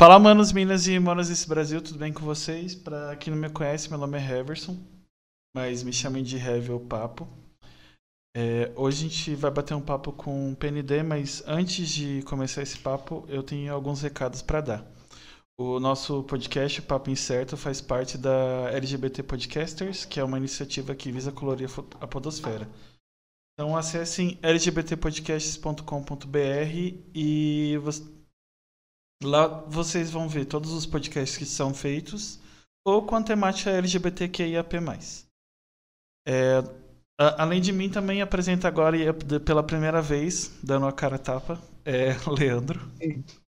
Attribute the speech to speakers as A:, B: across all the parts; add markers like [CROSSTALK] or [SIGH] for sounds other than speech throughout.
A: Fala, manos, minas e manos desse Brasil, tudo bem com vocês? Pra quem não me conhece, meu nome é Heverson, mas me chamem de Heavy ou Papo. É, hoje a gente vai bater um papo com o PND, mas antes de começar esse papo, eu tenho alguns recados para dar. O nosso podcast, Papo Incerto, faz parte da LGBT Podcasters, que é uma iniciativa que visa colorir a podosfera. Então acessem lgbtpodcasts.com.br e lá vocês vão ver todos os podcasts que são feitos ou com a temática LGBTQIAP+. É, além de mim, também apresenta agora pela primeira vez, dando a cara a tapa, é [LAUGHS] Leandro.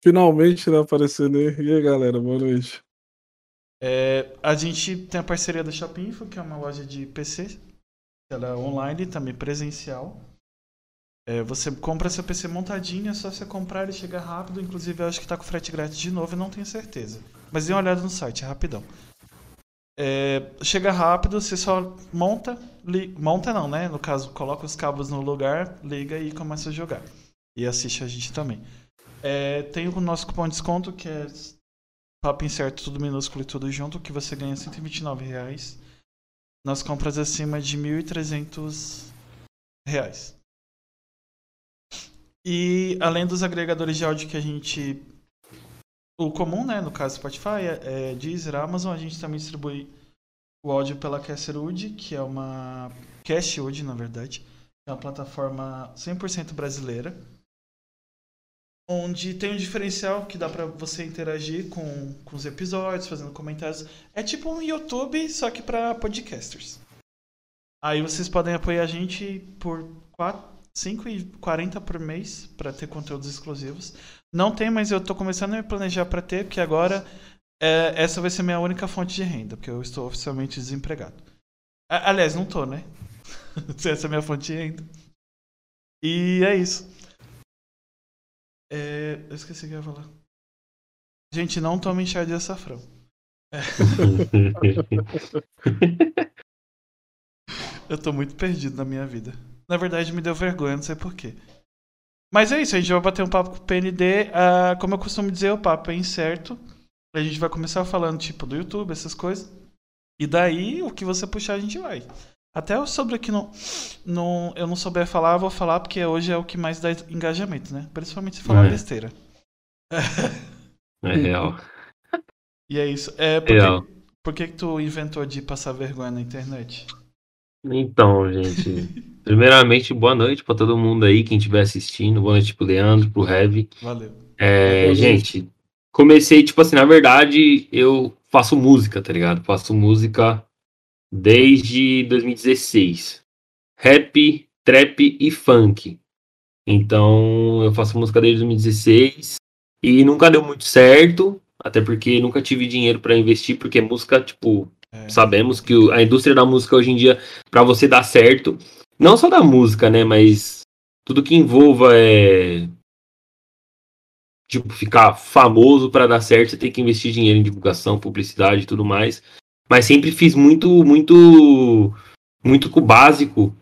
B: Finalmente né, aparecendo aí. E aí, galera, boa noite.
A: É, a gente tem a parceria da Shopinfo, que é uma loja de PC. Ela é online, também presencial. É, você compra seu PC montadinho, é só você comprar e chega rápido. Inclusive, eu acho que está com frete grátis de novo, eu não tenho certeza. Mas dê uma olhada no site, é rapidão. É, chega rápido, você só monta, li, monta não, né? No caso, coloca os cabos no lugar, liga e começa a jogar. E assiste a gente também. É, tem o nosso cupom de desconto que é Papo Incerto, tudo minúsculo e tudo junto, que você ganha 129 reais nas compras acima de 1.300 reais. E além dos agregadores de áudio que a gente. O comum, né? No caso Spotify, é, é Deezer, Amazon, a gente também distribui o áudio pela Casterwood, que é uma. Castwood, na verdade. É uma plataforma 100% brasileira onde tem um diferencial que dá para você interagir com, com os episódios, fazendo comentários. É tipo um YouTube, só que para podcasters. Aí vocês podem apoiar a gente por 5,40 por mês para ter conteúdos exclusivos. Não tem, mas eu estou começando a me planejar para ter, porque agora é, essa vai ser minha única fonte de renda, porque eu estou oficialmente desempregado. Aliás, não tô, né? [LAUGHS] essa é a minha fonte de renda. E é isso. É, eu esqueci o que eu ia falar. Gente, não tome chá de açafrão. É. [LAUGHS] eu tô muito perdido na minha vida. Na verdade, me deu vergonha, não sei porquê. Mas é isso, a gente vai bater um papo com o PND. Uh, ah, como eu costumo dizer, o papo é incerto. A gente vai começar falando, tipo, do YouTube, essas coisas. E daí, o que você puxar, a gente vai. Até sobre o que não, não, eu não souber falar, eu vou falar, porque hoje é o que mais dá engajamento, né? Principalmente se falar é. besteira.
C: É real.
A: E é isso. É, por, real. Que, por que, que tu inventou de passar vergonha na internet?
C: Então, gente. [LAUGHS] primeiramente, boa noite para todo mundo aí, quem estiver assistindo. Boa noite pro Leandro, pro Heavy.
A: Valeu.
C: É, gente, comecei, tipo assim, na verdade, eu faço música, tá ligado? Faço música desde 2016. Rap, trap e funk. Então eu faço música desde 2016 e nunca deu muito certo, até porque nunca tive dinheiro para investir, porque música, tipo, é. sabemos que a indústria da música hoje em dia, para você dar certo, não só da música, né, mas tudo que envolva é tipo ficar famoso para dar certo, você tem que investir dinheiro em divulgação, publicidade e tudo mais mas sempre fiz muito, muito, muito com o básico.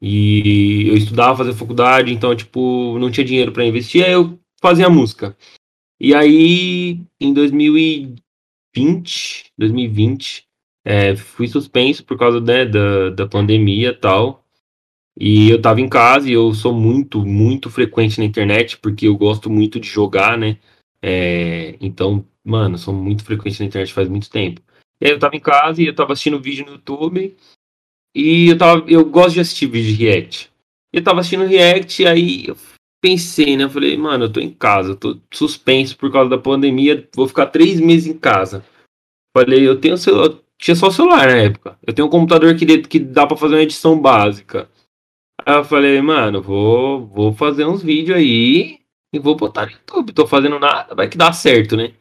C: E eu estudava, fazia faculdade, então, tipo, não tinha dinheiro para investir, aí eu fazia música. E aí, em 2020, 2020, é, fui suspenso por causa né, da, da pandemia e tal. E eu tava em casa e eu sou muito, muito frequente na internet, porque eu gosto muito de jogar, né? É, então, mano, sou muito frequente na internet faz muito tempo. E aí eu tava em casa e eu tava assistindo vídeo no YouTube. E eu tava. Eu gosto de assistir vídeo de React. Eu tava assistindo React, e aí eu pensei, né? Eu falei, mano, eu tô em casa, eu tô suspenso por causa da pandemia, vou ficar três meses em casa. Falei, eu tenho celular. Tinha só celular na época. Eu tenho um computador que, que dá para fazer uma edição básica. Aí eu falei, mano, vou, vou fazer uns vídeos aí e vou botar no YouTube. Tô fazendo nada, vai que dá certo, né?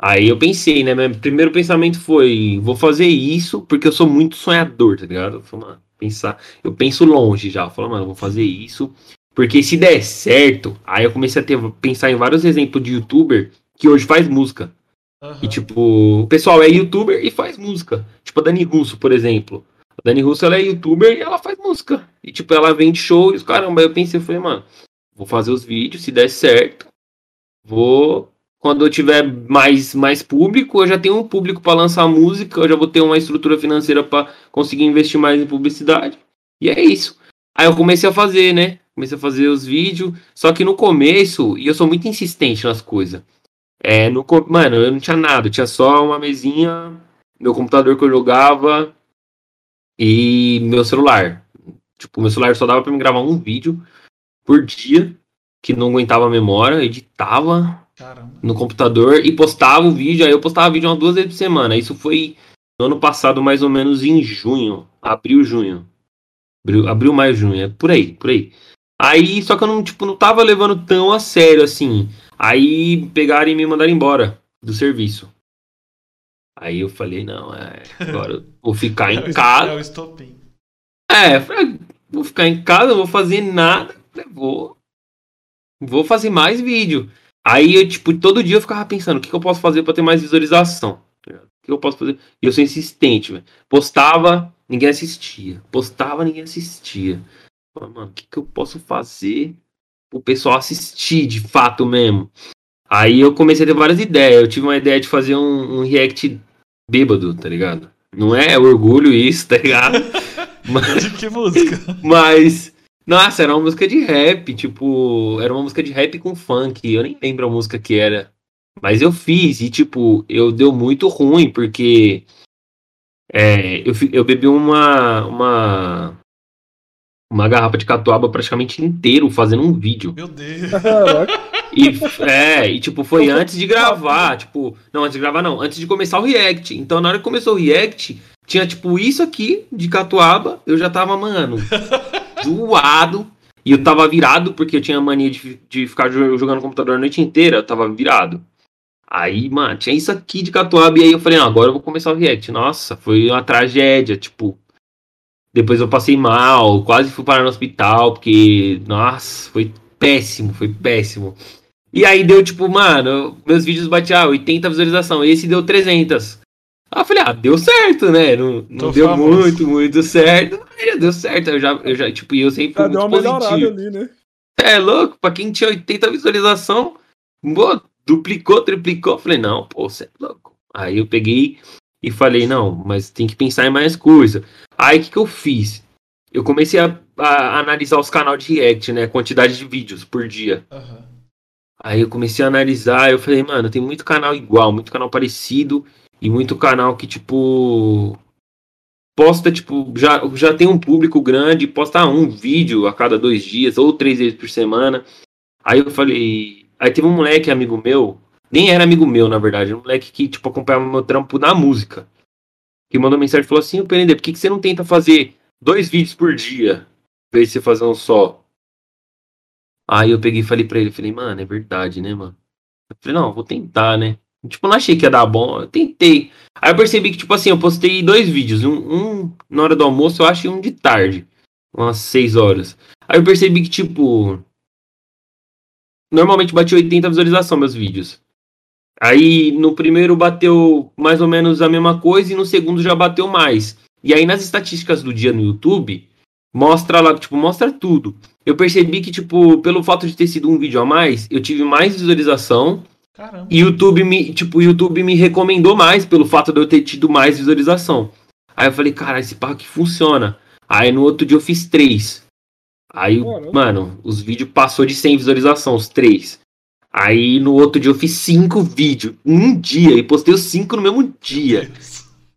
C: Aí eu pensei, né? Meu primeiro pensamento foi: vou fazer isso porque eu sou muito sonhador, tá ligado? Eu, mano, pensar, eu penso longe já. Eu falo, mano, vou fazer isso. Porque se der certo, aí eu comecei a ter, pensar em vários exemplos de youtuber que hoje faz música. Uhum. E tipo, o pessoal é youtuber e faz música. Tipo a Dani Russo, por exemplo. A Dani Russo ela é youtuber e ela faz música. E tipo, ela vende shows, caramba. Aí eu pensei, eu falei, mano, vou fazer os vídeos, se der certo, vou quando eu tiver mais, mais público, eu já tenho um público para lançar música, eu já vou ter uma estrutura financeira para conseguir investir mais em publicidade. E é isso. Aí eu comecei a fazer, né? Comecei a fazer os vídeos. Só que no começo, e eu sou muito insistente nas coisas. É, no, mano, eu não tinha nada, eu tinha só uma mesinha, meu computador que eu jogava e meu celular. Tipo, meu celular só dava para me gravar um vídeo por dia, que não aguentava a memória, editava Caramba. no computador e postava o vídeo. Aí eu postava vídeo umas duas vezes por semana. Isso foi no ano passado, mais ou menos em junho, abril, junho. Abril, abril maio, junho, é por aí, por aí. Aí, só que eu não, tipo, não tava levando tão a sério assim. Aí pegaram e me mandaram embora do serviço. Aí eu falei, não, é, agora eu vou ficar [LAUGHS] em casa. É o estopim. É, falei, vou ficar em casa, não vou fazer nada, vou, vou fazer mais vídeo. Aí eu, tipo, todo dia eu ficava pensando, o que, que eu posso fazer para ter mais visualização? Tá o que eu posso fazer? E eu sou insistente, velho. Postava, ninguém assistia. Postava, ninguém assistia. Falei, mano, o que, que eu posso fazer o pessoal assistir de fato mesmo. Aí eu comecei a ter várias ideias. Eu tive uma ideia de fazer um, um react bêbado, tá ligado? Não é orgulho isso, tá ligado? [LAUGHS]
A: Mas, de que música?
C: Mas, nossa, era uma música de rap, tipo, era uma música de rap com funk. Eu nem lembro a música que era. Mas eu fiz e, tipo, eu deu muito ruim, porque é, eu, eu bebi uma, uma, uma garrafa de catuaba praticamente inteiro fazendo um vídeo.
A: Meu Deus.
C: E, é, e tipo, foi antes de gravar, tipo, não, antes de gravar não, antes de começar o react. Então, na hora que começou o react, tinha tipo isso aqui de catuaba, eu já tava, mano, [LAUGHS] zoado. E eu tava virado, porque eu tinha mania de, de ficar jogando no computador a noite inteira, eu tava virado. Aí, mano, tinha isso aqui de catuaba, e aí eu falei, não, agora eu vou começar o react. Nossa, foi uma tragédia, tipo, depois eu passei mal, quase fui parar no hospital, porque, nossa, foi péssimo, foi péssimo. E aí deu tipo, mano, meus vídeos batiam ah, 80 visualização, esse deu 300. Aí eu falei, ah, deu certo, né? Não, não deu famoso. muito, muito certo. Mas já deu certo, eu já, eu já tipo, eu sempre
B: já deu uma positivo. ali, né?
C: É louco, pra quem tinha 80 visualização, pô, duplicou, triplicou. Eu falei, não, pô, você é louco. Aí eu peguei e falei, não, mas tem que pensar em mais coisa. Aí o que, que eu fiz? Eu comecei a, a, analisar os canais de react, né? Quantidade de vídeos por dia. Uhum. Aí eu comecei a analisar, eu falei, mano, tem muito canal igual, muito canal parecido e muito canal que, tipo, posta, tipo, já, já tem um público grande, posta um vídeo a cada dois dias ou três vezes por semana. Aí eu falei. Aí teve um moleque, amigo meu, nem era amigo meu, na verdade, um moleque que, tipo, acompanhava meu trampo na música que mandou mensagem e falou assim: PND, por que, que você não tenta fazer dois vídeos por dia? Vez você fazer um só. Aí eu peguei e falei pra ele, falei, mano, é verdade, né, mano? Eu falei, não, vou tentar, né? Tipo, não achei que ia dar bom, eu tentei. Aí eu percebi que, tipo assim, eu postei dois vídeos, um, um na hora do almoço, eu acho, e um de tarde. Umas seis horas. Aí eu percebi que, tipo. Normalmente bati 80 visualizações meus vídeos. Aí no primeiro bateu mais ou menos a mesma coisa e no segundo já bateu mais. E aí nas estatísticas do dia no YouTube, mostra lá, tipo, mostra tudo. Eu percebi que, tipo, pelo fato de ter sido um vídeo a mais, eu tive mais visualização. Caramba. E YouTube me, tipo, YouTube me recomendou mais pelo fato de eu ter tido mais visualização. Aí eu falei, cara, esse parque funciona. Aí no outro dia eu fiz três. Aí, Caramba. mano, os vídeos passou de 100 visualizações, os três. Aí no outro dia eu fiz cinco vídeos, um dia, e postei os cinco no mesmo dia.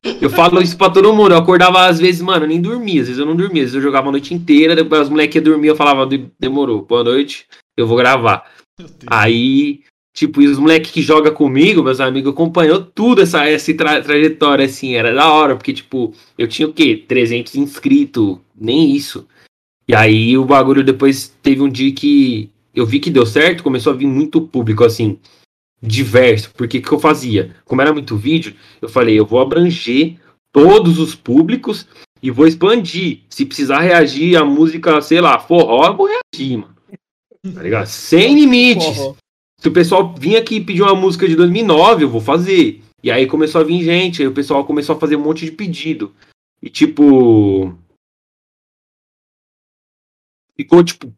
C: Eu falo isso pra todo mundo. Eu acordava às vezes, mano, eu nem dormia. Às vezes eu não dormia. Às vezes eu jogava a noite inteira. Depois os moleques iam dormir. Eu falava, demorou, boa noite, eu vou gravar. Aí, tipo, e os moleques que jogam comigo, meus amigos, acompanhou tudo essa, essa tra trajetória, assim. Era da hora, porque, tipo, eu tinha o quê? 300 inscritos, nem isso. E aí o bagulho depois teve um dia que eu vi que deu certo, começou a vir muito público, assim, diverso. Porque o que eu fazia? Como era muito vídeo, eu falei, eu vou abranger todos os públicos e vou expandir. Se precisar reagir a música, sei lá, forró, eu vou reagir, mano. Tá ligado? Sem limites. Se o pessoal vir aqui e pedir uma música de 2009, eu vou fazer. E aí começou a vir gente, aí o pessoal começou a fazer um monte de pedido. E tipo. Ficou, tipo,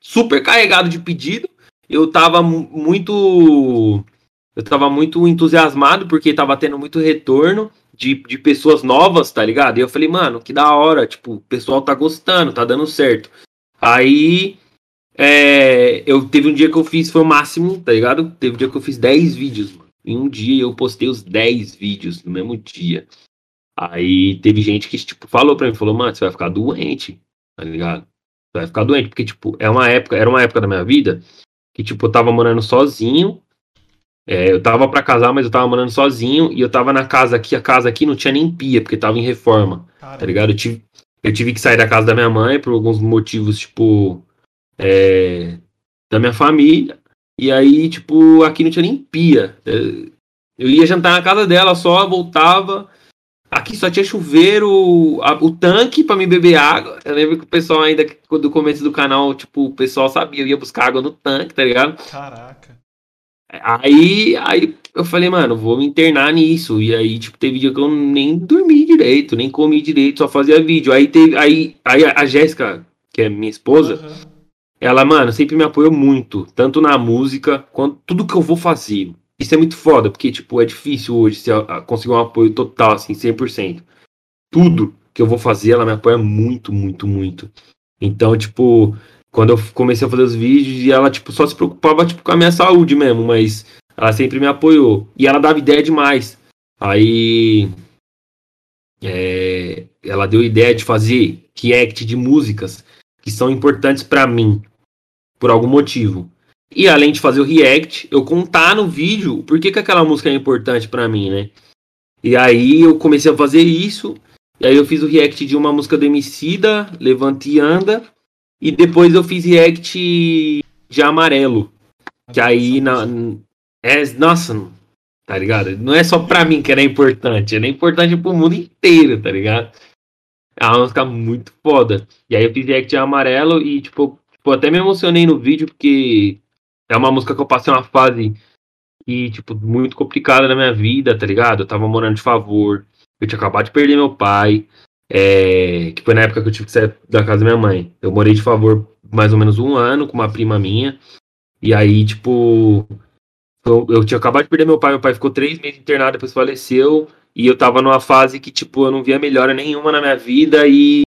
C: super carregado de pedido. Eu tava muito eu tava muito entusiasmado porque tava tendo muito retorno de, de pessoas novas, tá ligado? E eu falei, mano, que da hora, tipo, o pessoal tá gostando, tá dando certo. Aí, é, eu teve um dia que eu fiz, foi o máximo, tá ligado? Teve um dia que eu fiz 10 vídeos, mano. Em um dia eu postei os 10 vídeos no mesmo dia. Aí teve gente que, tipo, falou pra mim, falou, mano, você vai ficar doente, tá ligado? Você vai ficar doente, porque, tipo, é uma época, era uma época da minha vida que, tipo, eu tava morando sozinho, é, eu tava para casar, mas eu tava morando sozinho e eu tava na casa aqui. A casa aqui não tinha nem pia, porque tava em reforma. Caramba. Tá ligado? Eu tive, eu tive que sair da casa da minha mãe por alguns motivos, tipo. É, da minha família. E aí, tipo, aqui não tinha nem pia. É, eu ia jantar na casa dela só, voltava. Aqui só tinha chuveiro, a, o tanque para me beber água. Eu lembro que o pessoal ainda, do começo do canal, tipo, o pessoal sabia, eu ia buscar água no tanque, tá ligado?
A: Caraca.
C: Aí, aí eu falei, mano, vou me internar nisso. E aí, tipo, teve dia que eu nem dormi direito, nem comi direito, só fazia vídeo. Aí teve. Aí, aí a Jéssica, que é minha esposa, uhum. ela, mano, sempre me apoiou muito, tanto na música quanto tudo que eu vou fazer. Isso é muito foda, porque, tipo, é difícil hoje conseguir um apoio total, assim, 100%. Tudo que eu vou fazer, ela me apoia muito, muito, muito. Então, tipo, quando eu comecei a fazer os vídeos e ela, tipo, só se preocupava, tipo, com a minha saúde mesmo, mas ela sempre me apoiou. E ela dava ideia demais. Aí. É, ela deu ideia de fazer react de músicas que são importantes para mim, por algum motivo. E além de fazer o react, eu contar no vídeo por que, que aquela música é importante para mim, né? E aí eu comecei a fazer isso. E aí eu fiz o react de uma música do Emicida, Levante e Anda. E depois eu fiz react de amarelo. Que aí na. É, nossa, tá ligado? Não é só pra mim que era importante, era importante pro mundo inteiro, tá ligado? É uma música muito foda. E aí eu fiz react de amarelo e, tipo, tipo, até me emocionei no vídeo porque é uma música que eu passei uma fase e, tipo, muito complicada na minha vida, tá ligado? Eu tava morando de favor, eu tinha acabado de perder meu pai, é, que foi na época que eu tive que sair da casa da minha mãe. Eu morei de favor mais ou menos um ano com uma prima minha. E aí, tipo, eu, eu tinha acabado de perder meu pai. Meu pai ficou três meses internado, depois faleceu. E eu tava numa fase que, tipo, eu não via melhora nenhuma na minha vida e.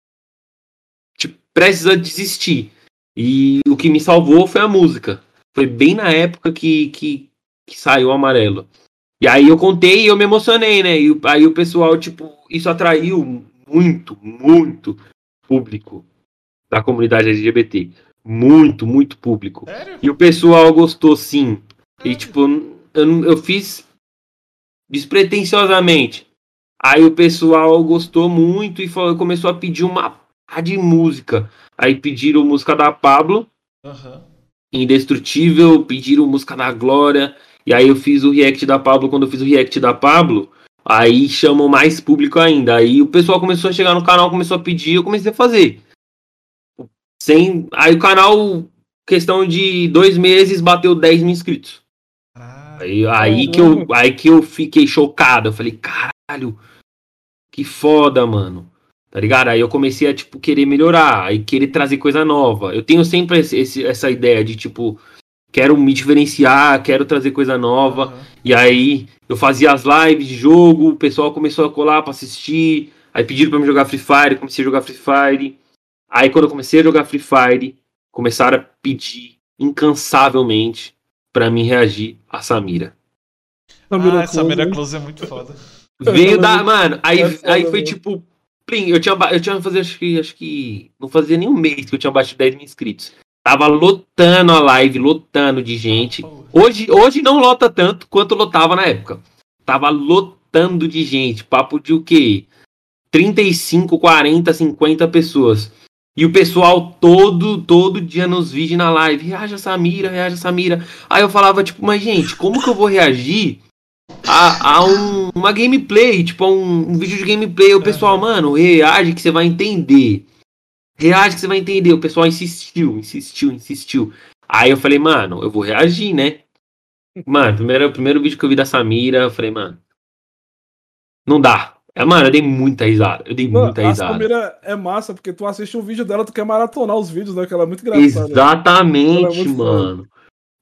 C: Tipo, precisa desistir. E o que me salvou foi a música. Foi bem na época que, que, que saiu o amarelo. E aí eu contei e eu me emocionei, né? E aí o pessoal, tipo, isso atraiu muito, muito público da comunidade LGBT. Muito, muito público. Sério? E o pessoal gostou sim. E tipo, eu, eu fiz despretensiosamente. Aí o pessoal gostou muito e falou, começou a pedir uma pá de música. Aí pediram música da Pablo, uhum. Indestrutível, pediram música da Glória. E aí eu fiz o react da Pablo. Quando eu fiz o react da Pablo, Aí chamou mais público ainda. Aí o pessoal começou a chegar no canal, começou a pedir, eu comecei a fazer. Sem... Aí o canal, questão de dois meses, bateu 10 mil inscritos. Ah, aí, aí, que eu, aí que eu fiquei chocado. Eu falei, caralho, que foda, mano. Tá ligado? Aí eu comecei a, tipo, querer melhorar, aí querer trazer coisa nova. Eu tenho sempre esse, essa ideia de, tipo, quero me diferenciar, quero trazer coisa nova. Uhum. E aí eu fazia as lives de jogo, o pessoal começou a colar para assistir. Aí pediram para me jogar Free Fire, comecei a jogar Free Fire. Aí quando eu comecei a jogar Free Fire, começaram a pedir incansavelmente para mim reagir a Samira.
A: Ah, essa Samira Close é muito foda.
C: Veio [LAUGHS] da. Mano, aí, é aí foi tipo. Plim, eu tinha, eu tinha fazer, acho que, acho que. Não fazia nem um mês que eu tinha baixo 10 mil inscritos. Tava lotando a live, lotando de gente. Hoje, hoje não lota tanto quanto lotava na época. Tava lotando de gente. Papo de o quê? 35, 40, 50 pessoas. E o pessoal todo, todo dia nos vídeos na live. Reaja Samira, reaja Samira. Aí eu falava, tipo, mas gente, como que eu vou reagir a, a um, uma gameplay? Tipo, a um, um vídeo de gameplay. O pessoal, mano, reage que você vai entender. Reage que você vai entender. O pessoal insistiu, insistiu, insistiu. Aí eu falei, mano, eu vou reagir, né? Mano, primeiro, primeiro vídeo que eu vi da Samira, eu falei, mano, não dá. É, mano, eu dei muita risada. Eu dei mano, muita risada. A
B: Samira é massa, porque tu assiste um vídeo dela, tu quer maratonar os vídeos, né? Que ela é muito engraçada.
C: Exatamente, é mano.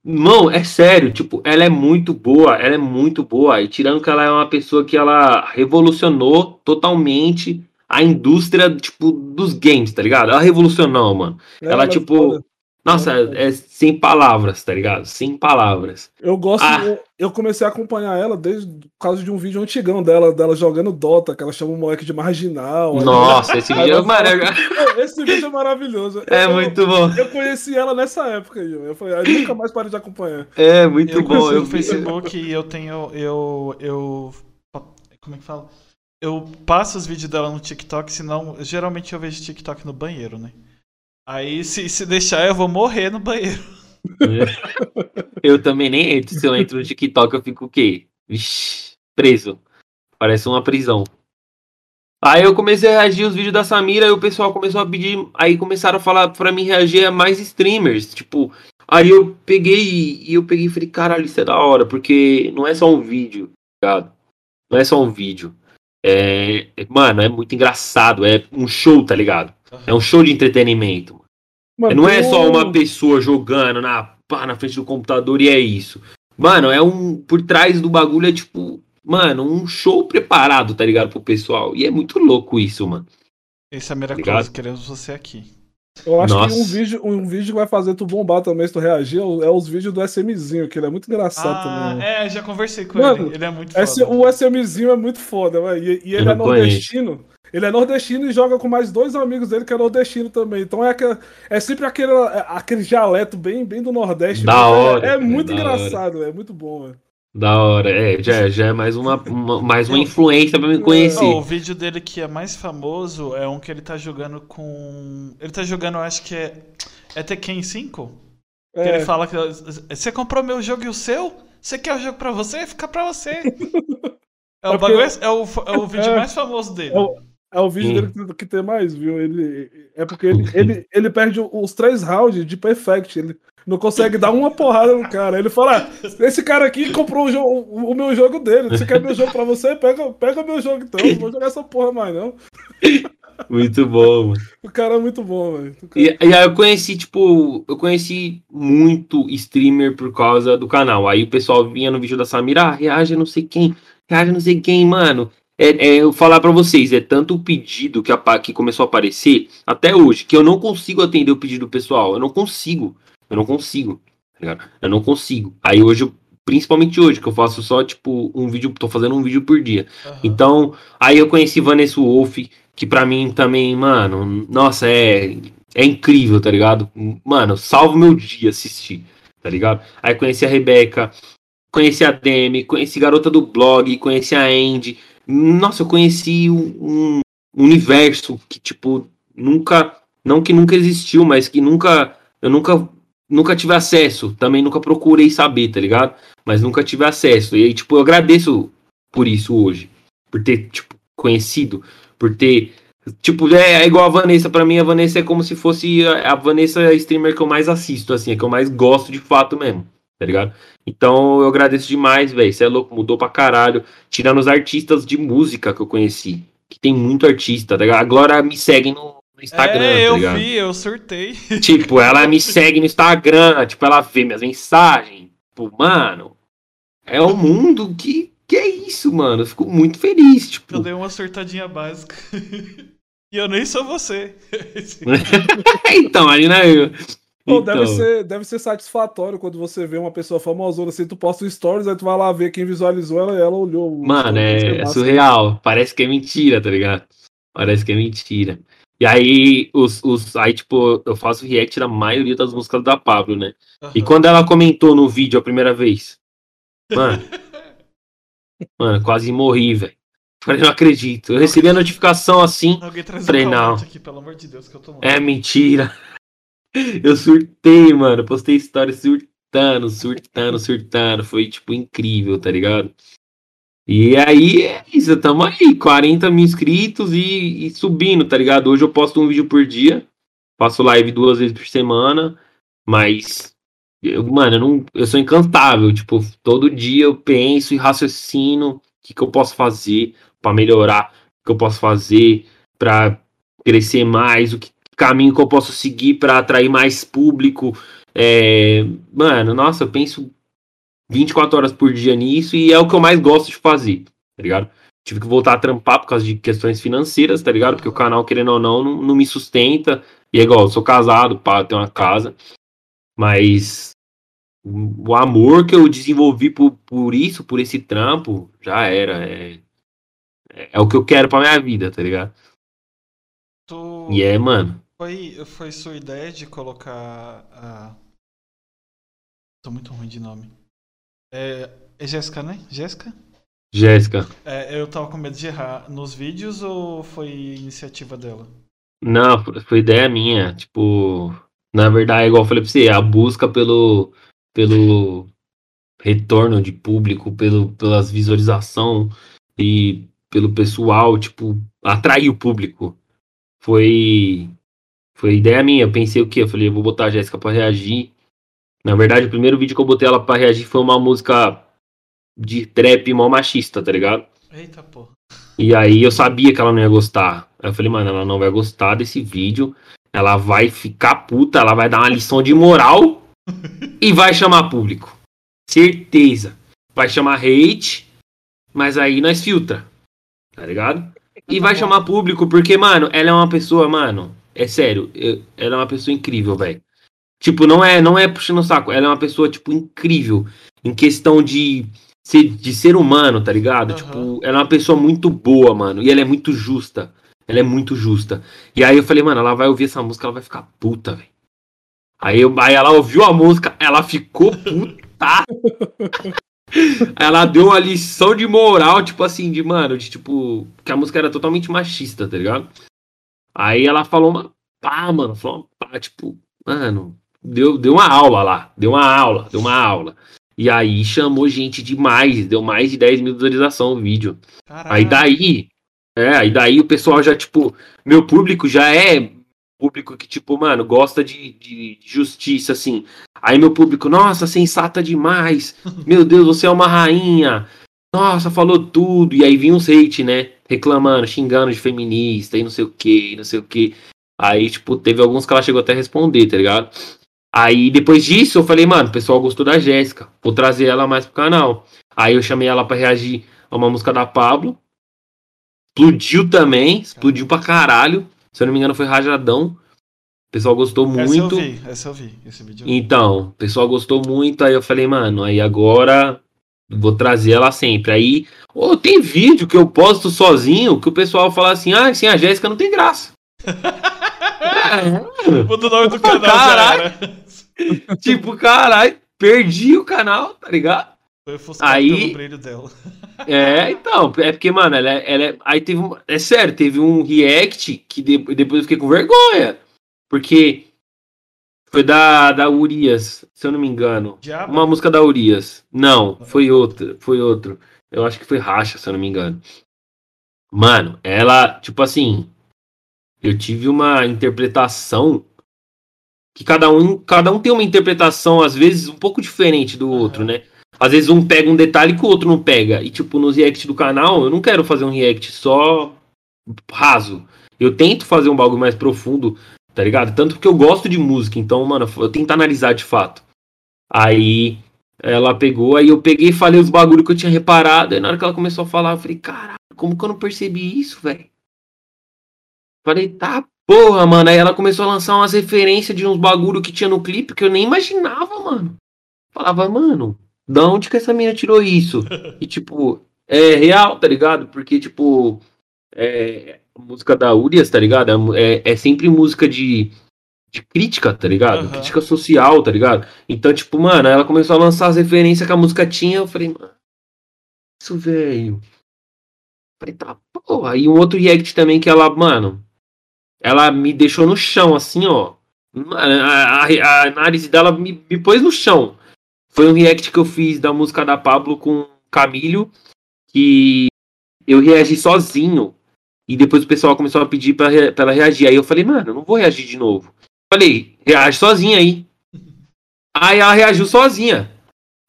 C: Não, é sério, tipo, ela é muito boa, ela é muito boa. E tirando que ela é uma pessoa que ela revolucionou totalmente a indústria, tipo, dos games, tá ligado?Ela revolucionou, mano.
B: É,
C: ela,
B: ela é
C: tipo.
B: foda.
C: Nossa,
B: é
C: é, é sem palavras, tá ligado? Sem palavras.
B: Eu gosto.
C: Ah.
B: Eu, eu comecei a acompanhar ela desde por causa de um vídeo antigão dela, dela jogando Dota, que ela chama o moleque de marginal. aí-
C: Nossa, esse
B: Aí
C: vídeo, mano,
B: fala- Esse vídeo é maravilhoso.
C: é
B: Eu-
C: muito bom.
B: Eu conheci ela nessa época aí. Eu falei, aí nunca mais parei de acompanhar.
C: É muito
A: Eu
C: bom. Eu
A: no Facebook e eu tenho. Eu. Eu. Como é que fala? Eu passo os vídeos dela no TikTok, senão. Geralmente eu vejo TikTok no banheiro, né? Aí se, se deixar eu vou morrer no banheiro.
C: Eu também nem entro. Se eu entro no TikTok, eu fico o quê? Vixe, preso. Parece uma prisão. Aí eu comecei a reagir os vídeos da Samira e o pessoal começou a pedir. Aí começaram a falar pra mim reagir a mais streamers. Tipo, aí eu peguei e eu peguei e falei, caralho, isso é da hora, porque não é só um vídeo, tá ligado? Não é só um vídeo. É, é- mano, é muito engraçado. É um show, tá ligado? É um show de entretenimento.
B: Mano,
C: Não é só
B: um-
C: uma pessoa jogando na, pá, na frente do computador e é isso. Mano, é um. Por trás do bagulho é tipo. Mano, um show preparado, tá ligado? Pro pessoal. E é muito louco isso, mano.
A: Esse é a Miraculous,
C: Obrigado.
A: queremos você aqui.
B: Eu acho
C: Nossa.
B: que um vídeo, um vídeo que vai fazer tu bombar também se tu reagir é é os vídeos do SMzinho, que ele é muito engraçado
A: Ah,
B: também.
A: é, já conversei com
B: Mano,
A: ele. Ele é muito
B: Esse-
A: foda.
B: o SMzinho é muito foda, velho. E, e ele é
C: não conheço.
B: Ele é nordestino e joga com mais dois amigos dele que é nordestino também. Então é, aquele- é sempre aquele, é aquele dialeto bem, bem do Nordeste.
C: Da
B: É-
C: hora,
B: É,
C: cara,
B: muito
C: da
B: engraçado, é muito bom, velho.
C: Da hora. É, já, já é mais uma, uma- mais uma influência pra me conhecer.
A: Oh, o vídeo dele que é mais famoso é um que ele tá jogando com. Ele tá jogando, eu acho que é. É Tekken 5? Que
B: É,
A: ele fala que. Você comprou meu jogo e o seu? Você quer o jogo pra você? Fica pra você. [LAUGHS] É o,
B: É
A: bagulho, é o, é o vídeo [LAUGHS]
B: É.
A: mais famoso dele.
B: É o- é o vídeo
C: Sim.
B: dele que, tem mais, viu? Ele, é porque ele, ele, ele perde os três rounds de perfect. Ele não consegue dar uma porrada no cara. Ele fala: "Ah, esse cara aqui comprou o, jogo, o, meu jogo dele. Você quer meu jogo pra você? Pega, pega meu jogo então. Não vou jogar essa porra mais, não. [LAUGHS]
C: Muito bom, mano.
B: O cara é muito bom, velho. O cara-
C: E, e aí eu conheci, tipo, eu conheci muito streamer por causa do canal. Aí o pessoal vinha no vídeo da Samira, ah, reage não sei quem, reage não sei quem, mano. É, é, eu falar pra vocês, é tanto o pedido que, apa- que começou a aparecer até hoje, que eu não consigo atender o pedido do pessoal. Eu não consigo. Eu não consigo. tá? Eu não consigo. Aí hoje, principalmente hoje, que eu faço só, tipo, um vídeo, tô fazendo um vídeo por dia.
A: Aham.
C: Então, aí eu conheci Vanessa Wolf, que pra mim também, mano, nossa, é, é incrível, tá ligado? Mano, salvo meu dia assistir, tá ligado? Aí conheci a Rebeca, conheci a Demi, conheci Garota do Blog, conheci a Andy. Nossa, eu conheci um, universo que, tipo, nunca, não que nunca existiu, mas que nunca, eu nunca, nunca tive acesso, também nunca procurei saber, tá ligado? Mas nunca tive acesso. E aí, tipo, eu agradeço por isso hoje, por ter, tipo, conhecido, por ter. Tipo, é, é igual a Vanessa, pra mim a Vanessa é como se fosse a, a Vanessa a streamer que eu mais assisto, assim, é que eu mais gosto de fato mesmo, tá ligado? Então eu agradeço demais, velho. Você é louco, mudou pra caralho. Tirando os artistas de música que eu conheci, que tem muito artista, tá ligado? A Glória me segue no, Instagram,
A: é,
C: tá
A: eu
C: ligado?
A: vi, eu surtei. [LAUGHS]
C: Tipo, ela me segue no Instagram, tipo, ela vê minhas mensagens. Tipo, mano, é um mundo que, que é isso, mano. Eu fico muito feliz, tipo.
A: Eu dei uma surtadinha básica. [LAUGHS] e eu nem sou você. [LAUGHS]
C: então, ali na.
B: Pô,
C: Então,
B: deve, ser, deve ser satisfatório quando você vê uma pessoa famosona assim, tu posta um stories, aí tu vai lá ver quem visualizou ela e ela olhou. o
C: Mano, é, é surreal. Parece que é mentira, tá ligado? Parece que é mentira. E aí, os, os, aí, tipo, eu faço react da maioria das músicas da Pablo, né? E
A: Aham.
C: quando ela comentou no vídeo a primeira vez, mano, [LAUGHS] mano, quase morri, velho. Falei, não acredito. Eu recebi a notificação assim,
A: Alguém traz um
C: Falei,
A: calmante
C: não.
A: aqui, pelo amor de Deus, que eu tô
C: é mentira. Eu surtei, mano. Postei história surtando, surtando, surtando. Foi, tipo, incrível, tá ligado? E aí é isso, tamo aí, 40 mil inscritos e, e subindo, tá ligado? Hoje eu posto um vídeo por dia, faço live duas vezes por semana, mas, eu, mano, eu, não, eu sou incantável, tipo, todo dia eu penso e raciocino o que, que eu posso fazer pra melhorar, o que eu posso fazer pra crescer mais, o que caminho que eu posso seguir pra atrair mais público É, mano, nossa, eu penso 24 horas por dia nisso e é o que eu mais gosto de fazer, tá ligado? Tive que voltar a trampar por causa de questões financeiras, tá ligado? Porque o canal, querendo ou não, não, não me sustenta. E é igual, eu sou casado, pá, tenho uma casa. Mas o amor que eu desenvolvi por, por isso, por esse trampo, já era. É, é o que eu quero pra minha vida, tá ligado?
A: Tu...
C: E é, mano.
A: Foi, foi sua ideia de colocar a. Tô muito ruim de nome. É, é Jéssica, né? Jéssica?
C: Jéssica.
A: É, eu tava com medo de errar. Nos vídeos ou foi iniciativa dela?
C: Não, foi ideia minha. Tipo, na verdade, igual eu falei pra você, a busca pelo, pelo retorno de público, pelo, pelas visualização e pelo pessoal, tipo, atrair o público. Foi foi ideia minha. Eu pensei o quê? Eu falei, eu vou botar a Jéssica pra reagir. Na verdade, o primeiro vídeo que eu botei ela pra reagir foi uma música de trap mó machista, tá ligado?
A: Eita, pô.
C: E aí eu sabia que ela não ia gostar. Aí eu falei, mano, ela não vai gostar desse vídeo. Ela vai ficar puta, ela vai dar uma lição de moral [LAUGHS] e vai chamar público. Certeza. Vai chamar hate, mas aí nós filtra. Tá ligado? E vai chamar público, porque, mano, ela é uma pessoa, mano. É sério, eu, ela é uma pessoa incrível, velho. Tipo, não é, não é puxando o saco. Ela é uma pessoa, tipo, incrível. Em questão de ser, de ser humano, tá ligado?
A: Uhum.
C: Tipo, ela é uma pessoa muito boa, mano. E ela é muito justa. Ela é muito justa. E aí eu falei, mano, ela vai ouvir essa música, ela vai ficar puta, velho. Aí, eu, aí ela ouviu a música, ela ficou puta. [LAUGHS] ela deu uma lição de moral, tipo assim, de, mano, de tipo, que a música era totalmente machista, tá ligado? Aí ela falou uma pá, mano, falou uma pá, tipo, mano, deu, deu uma aula lá, deu uma aula, deu uma aula. E aí chamou gente demais, deu mais de 10 mil visualizações o vídeo.
A: Caralho.
C: Aí daí, é, aí daí o pessoal já, tipo, meu público já é público que, tipo, mano, gosta de, de justiça, assim. Aí meu público, nossa, sensata demais. [LAUGHS] Meu Deus, você é uma rainha. Nossa, falou tudo. E aí vinha uns hate, né? Reclamando, xingando de feminista e não sei o que, não sei o que. Aí, tipo, teve alguns que ela chegou até a responder, tá ligado? Aí depois disso eu falei, mano, o pessoal gostou da Jéssica. Vou trazer ela mais pro canal. Aí eu chamei ela pra reagir a uma música da Pablo. Explodiu também, explodiu pra caralho. Se eu não me engano, foi rajadão. O pessoal gostou
A: Essa eu
C: muito.
A: vi, essa eu vi. Esse vídeo eu vi.
C: Então, o pessoal gostou muito. Aí eu falei, mano, aí agora vou trazer ela sempre. Aí, ô, tem vídeo que eu posto sozinho que o pessoal fala assim: ah, sem a Jéssica não tem graça. É, [LAUGHS]
A: Muda o nome do canal,
C: caralho.
A: era. [LAUGHS]
C: tipo, caralho, perdi o canal, tá ligado?
A: Foi
C: Aí-
A: brilho dela. [LAUGHS]
C: É, então, é porque, mano, ela, é- ela é. Aí teve um. É sério, teve um react que de- depois eu fiquei com vergonha. Porque foi da, da Urias, se eu não me engano.
A: Diabo?
C: Uma música da Urias. Não, foi outra. Foi outro. Eu acho que foi Racha, se eu não me engano. Mano, ela, tipo assim. Eu tive uma interpretação. Que cada um, cada um tem uma interpretação, às vezes, um pouco diferente do outro, né? Às vezes um pega um detalhe que o outro não pega. E, tipo, nos react do canal, eu não quero fazer um react só raso. Eu tento fazer um bagulho mais profundo, tá ligado? Tanto que eu gosto de música, então, mano, eu tento analisar de fato. Aí ela pegou, aí eu peguei e falei os bagulhos que eu tinha reparado. Aí na hora que ela começou a falar, eu falei, caralho, como que eu não percebi isso, velho? Falei, tá, porra, mano. Aí ela começou a lançar umas referências de uns bagulho que tinha no clipe que eu nem imaginava, mano. Falava, mano, da onde que essa menina tirou isso? [LAUGHS] E, tipo, é real, tá ligado? Porque, tipo, é, música da Urias, tá ligado? É É, é sempre música de, de crítica, tá ligado?
A: Aham.
C: Crítica social, tá ligado? Então, tipo, mano, ela começou a lançar as referências que a música tinha. Eu falei, mano, isso, velho. Falei, tá, porra. E um outro react também que ela, mano, ela me deixou no chão, assim, ó. A, a- a análise dela me, me pôs no chão. Foi um react que eu fiz da música da Pablo com Camilo, que eu reagi sozinho. E depois o pessoal começou a pedir pra, pra ela reagir. Aí eu falei, mano, eu não vou reagir de novo. Falei, reage sozinha aí. Aí ela reagiu sozinha.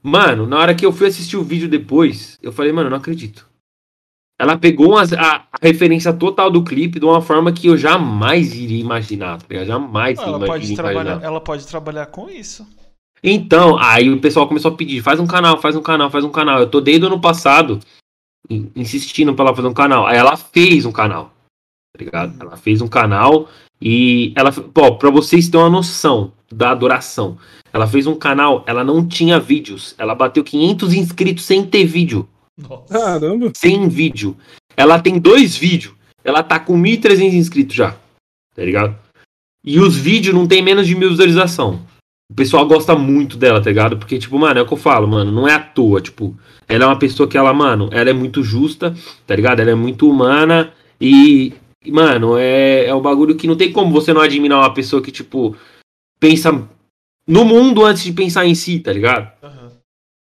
C: Mano, na hora que eu fui assistir o vídeo depois, eu falei, mano, eu não acredito. ela pegou umas- a, a referência total do clipe de uma forma que eu jamais iria imaginar, tá ligado? Jamais
A: ela,
C: iria
A: pode trabalhar,
C: imaginar.
A: ela pode trabalhar com isso.
C: Então, aí o pessoal começou a pedir, faz um canal, faz um canal, faz um canal. Eu tô desde o ano passado insistindo pra ela fazer um canal. Aí ela fez um canal, tá ligado?
A: Uhum.
C: Ela fez um canal e ela, pô, pra vocês terem uma noção da adoração, ela fez um canal, ela não tinha vídeos. Ela bateu 500 inscritos sem ter vídeo.
A: Nossa.
B: Caramba.
C: Sem vídeo. Ela tem dois vídeos. Ela tá com 1.300 inscritos já. Tá ligado? E os vídeos não tem menos de mil visualização. O pessoal gosta muito dela, tá ligado? Porque, tipo, mano, é o que eu falo, mano. Não é à toa, tipo. Ela é uma pessoa que ela, mano, ela é muito justa, tá ligado? Ela é muito humana e, mano, é, é um bagulho que não tem como você não admirar uma pessoa que, tipo, pensa no mundo antes de pensar em si, tá ligado?
A: Aham.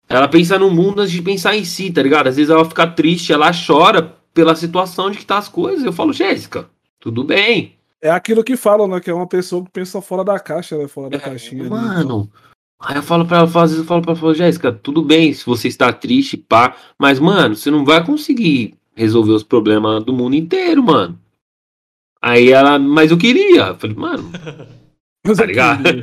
C: Ela pensa no mundo antes de pensar em si, tá ligado? Às vezes ela fica triste, ela chora pela situação de que tá as coisas. Eu falo, Jéssica, tudo bem.
B: É aquilo que falam, né? Que é uma pessoa que pensa fora da caixa, né? Fora da caixinha. ali, então.
C: Mano. Aí eu falo pra ela, às vezes eu falo pra ela, Jéssica, tudo bem se você está triste, pá. Mas, mano, você não vai conseguir resolver os problemas do mundo inteiro, mano. Aí ela, mas eu queria. Eu falei, mano, [LAUGHS]
B: Mas
C: tá
B: eu
C: ligado?
B: queria.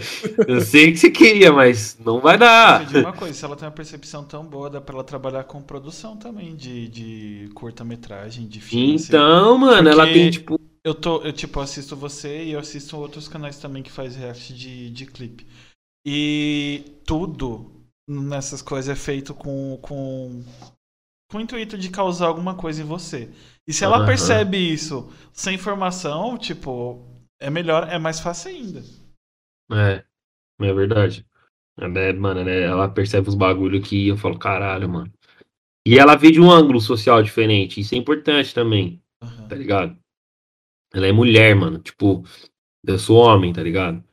B: [LAUGHS]
C: eu sei que você queria, mas não vai dar.
A: Eu digo uma coisa, se ela tem uma percepção tão boa, dá pra ela trabalhar com produção também de, de curta-metragem, de filme. assim.
C: Então, mano, ela
A: Porque-
C: tem, tipo,
A: Eu tô, eu tipo assisto você e eu assisto outros canais também que faz react de, de clipe. E tudo nessas coisas é feito com, com, com o intuito de causar alguma coisa em você. E se ela
C: Aham.
A: percebe isso sem informação, tipo, é melhor, é mais fácil ainda.
C: É, é verdade. É, mano, né, ela percebe os bagulho que eu falo, caralho, mano. E ela vê de um ângulo social diferente, isso é importante também,
A: Aham.
C: tá ligado? Ela é mulher, mano, tipo, eu sou homem, tá ligado?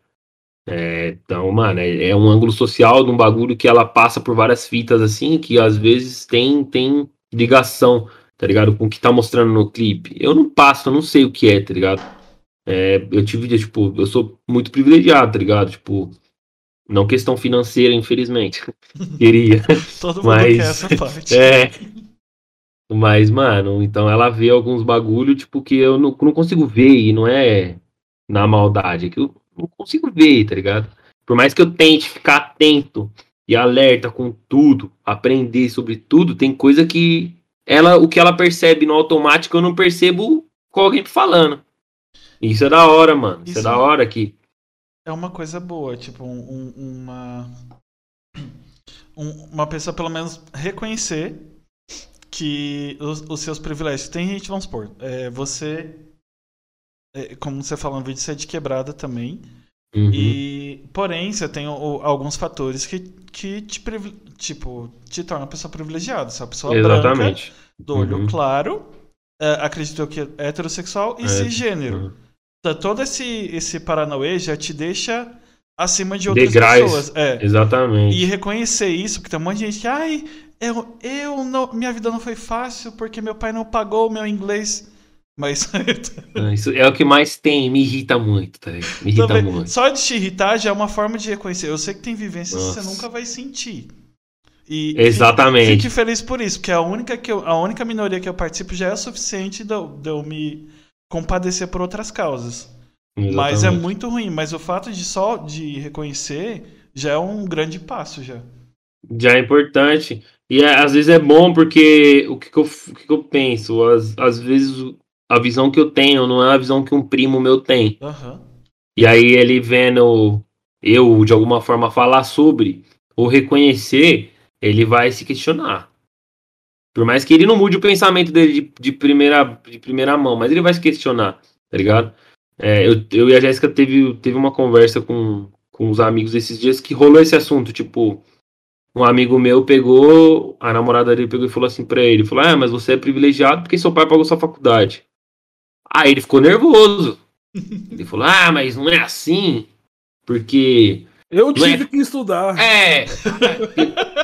C: É, então, mano, é, é um ângulo social de um bagulho que ela passa por várias fitas, assim, que às vezes tem, tem ligação, tá ligado? Com o que tá mostrando no clipe. Eu não passo, eu não sei o que é, tá ligado? É, eu tive, tipo, eu sou muito privilegiado, tá ligado? Tipo, não questão financeira, infelizmente. [LAUGHS] Queria. [LAUGHS]
A: Todo mundo
C: Mas-
A: quer essa parte.
C: É. Mas, mano, então ela vê alguns bagulho, tipo, que eu não, não consigo ver, e não é na maldade, é que eu não consigo ver, tá ligado? Por mais que eu tente ficar atento e alerta com tudo, aprender sobre tudo, tem coisa que ela, o que ela percebe no automático, eu não percebo com alguém falando. Isso é da hora, mano. Isso,
A: Isso-
C: é da hora que.
A: é uma coisa boa, tipo, um- um- uma. [CLEARS THROAT] um- uma pessoa pelo menos reconhecer que os, os seus privilégios. Tem gente, vamos supor, é, você. é, como você falou no vídeo, você é de quebrada também.
C: Uhum.
A: E, porém, você tem o- alguns fatores que, que te, tipo, te tornam uma pessoa privilegiada. Você é uma pessoa branca,
C: Exatamente.
A: do olho
C: Uhum.
A: claro, é, acredito que é heterossexual e
C: É,
A: cisgênero.
C: Uhum.
A: Tá, Todo esse, esse Paranauê já te deixa acima de outras
C: Degraus.
A: pessoas. É.
C: Exatamente.
A: E reconhecer isso, porque tem um monte de gente que, ai, eu, eu não, minha vida não foi fácil porque meu pai não pagou o meu inglês. Mas
C: Ah, [LAUGHS] Isso é o que mais tem, me irrita muito, tá ligado? Me irrita
A: também,
C: muito.
A: só de te irritar já é uma forma de reconhecer. Eu sei que tem vivências que
C: Nossa.
A: você nunca vai sentir. E
C: Exatamente.
A: Fique, fique feliz por isso, porque a única, que eu, a única minoria que eu participo já é o suficiente de eu, de eu me compadecer por outras causas. Mas é muito ruim. Mas o fato de só de reconhecer já é um grande passo já.
C: Já é importante. E é- às vezes é bom porque o que, que eu, o que, que eu penso? Às, às vezes a visão que eu tenho não é a visão que um primo meu tem.
A: Aham.
C: E aí ele vendo eu de alguma forma falar sobre ou reconhecer, ele vai se questionar. Por mais que ele não mude o pensamento dele de, de primeira, de primeira mão, mas ele vai se questionar, tá ligado? É, eu, eu e a Jéssica teve, teve uma conversa com, com os amigos esses dias que rolou esse assunto, tipo, um amigo meu pegou, a namorada dele pegou e falou assim pra ele, falou, ah, mas você é privilegiado porque seu pai pagou sua faculdade. Aí ele ficou nervoso. [LAUGHS] Ele falou, ah, mas não é assim, porque
B: Eu
C: Não
B: tive
C: é-
B: que estudar.
C: é,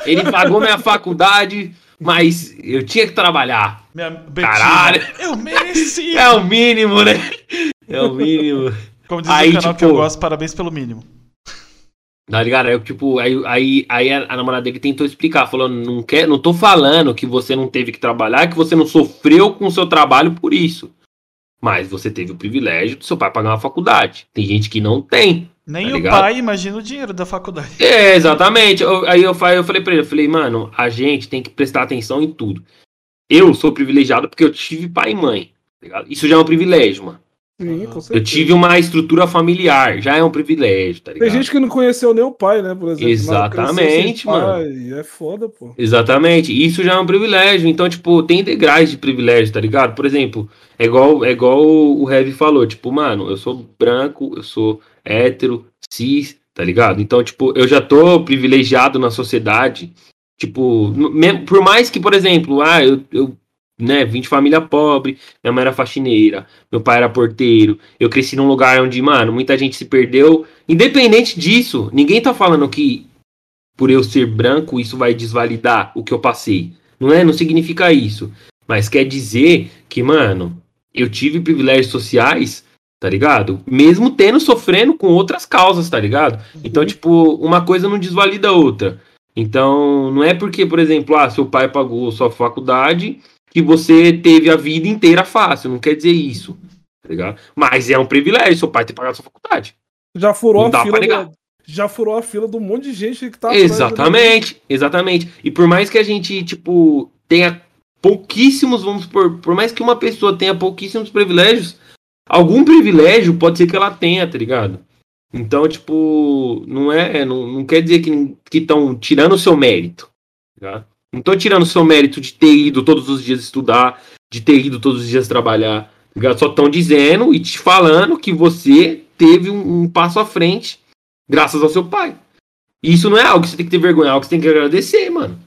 C: ele pagou minha faculdade, mas eu tinha que trabalhar.
A: Minha
C: Caralho.
A: Eu mereci!
C: É o mínimo, né? É o mínimo.
A: Como diz
C: Aí,
A: o canal que
C: tipo-
A: eu gosto, parabéns pelo mínimo.
C: Tá ligado? Aí, tipo, aí, aí, aí a, namorada dele tentou explicar, falou, não, quer, não tô falando que você não teve que trabalhar, que você não sofreu com o seu trabalho por isso. Mas você teve o privilégio do seu pai pagar uma faculdade. Tem gente que não tem.
A: Nem
C: Tá
A: o
C: ligado?
A: pai imagina o dinheiro da faculdade.
C: É, exatamente. Eu- aí eu, eu falei pra ele, eu falei, mano, a gente tem que prestar atenção em tudo. Eu sou privilegiado porque eu tive pai e mãe. tá? Isso já é um privilégio, mano.
B: Sim,
A: Aham.
B: com certeza.
C: Eu tive uma estrutura familiar, já é um privilégio, tá ligado?
B: Tem gente que não conheceu nem o pai, né, por exemplo.
C: Exatamente,
B: sem pai, É foda, pô.
C: Exatamente, isso já é um privilégio. Então, tipo, tem degraus de privilégio, tá ligado? Por exemplo, é igual, é igual o Heavy falou, tipo, mano, eu sou branco, eu sou hétero, cis, tá ligado? Então, tipo, eu já tô privilegiado na sociedade. Tipo, por mais que, por exemplo, ah, eu, eu né, vim de família pobre, minha mãe era faxineira, meu pai era porteiro, eu cresci num lugar onde, mano, muita gente se perdeu. Independente disso, ninguém tá falando que por eu ser branco isso vai desvalidar o que eu passei. Não é? Não significa isso. Mas quer dizer que, mano, eu tive privilégios sociais, tá ligado? Mesmo tendo sofrendo com outras causas, tá ligado? Então, tipo, uma coisa não desvalida a outra. Então, não é porque, por exemplo, ah, seu pai pagou sua faculdade que você teve a vida inteira fácil. Não quer dizer isso, tá ligado? Mas é um privilégio seu pai ter pagado sua faculdade.
B: Já furou
C: Não
B: a fila. do- Já furou a fila de um monte de gente que tá.
C: Exatamente, exatamente. E por mais que a gente, tipo, tenha pouquíssimos, vamos por, por mais que uma pessoa tenha pouquíssimos privilégios, algum privilégio pode ser que ela tenha, tá ligado? Então, tipo, não é, não, não quer dizer que estão tirando o seu mérito, tá? Não tô tirando o seu mérito de ter ido todos os dias estudar, de ter ido todos os dias trabalhar, tá ligado? Só estão dizendo e te falando que você teve um, um passo à frente graças ao seu pai. E isso não é algo que você tem que ter vergonha, é algo que você tem que agradecer, mano.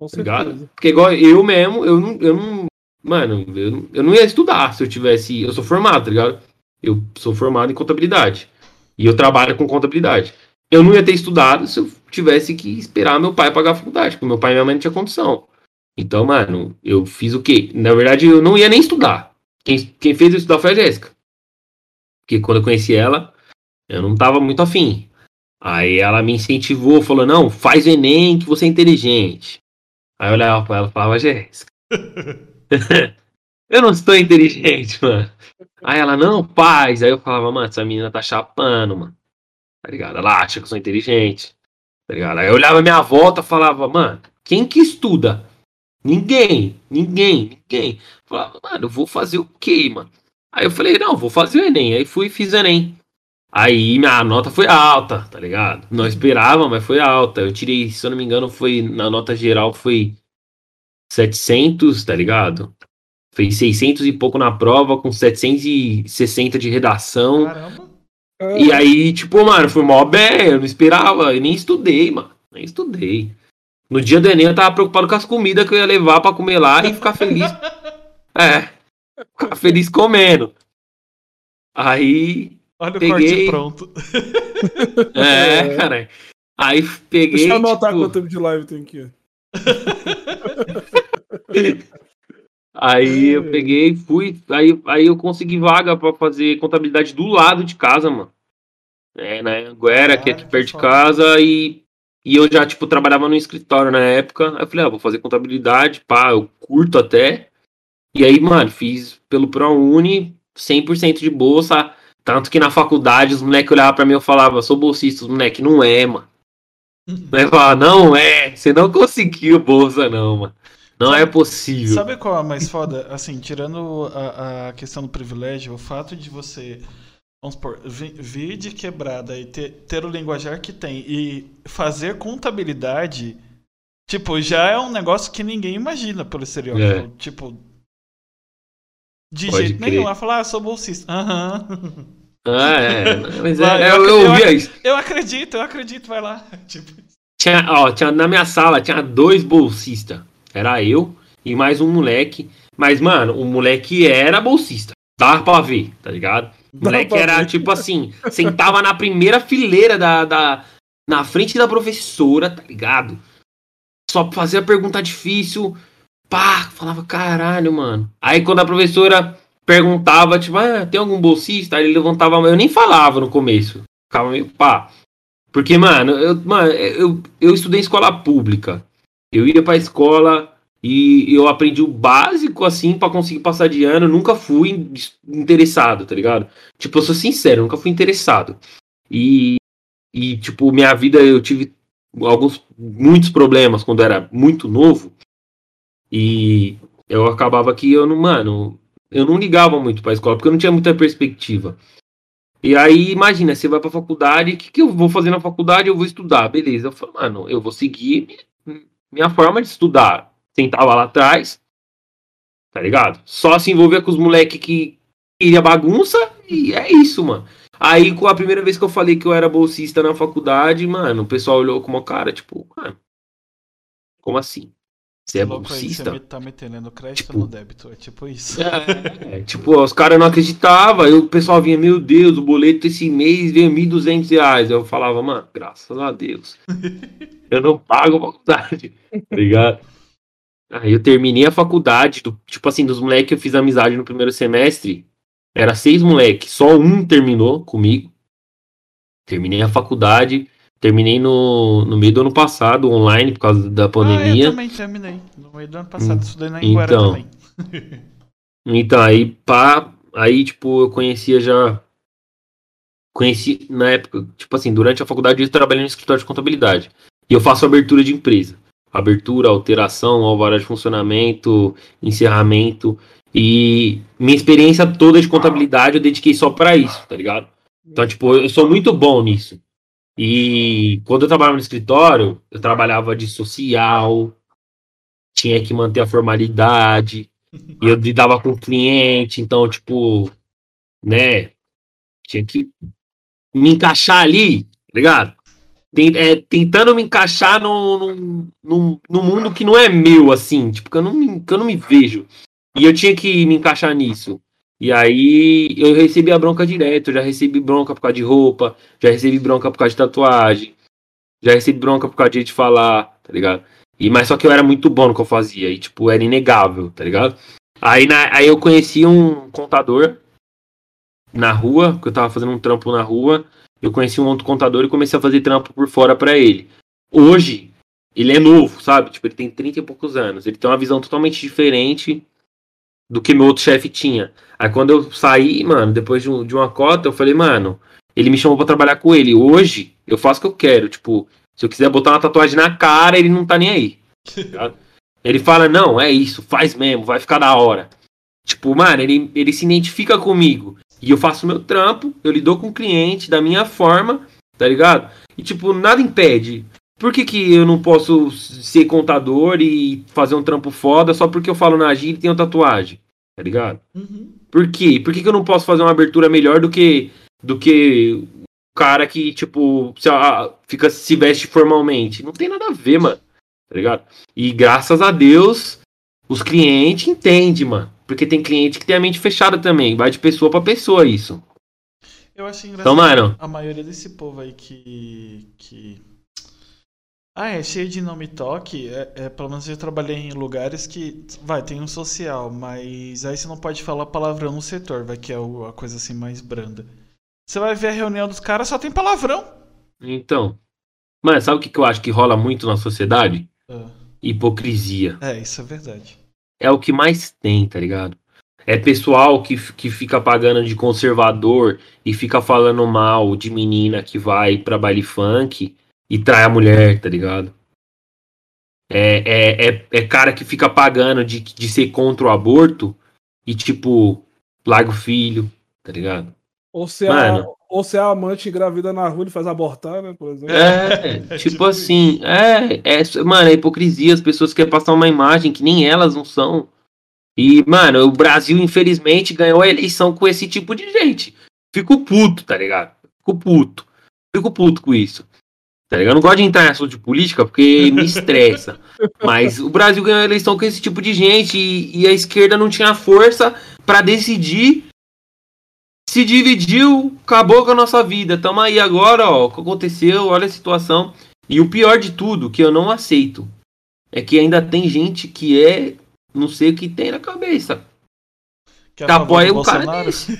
B: Com
C: Tá ligado?
B: certeza.
C: Porque igual eu mesmo, eu não. Eu não mano, eu não, eu não ia estudar se eu tivesse. Eu sou formado, tá ligado? Eu sou formado em contabilidade. E eu trabalho com contabilidade. Eu não ia ter estudado se eu tivesse que esperar meu pai pagar a faculdade, porque meu pai e minha mãe não tinham condição. Então, mano, eu fiz o quê? Na verdade, eu não ia nem estudar. Quem, quem fez eu estudar foi a Jéssica. Porque quando eu conheci ela, eu não tava muito afim. Aí ela me incentivou, falou: não, faz o Enem que você é inteligente. Aí eu olhava pra ela e falava, Jéssica. [LAUGHS] eu não sou inteligente, mano. Aí ela, não, faz. Aí eu falava, mano, essa menina tá chapando, mano. Tá ligado? Ela acha que eu sou inteligente. Tá ligado? Aí eu olhava minha volta falava, mano, quem que estuda? Ninguém, ninguém, ninguém. Eu falava, mano, eu vou fazer o quê, mano? Aí eu falei, não, vou fazer o Enem. Aí fui e fiz Enem. Aí minha nota foi alta, tá ligado? Não esperava, mas foi alta. Eu tirei, se eu não me engano, foi na nota geral foi 700, tá ligado? Fez 600 e pouco na prova, com 760 de redação.
A: Caramba.
B: É,
C: E aí, tipo, mano, foi mó bem, eu não esperava, eu nem estudei, mano. Nem estudei. No dia do Enem eu tava preocupado com as comidas que eu ia levar pra comer lá e ficar feliz. [LAUGHS] É. Ficar feliz comendo. Aí.
A: Olha o
C: Peguei.
A: corte pronto. [LAUGHS]
C: É, cara. Aí peguei.
B: Deixa eu anotar
C: tipo,
B: quanto tempo de live tem aqui. [LAUGHS]
C: Aí eu peguei, fui, aí, aí eu consegui vaga pra fazer contabilidade do lado de casa, mano. É, na Anguera, que é aqui perto de casa, e, e eu já, tipo, trabalhava no escritório na época. Aí eu falei, ah, vou fazer contabilidade, pá, eu curto até. E aí, mano, fiz pelo ProUni, 100% de bolsa. Tanto que na faculdade os moleques olhavam pra mim e falavam, sou bolsista, os moleques, não é, mano. Aí falava, não é, você não conseguiu bolsa, não, mano. Não
A: Sabe-
C: é possível.
A: Sabe qual é a mais foda? Assim, tirando a, a questão do privilégio, o fato de você, vamos supor, vi- vir de quebrada e ter, ter o linguajar que tem e fazer contabilidade, tipo, já é um negócio que ninguém imagina pelo estereótipo.
C: É.
A: Tipo, de
C: Pode
A: jeito
C: crer.
A: nenhum. Ela fala, ah, sou bolsista. Aham.
C: Ah, é. [LAUGHS] Mas
A: Vai,
C: é,
A: eu
C: eu, eu ouvia isso.
A: Eu acredito, eu acredito, vai lá. [LAUGHS] Tipo,
C: Tinha, ó, tinha, na minha sala tinha dois bolsistas. Era eu e mais um moleque. Mas, mano, o moleque era bolsista. Dava pra ver, tá ligado? O moleque era tipo assim, sentava na primeira fileira da, da. Na frente da professora, tá ligado? Só fazia pergunta difícil. Pá, falava, caralho, mano. Aí quando a professora perguntava, tipo, ah, tem algum bolsista? Aí ele levantava a mão. Eu nem falava no começo. Ficava meio pá. Porque, mano, eu, mano, eu, eu estudei em escola pública. Eu ia pra escola e eu aprendi o básico, assim, para conseguir passar de ano. Nunca fui interessado, tá ligado? Tipo, eu sou sincero, nunca fui interessado. E, e, tipo, minha vida eu tive alguns, muitos problemas quando era muito novo. E eu acabava que eu não, mano, eu não ligava muito pra escola, porque eu não tinha muita perspectiva. E aí, imagina, você vai pra faculdade, o que, que eu vou fazer na faculdade? Eu vou estudar, beleza. Eu falo, mano, eu vou seguir minha forma de estudar. Sentava lá atrás, tá ligado? Só se envolver com os moleques que queria bagunça e é isso, mano. Aí, com a primeira vez que eu falei que eu era bolsista na faculdade, mano, o pessoal olhou com uma cara, tipo, mano, como assim? Você é bolsista? Você
A: tá metendo crédito tipo, no débito, é tipo isso.
C: É, [LAUGHS] é tipo, os caras não acreditavam, o pessoal vinha, meu Deus, o boleto esse mês veio 1.200 reais. Eu falava, mano, graças a Deus. [LAUGHS] eu não pago a faculdade, tá ligado? Aí eu terminei a faculdade, do, tipo assim, dos moleques que eu fiz amizade no primeiro semestre, era seis moleques, só um terminou comigo. Terminei a faculdade, Terminei no, no meio do ano passado, online, por causa da pandemia. Ah,
A: eu também terminei. No meio do ano passado, hum, estudei na Anguera então, também. [LAUGHS]
C: então, aí, pá, aí, tipo, eu conhecia já. Conheci na época, tipo assim, durante a faculdade eu trabalhei no escritório de contabilidade. E eu faço abertura de empresa. Abertura, alteração, alvará de funcionamento, encerramento. E minha experiência toda de contabilidade eu dediquei só para isso, tá ligado? Então, tipo, eu sou muito bom nisso. E quando eu trabalhava no escritório, eu trabalhava de social, tinha que manter a formalidade, e eu lidava com o cliente, então, tipo, né, tinha que me encaixar ali, tá ligado? É, tentando me encaixar no, no, no, no, mundo que não é meu, assim, tipo, que eu, não, que eu não me vejo. E eu tinha que me encaixar nisso. E aí eu recebi a bronca direto, já recebi bronca por causa de roupa, já recebi bronca por causa de tatuagem, já recebi bronca por causa de falar, tá ligado? E, mas só que eu era muito bom no que eu fazia, e tipo, era inegável, tá ligado? Aí, na, aí eu conheci um contador na rua, que eu tava fazendo um trampo na rua, eu conheci um outro contador e comecei a fazer trampo por fora para ele. Hoje, ele é novo, sabe? Tipo, ele tem 30 e poucos anos, ele tem uma visão totalmente diferente do que meu outro chefe tinha. Aí quando eu saí, mano, depois de, um, de uma cota, eu falei, mano, ele me chamou pra trabalhar com ele. Hoje, eu faço o que eu quero. Tipo, se eu quiser botar uma tatuagem na cara, ele não tá nem aí. Tá [LAUGHS] ele fala, não, é isso, faz mesmo, vai ficar da hora. Tipo, mano, ele, ele se identifica comigo. E eu faço meu trampo, eu lido com o cliente da minha forma, tá ligado? E, tipo, nada impede. Por que, que eu não posso ser contador e fazer um trampo foda só porque eu falo na gíria e tenho tatuagem? Tá ligado? Uhum. Por quê? Por que, que eu não posso fazer uma abertura melhor do que do que o cara que, tipo, se, fica, se veste formalmente? Não tem nada a ver, mano. Tá ligado? E graças a Deus, os clientes entendem, mano. Porque tem cliente que tem a mente fechada também. Vai de pessoa para pessoa isso.
A: Eu acho engraçado então, mano, a maioria desse povo aí que, que ah, é cheio de nome toque. É, é, pelo menos eu trabalhei em lugares que vai, tem um social, mas aí você não pode falar palavrão no setor, vai que é a coisa assim mais branda. Você vai ver a reunião dos caras, só tem palavrão.
C: Então. Mano, sabe o que, que eu acho que rola muito na sociedade? Ah. Hipocrisia.
A: É, isso é verdade.
C: É o que mais tem, tá ligado? É pessoal que, que fica pagando de conservador e fica falando mal de menina que vai pra baile funk e trai a mulher, tá ligado? É, é, é, é cara que fica pagando de, de ser contra o aborto e, tipo, larga o filho, tá ligado?
B: Ou se, Mano, a, ou se a amante engravida na rua e faz abortar, né, por exemplo.
C: É, tipo, tipo assim, é, é, mano, é hipocrisia, as pessoas querem passar uma imagem que nem elas não são. E, mano, o Brasil, infelizmente, ganhou a eleição com esse tipo de gente. Fico puto, tá ligado? Fico puto. Fico puto com isso. Tá ligado? Eu não gosto de entrar em assunto de política porque me estressa. [LAUGHS] Mas o Brasil ganhou a eleição com esse tipo de gente e, e a esquerda não tinha força para decidir. Se dividiu, acabou com a nossa vida. Tamo aí agora, ó. O que aconteceu? Olha a situação. E o pior de tudo, que eu não aceito, é que ainda tem gente que é. Não sei o que tem na cabeça.
A: Que favor
C: apoia o cara desse.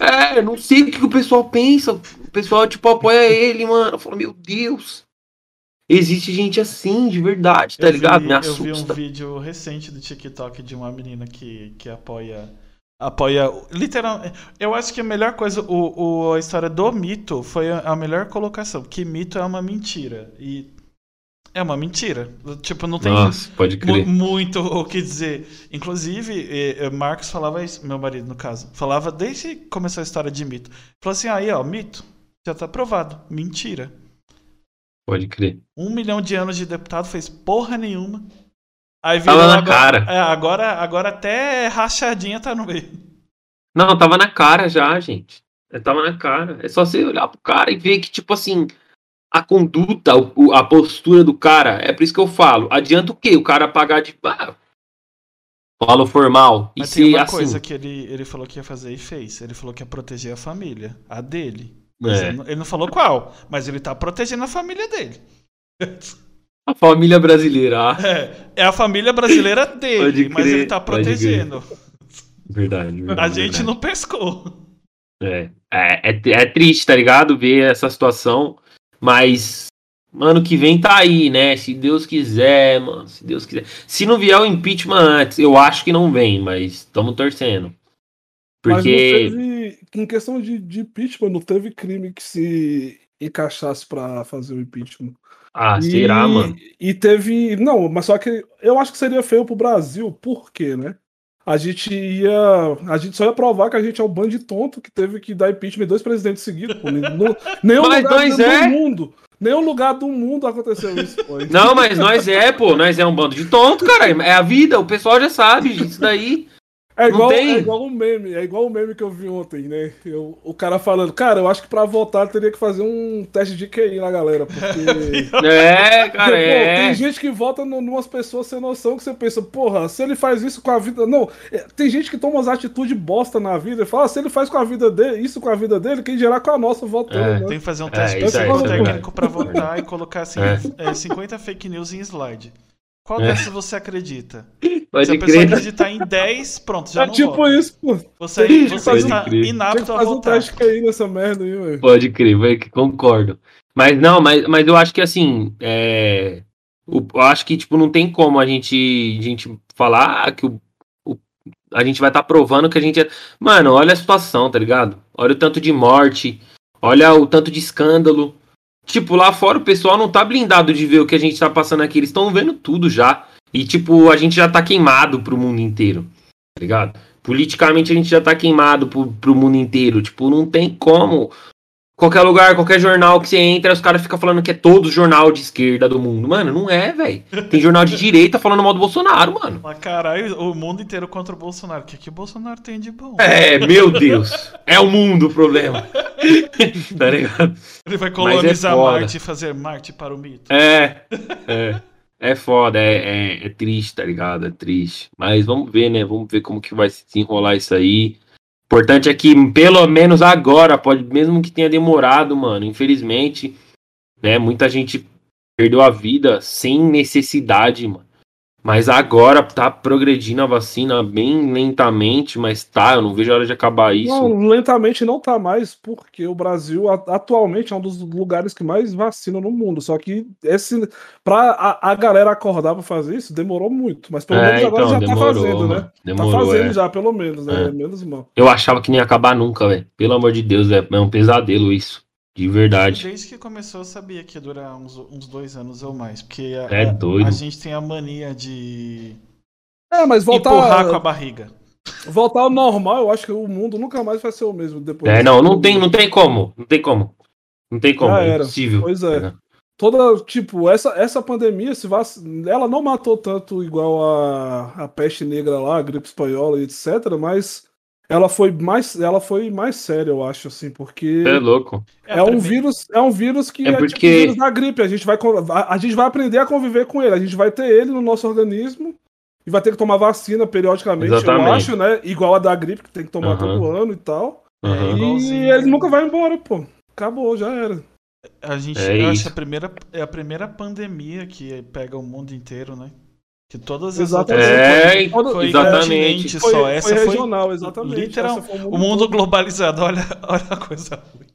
C: É, eu não sei o que, o pessoal pensa. O pessoal, tipo, apoia ele, mano. Eu falo, meu Deus. Existe gente assim, de verdade, tá
A: Eu
C: ligado?
A: vi-
C: Me
A: Eu vi um
C: assusta.
A: vídeo recente do TikTok de uma menina que, que apoia. Apoia. Literalmente. Eu acho que a melhor coisa. O, o, a história do mito foi a, a melhor colocação. Que mito é uma mentira. E. É uma mentira. Tipo, não tem
C: Nossa, pode
A: mu-
C: crer.
A: muito o que dizer. Inclusive, Marcos falava isso, meu marido, no caso. Falava desde que começou a história de mito. Falou assim: aí, ó, mito. Já tá provado. Mentira.
C: Pode crer.
A: Um milhão de anos de deputado fez porra nenhuma. Aí
C: Tava
A: virou
C: na
A: agora,
C: cara.
A: É, agora, agora até rachadinha tá no meio.
C: Não, tava na cara já, gente. É, Tava na cara. É só você olhar pro cara e ver que, tipo assim, a conduta, a postura do cara, é por isso que eu falo. Adianta o quê? O cara pagar de. Ah, falo formal. E
A: Mas tem
C: se
A: uma
C: assim.
A: coisa que ele, ele falou que ia fazer e fez. Ele falou que ia proteger a família. A dele.
C: É.
A: ele, não- ele não falou qual, mas ele tá protegendo a família dele.
C: A família brasileira. ah, [LAUGHS]
A: É, é a família brasileira dele, mas ele tá protegendo.
C: Verdade, verdade.
A: A gente
C: verdade.
A: não pescou.
C: É, é, é, é triste, tá ligado? Ver essa situação. Mas ano que vem tá aí, né? Se Deus quiser, mano. Se Deus quiser. Se não vier o impeachment antes, eu acho que não vem, mas estamos torcendo. Porque.
B: teve. Em questão de, de impeachment, não teve crime que se encaixasse pra fazer o impeachment.
C: Ah,
B: E-
C: será, mano?
B: E teve. Não, mas só que eu acho que seria feio pro Brasil, por quê, né? A gente ia. A gente só ia provar que a gente é um bando de tonto que teve que dar impeachment dois presidentes seguidos. Pô. No, [LAUGHS] nenhum
C: Mas
B: lugar
C: nós
B: do
C: é.
B: mundo. Nenhum lugar do mundo aconteceu isso, pô.
C: Não, mas nós é, pô. Nós é um bando de tonto, cara. É a vida, o pessoal já sabe isso daí.
B: É igual, é igual um meme, é igual o meme que eu vi ontem, né? Eu- o cara falando, cara, eu acho que pra votar teria que fazer um teste de QI na galera, porque. [LAUGHS]
C: É,
B: Porque,
C: cara,
B: pô,
C: é.
B: Tem gente que vota em umas pessoas sem noção que você pensa, porra, se ele faz isso com a vida. Não, é, tem gente que toma umas atitudes bosta na vida e fala, "Ah, se ele faz com a vida dele, isso com a vida dele, quem gerar com a nossa votando,
C: É.
B: né?
A: Tem que fazer um
C: É,
A: teste
B: é
C: verdade.
A: pra votar e colocar assim,
C: É.
A: é, 50 fake news em slide. Qual
C: É.
A: dessas você acredita? Se
C: Pode
A: a pessoa
C: crer.
A: acreditar em 10, pronto, já
B: É
A: não
B: tipo
A: vota.
B: isso, pô.
A: Você, você
C: Pode
A: está
C: crer.
A: Inapto a
B: fazer um teste QI nessa merda aí, velho.
C: Pode crer, vai que concordo. Mas não, mas, mas eu acho que assim, é, eu acho que tipo não tem como a gente, a gente falar que o, o- a gente vai estar provando que a gente é. Mano, olha a situação, tá ligado? Olha o tanto de morte, olha o tanto de escândalo. Tipo, lá fora o pessoal não tá blindado de ver o que a gente tá passando aqui, eles estão vendo tudo já. E tipo, a gente já tá queimado pro mundo inteiro, tá ligado? Politicamente a gente já tá queimado pro, pro mundo inteiro. Tipo, não tem como qualquer lugar, qualquer jornal que você entra, os caras ficam falando que é todo jornal de esquerda do mundo. Mano, não é, velho. Tem jornal de [LAUGHS] direita falando mal do Bolsonaro, mano.
A: Mas caralho, o mundo inteiro contra o Bolsonaro. O que, que o Bolsonaro tem de bom?
C: É, meu Deus. É o mundo o problema. [LAUGHS] tá ligado?
A: Ele vai colonizar
C: foda.
A: Marte e fazer Marte para o mito.
C: É, é. É foda, é, é, é triste, tá ligado? É triste. Mas vamos ver, né? Vamos ver como que vai se desenrolar isso aí. Importante é que, pelo menos agora, pode, mesmo que tenha demorado, mano, infelizmente, né? Muita gente perdeu a vida sem necessidade, mano. Mas agora tá progredindo a vacina bem lentamente, mas tá, eu não vejo a hora de acabar isso.
B: Não, lentamente não tá mais, porque o Brasil atualmente é um dos lugares que mais vacina no mundo. Só que esse pra a, a galera acordar pra fazer isso demorou muito. Mas pelo
C: É,
B: menos agora
C: então,
B: já
C: demorou,
B: tá fazendo, né?
C: mano. Demorou,
B: tá fazendo
C: é.
B: já, pelo menos, né?
C: É.
B: Menos mal.
C: Eu achava que nem ia acabar nunca, velho. Pelo amor de Deus, velho. É um pesadelo isso. De verdade.
A: Desde que começou, eu sabia que ia durar uns, uns dois anos ou mais. Porque a,
C: É doido.
A: a gente tem a mania de
B: É, mas
A: empurrar com a
B: voltar,
A: barriga.
B: voltar ao normal, eu acho que o mundo nunca mais vai ser o mesmo depois.
C: É, não, não tem, não tem como. Não tem como. Não tem como.
B: Já
C: É
B: era.
C: impossível.
B: Pois é. Toda, tipo, essa, essa pandemia, se vac... ela não matou tanto igual a, a peste negra lá, a gripe espanhola e etc, mas ela foi mais, ela foi mais séria, eu acho, assim, porque
C: É louco.
B: é,
A: a
B: um vírus, é um vírus que
C: É
B: é, tipo
C: porque-
B: o vírus da gripe, a gente, vai, a, a gente vai aprender a conviver com ele, a gente vai ter ele no nosso organismo e vai ter que tomar vacina periodicamente, eu
C: Exatamente.
B: acho, né, igual a da gripe, que tem que tomar
C: Aham.
B: todo ano e tal.
A: É, igualzinho.
B: e ele nunca vai embora, pô, acabou, já era.
A: A gente
C: É
A: eu
C: isso.
A: acho a primeira, é a primeira pandemia que pega o mundo inteiro, né? Que todas as
B: Exatamente.
A: outras
C: É,
A: foi, foi
C: exatamente.
B: Foi,
A: só. Essa
B: foi regional, exatamente.
A: literal-
B: foi
A: o mundo globalizado. [LAUGHS] Olha, olha a coisa ruim.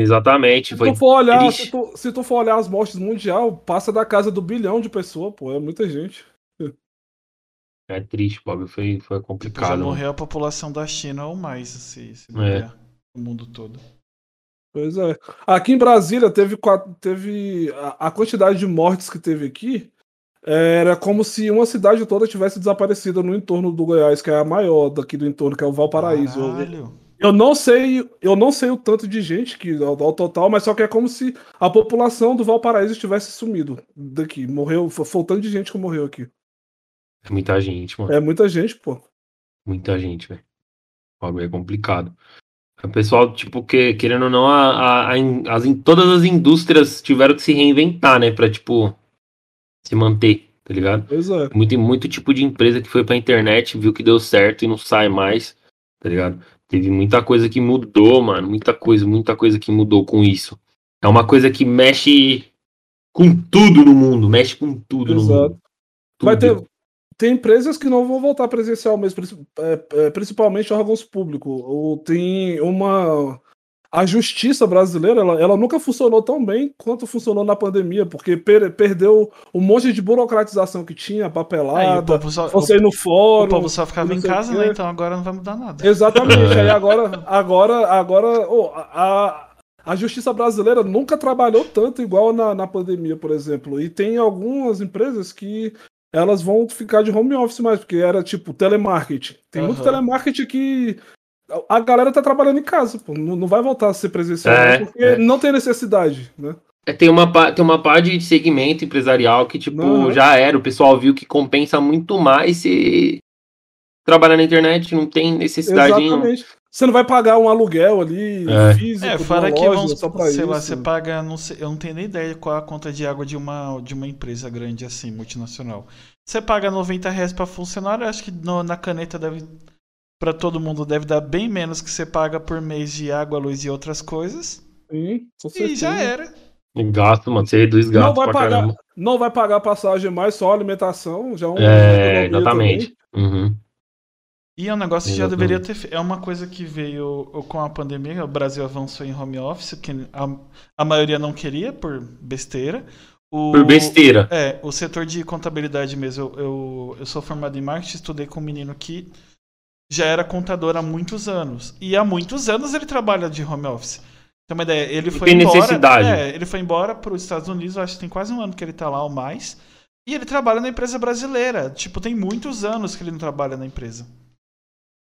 C: Exatamente.
B: Se
C: Foi
B: tu for olhar,
C: triste.
B: se tu, se tu for olhar as mortes mundial, passa da casa do bilhão de pessoas, pô, é muita gente.
C: É triste, Bob. Foi, foi
A: já
C: complicado. mano.
A: morreu a população da China ou mais, se, se
C: É.
A: bobear, o mundo todo.
B: Pois é. Aqui em Brasília teve quatro, teve a, a quantidade de mortes que teve aqui era como se uma cidade toda tivesse desaparecido no entorno do Goiás, que é a maior daqui do entorno, que é o Valparaíso. Eu,
A: Caralho.
B: eu não sei, eu não sei o tanto de gente que ao, ao total, mas só que é como se a população do Valparaíso tivesse sumido daqui. Morreu, foi foi o tanto de gente que morreu aqui.
C: É muita gente, mano.
B: É muita gente, pô.
C: Muita gente, velho. O bagulho é complicado. O pessoal, tipo, que, querendo ou não, a, a- a as, todas as indústrias tiveram que se reinventar, né? Pra, tipo, se manter, tá ligado?
B: Pois é.
C: Muito, muito tipo de empresa que foi pra internet, viu que deu certo e não sai mais, tá ligado? Teve muita coisa que mudou, mano. Muita coisa, muita coisa que mudou com isso. É uma coisa que mexe com tudo no mundo. Mexe com tudo no
B: Exato.
C: mundo.
B: Vai
C: Tudo.
B: ter, tem empresas que não vão voltar presencial mesmo, é, é, principalmente órgãos públicos. Ou tem uma. A justiça brasileira, ela, ela nunca funcionou tão bem quanto funcionou na pandemia, porque per- perdeu um monte de burocratização que tinha, papelada,
A: povo só,
B: você no fórum.
A: o povo só ficava em casa, né? Então agora não vai mudar nada.
B: Exatamente.
C: É.
B: Aí agora, agora, agora, ô, a, a justiça brasileira nunca trabalhou tanto igual na, na pandemia, por exemplo. E tem algumas empresas que elas vão ficar de home office mais, porque era tipo telemarketing. Tem muito
A: Aham.
B: telemarketing que a galera tá trabalhando em casa, pô. Não, não vai voltar a ser presencial,
C: É,
B: não, porque
C: é.
B: não tem necessidade, né?
C: É, tem uma pá- tem uma pá de segmento empresarial que, tipo,
B: Uhum.
C: já era. O pessoal viu que compensa muito mais se trabalhar na internet, não tem necessidade nenhuma.
B: Exatamente. Você não vai pagar um aluguel ali
C: É.
B: físico,
A: É,
B: de
A: fora que
B: loja
A: vamos,
B: só pra
A: sei
B: isso.
A: lá, você paga, não sei, eu não tenho nem ideia qual é a conta de água de uma, de uma empresa grande assim, multinacional. Você paga 90 reais pra funcionário, eu acho que no- na caneta deve, pra todo mundo deve dar bem menos que você paga por mês de água, luz e outras coisas.
B: Sim, com
A: E já era.
C: Gasto, mano. Você reduz gasto
B: não vai
C: pra
B: pagar,
C: caramba.
B: não vai pagar passagem mais, só alimentação, já é um
C: É, exatamente. Uhum.
A: E é um negócio que já deveria ter É uma coisa que veio com a pandemia, o Brasil avançou em home office, que a, a maioria não queria por besteira. O,
C: Por besteira.
A: É, o setor de contabilidade mesmo. Eu, eu, eu sou formado em marketing, estudei com um menino que já era contador há muitos anos. E há muitos anos ele trabalha de home office. Tem uma ideia, ele foi
C: tem
A: embora.
C: necessidade.
A: É, ele foi embora para os Estados Unidos, acho que tem quase um ano que ele tá lá ou mais. E ele trabalha na empresa brasileira. Tipo, tem muitos anos que ele não trabalha na empresa.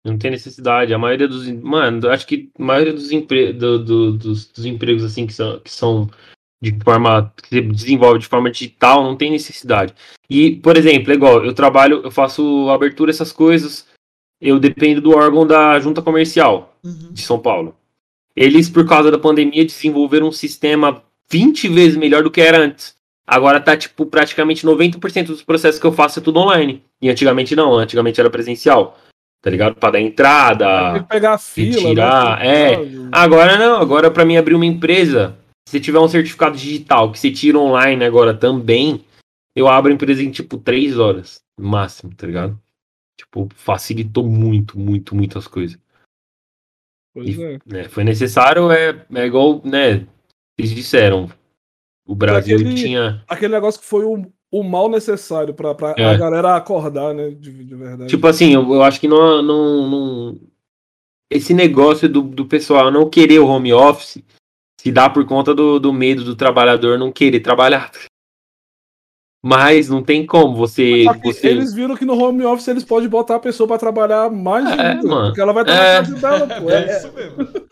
C: Não tem necessidade. A maioria dos. Mano, acho que a maioria dos, empre... do- do- dos, dos empregos assim que são, que são de forma. que se desenvolve de forma digital, não tem necessidade. E, por exemplo, é igual, eu trabalho, eu faço abertura, essas coisas. Eu dependo do órgão da junta comercial
A: Uhum.
C: de São Paulo. Eles, por causa da pandemia, desenvolveram um sistema 20 vezes melhor do que era antes. Agora tá, tipo, praticamente 90% dos processos que eu faço é tudo online. E antigamente não, antigamente era presencial. Tá ligado? Pra dar entrada.
B: Tem que pegar a fila,
C: tirar,
B: né?
C: é. Agora não, agora pra mim abrir uma empresa, se tiver um certificado digital que você tira online agora também, eu abro a empresa em tipo 3 horas, no máximo, tá ligado? Tipo, facilitou muito, muito, muitas coisas.
B: Pois é.
C: né? Foi necessário, é, é igual, né? Eles disseram. O Brasil
B: aquele-
C: tinha.
B: Aquele negócio que foi o, o mal necessário pra, pra
C: É.
B: a galera acordar, né? De, de verdade.
C: Tipo assim, eu, eu acho que não, não, não- Esse negócio do, do pessoal não querer o home office se dá por conta do, do medo do trabalhador não querer trabalhar. Mas não tem como você.
B: Só que
C: você...
B: Eles viram que no home office eles podem botar a pessoa pra trabalhar mais
C: É,
B: ainda,
C: mano.
B: porque ela vai estar
C: É.
B: na casa dela, pô. É, é-
A: mesmo.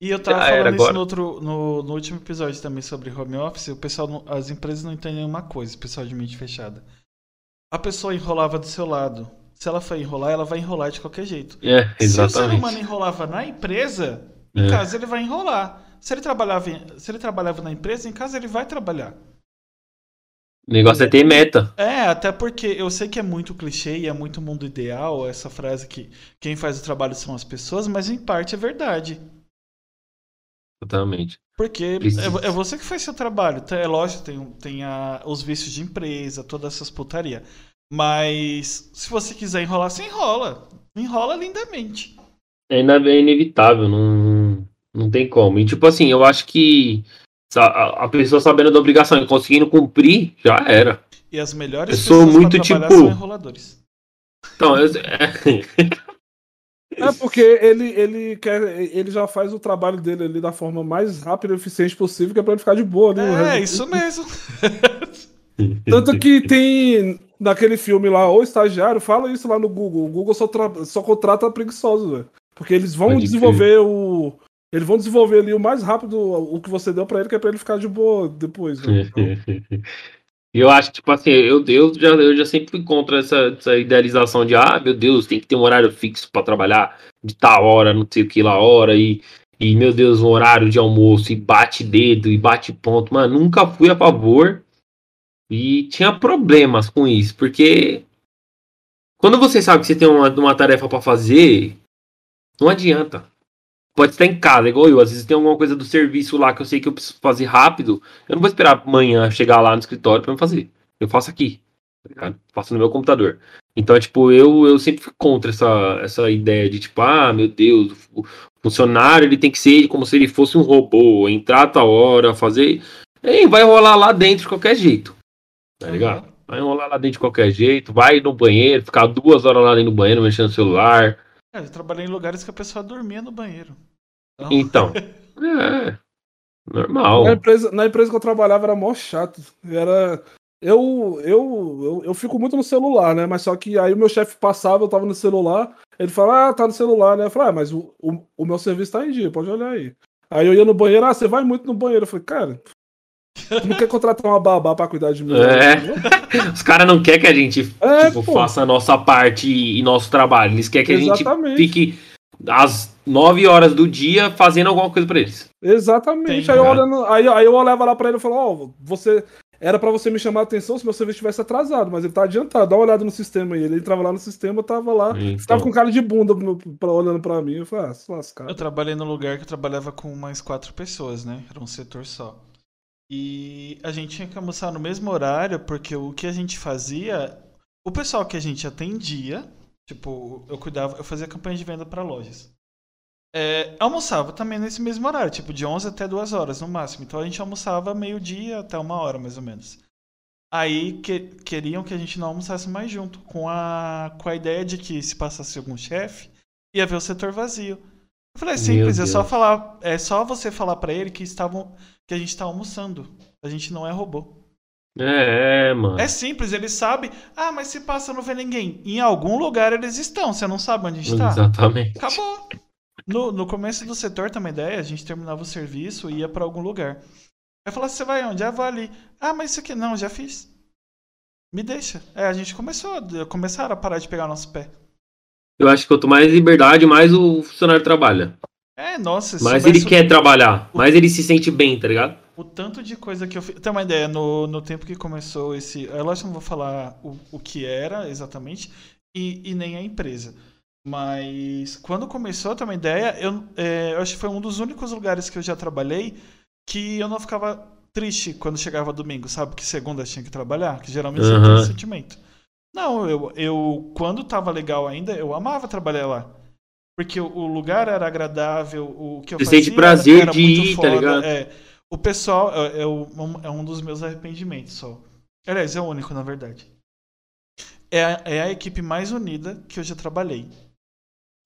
A: E eu tava
C: Já
A: falando isso no, outro, no, no último episódio também sobre home office. O pessoal, não- as empresas não entendem uma coisa, o pessoal de mente fechada. A pessoa enrolava do seu lado. Se ela for enrolar, ela vai enrolar de qualquer jeito.
C: É,
A: Se o ser
C: exatamente.
A: humano enrolava na empresa, em
C: É.
A: casa ele vai enrolar. Se ele, trabalhava se ele trabalhava na empresa, em casa ele vai trabalhar.
C: O negócio é ter meta.
A: É, até porque eu sei que é muito clichê e é muito mundo ideal essa frase que quem faz o trabalho são as pessoas, mas em parte é verdade.
C: Exatamente.
A: Porque é, é você que faz seu trabalho. Então, É lógico, tem, tem a- os vícios de empresa, todas essas putaria. Mas se você quiser enrolar, você enrola. Enrola lindamente.
C: Ainda é inevitável, não, não tem como. E tipo assim, eu acho que a, a pessoa sabendo da obrigação e conseguindo cumprir, já era.
A: E as melhores
C: Eu sou
A: pessoas
C: muito, tipo-
A: são enroladores.
C: Então, eu, é,
B: É porque ele, ele quer. Ele já faz o trabalho dele ali da forma mais rápida e eficiente possível, que é pra ele ficar de boa, né?
A: É, isso mesmo. [LAUGHS]
B: Tanto que tem naquele filme lá, O Estagiário, fala isso lá no Google. O Google só, tra- só contrata preguiçosos, velho. Porque eles vão
C: Pode
B: desenvolver o. Eles vão desenvolver ali o mais rápido o que você deu pra ele, que é pra ele ficar de boa depois. Né?
C: E [LAUGHS] eu acho, tipo assim, eu, eu, já, eu já sempre fui contra essa, essa idealização de, ah, meu Deus, tem que ter um horário fixo pra trabalhar de tal hora, não sei o que lá hora, e, e meu Deus, um horário de almoço, e bate dedo, e bate ponto. Mano, nunca fui a favor e tinha problemas com isso, porque quando você sabe que você tem uma, uma tarefa pra fazer, não adianta. Pode estar em casa, igual eu. Às vezes tem alguma coisa do serviço lá que eu sei que eu preciso fazer rápido. Eu não vou esperar amanhã chegar lá no escritório pra me fazer. Eu faço aqui. tá? Faço no meu computador. Então, tipo, eu, eu sempre fui contra essa, essa ideia de, tipo, ah, meu Deus, o funcionário ele tem que ser como se ele fosse um robô, entrar a tal hora, fazer. E vai rolar lá dentro de qualquer jeito. Tá ligado? Vai rolar lá dentro de qualquer jeito, vai no banheiro, ficar duas horas lá dentro do banheiro mexendo no celular.
A: É, eu trabalhei em lugares que a pessoa dormia no banheiro.
C: Então, [LAUGHS] é. Normal.
B: Na, empresa, na empresa que eu trabalhava era mó chato. Era. Eu, eu, eu, eu fico muito no celular, né? Mas só que aí o meu chefe passava, eu tava no celular, ele fala, ah, tá no celular, né? Eu falei, ah, mas o, o, o meu serviço tá em dia, pode olhar aí. Aí eu ia no banheiro, ah, você vai muito no banheiro. Eu falei, cara, tu não quer contratar uma babá pra cuidar de mim?
C: É.
B: não?
C: Os caras não querem que a gente
B: É,
C: tipo, faça a nossa parte e nosso trabalho. Eles querem que a
B: Exatamente.
C: gente fique às 9 horas do dia fazendo alguma coisa pra eles.
B: Exatamente.
A: Tem,
B: aí, eu
C: cara.
B: olhando, aí, aí eu olhava lá pra ele e falava, ó, você. Era pra você me chamar a atenção se meu serviço estivesse atrasado, mas ele tá adiantado. Dá uma olhada no sistema aí. Ele entrava lá no sistema, eu tava lá.
C: Então,
B: Tava com cara de bunda pra- olhando pra mim. Eu falei, ah, se lascar.
A: Eu trabalhei num lugar que eu trabalhava com mais quatro pessoas, né? Era um setor só. E a gente tinha que almoçar no mesmo horário, porque o que a gente fazia, o pessoal que a gente atendia, tipo, eu cuidava, eu fazia campanha de venda para lojas. É, almoçava também nesse mesmo horário, tipo de 11 até 2 horas no máximo. Então a gente almoçava meio-dia até uma hora mais ou menos. Aí que- queriam que a gente não almoçasse mais junto, com a, com a ideia de que se passasse algum chefe, ia ver o setor vazio. Eu falei, é simples, é só falar, é só você falar pra ele que estavam que a gente tá almoçando. A gente não é robô.
C: É, é, mano.
A: É simples, ele sabe. Ah, mas se passa não vê ninguém. Em algum lugar eles estão, você não sabe onde está.
C: Exatamente.
A: Acabou. No, no começo do setor, também ideia, a gente terminava o serviço e ia pra algum lugar. Aí falava, você vai onde? Ah, vou ali. Ah, mas isso aqui não, já fiz. Me deixa. É, a gente começou, começaram a parar de pegar nosso pé.
C: Eu acho que quanto mais liberdade, mais o funcionário trabalha.
A: É, nossa,
C: Mais ele quer trabalhar. Mais ele se sente bem, tá ligado?
A: O tanto de coisa que eu fiz. Tem uma ideia, no, no tempo que começou esse. Eu acho que não vou falar o, o que era exatamente e, e nem a empresa. Mas quando começou, tem uma ideia, eu, é, eu acho que foi um dos únicos lugares que eu já trabalhei que eu não ficava triste quando chegava domingo, sabe? Que segunda tinha que trabalhar, que geralmente você tem
C: Aham.
A: esse sentimento. Não, eu, eu quando tava legal ainda, eu amava trabalhar lá. Porque o, o lugar era agradável, o que eu
C: Você
A: fazia
C: sente prazer
A: era
C: de
A: muito
C: ir, tá
A: foda,
C: ligado?
A: é. O pessoal é, é um, é um dos meus arrependimentos só. Aliás, é o único, na verdade. É a, é a equipe mais unida que eu já trabalhei.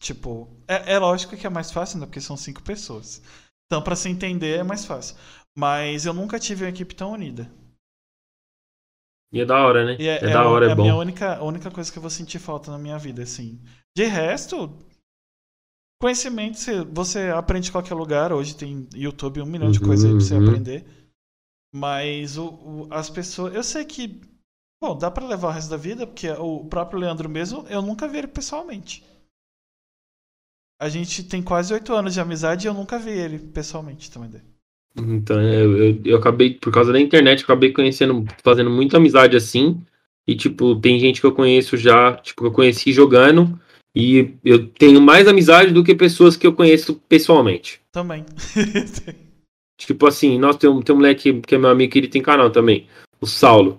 A: Tipo, é, é lógico que é mais fácil, né? Porque são cinco pessoas. Então, pra se entender, é mais fácil. Mas eu nunca tive uma equipe tão unida.
C: E é da hora, né?
A: E é,
C: é, da hora,
A: é
C: é
A: a minha
C: bom.
A: única, a única coisa que eu vou sentir falta na minha vida, assim. De resto, conhecimento você, você aprende em qualquer lugar. Hoje tem YouTube, um milhão de
C: Uhum,
A: coisas aí pra você
C: uhum.
A: aprender. Mas o, o- as pessoas. Eu sei que. Bom, dá pra levar o resto da vida, porque o próprio Leandro mesmo, eu nunca vi ele pessoalmente. A gente tem quase oito anos de amizade e eu nunca vi ele pessoalmente também.
C: Então, eu, eu, eu acabei, por causa da internet, eu acabei conhecendo, fazendo muita amizade assim. E, tipo, tem gente que eu conheço já, tipo, que eu conheci jogando. E eu tenho mais amizade do que pessoas que eu conheço pessoalmente.
A: Também. [LAUGHS]
C: Tipo assim, nós tem um, tem um moleque que é meu amigo que ele tem canal também, o Saulo.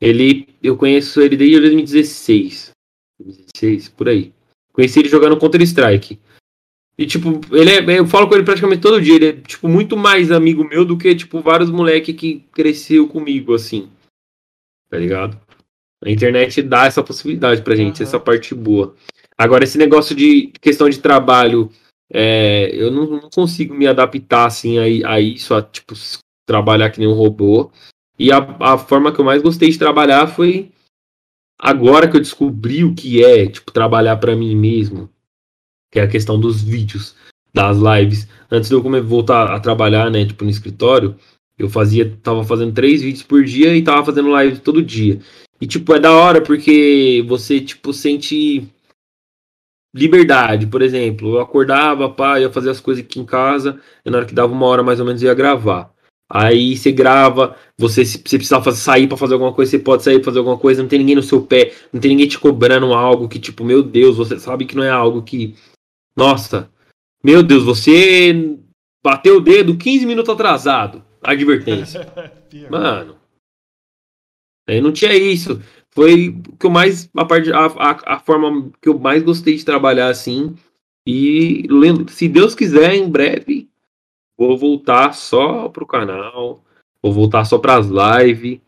C: Ele, eu conheço ele desde 2016. 2016, por aí. Conheci ele jogando Counter-Strike. E, tipo, ele é, eu falo com ele praticamente todo dia. Ele é, tipo, muito mais amigo meu do que, tipo, vários moleques que cresceu comigo, assim. Tá ligado? A internet dá essa possibilidade pra gente, uhum. essa parte boa. Agora, esse negócio de questão de trabalho, é, eu não, não, consigo me adaptar, assim, a, a isso, a, tipo, trabalhar que nem um robô. E a, a forma que eu mais gostei de trabalhar foi agora que eu descobri o que é, tipo, trabalhar para mim mesmo que é a questão dos vídeos, das lives. Antes de eu voltar a trabalhar, né, tipo, no escritório, eu fazia, tava fazendo três vídeos por dia e tava fazendo live todo dia. E, tipo, é da hora porque você, tipo, sente liberdade, por exemplo. Eu acordava, pá, ia fazer as coisas aqui em casa, e na hora que dava uma hora mais ou menos ia gravar. Aí você grava, você se você precisar fazer, sair para fazer alguma coisa, você pode sair pra fazer alguma coisa, não tem ninguém no seu pé, não tem ninguém te cobrando algo que, tipo, meu Deus, você sabe que não é algo que nossa, meu Deus, você bateu o dedo 15 minutos atrasado. Advertência. [LAUGHS] Mano. Aí não tinha isso. Foi que eu mais. A, parte, a, a, a forma que eu mais gostei de trabalhar assim. E se Deus quiser, em breve, vou voltar só pro canal. Vou voltar só pras lives.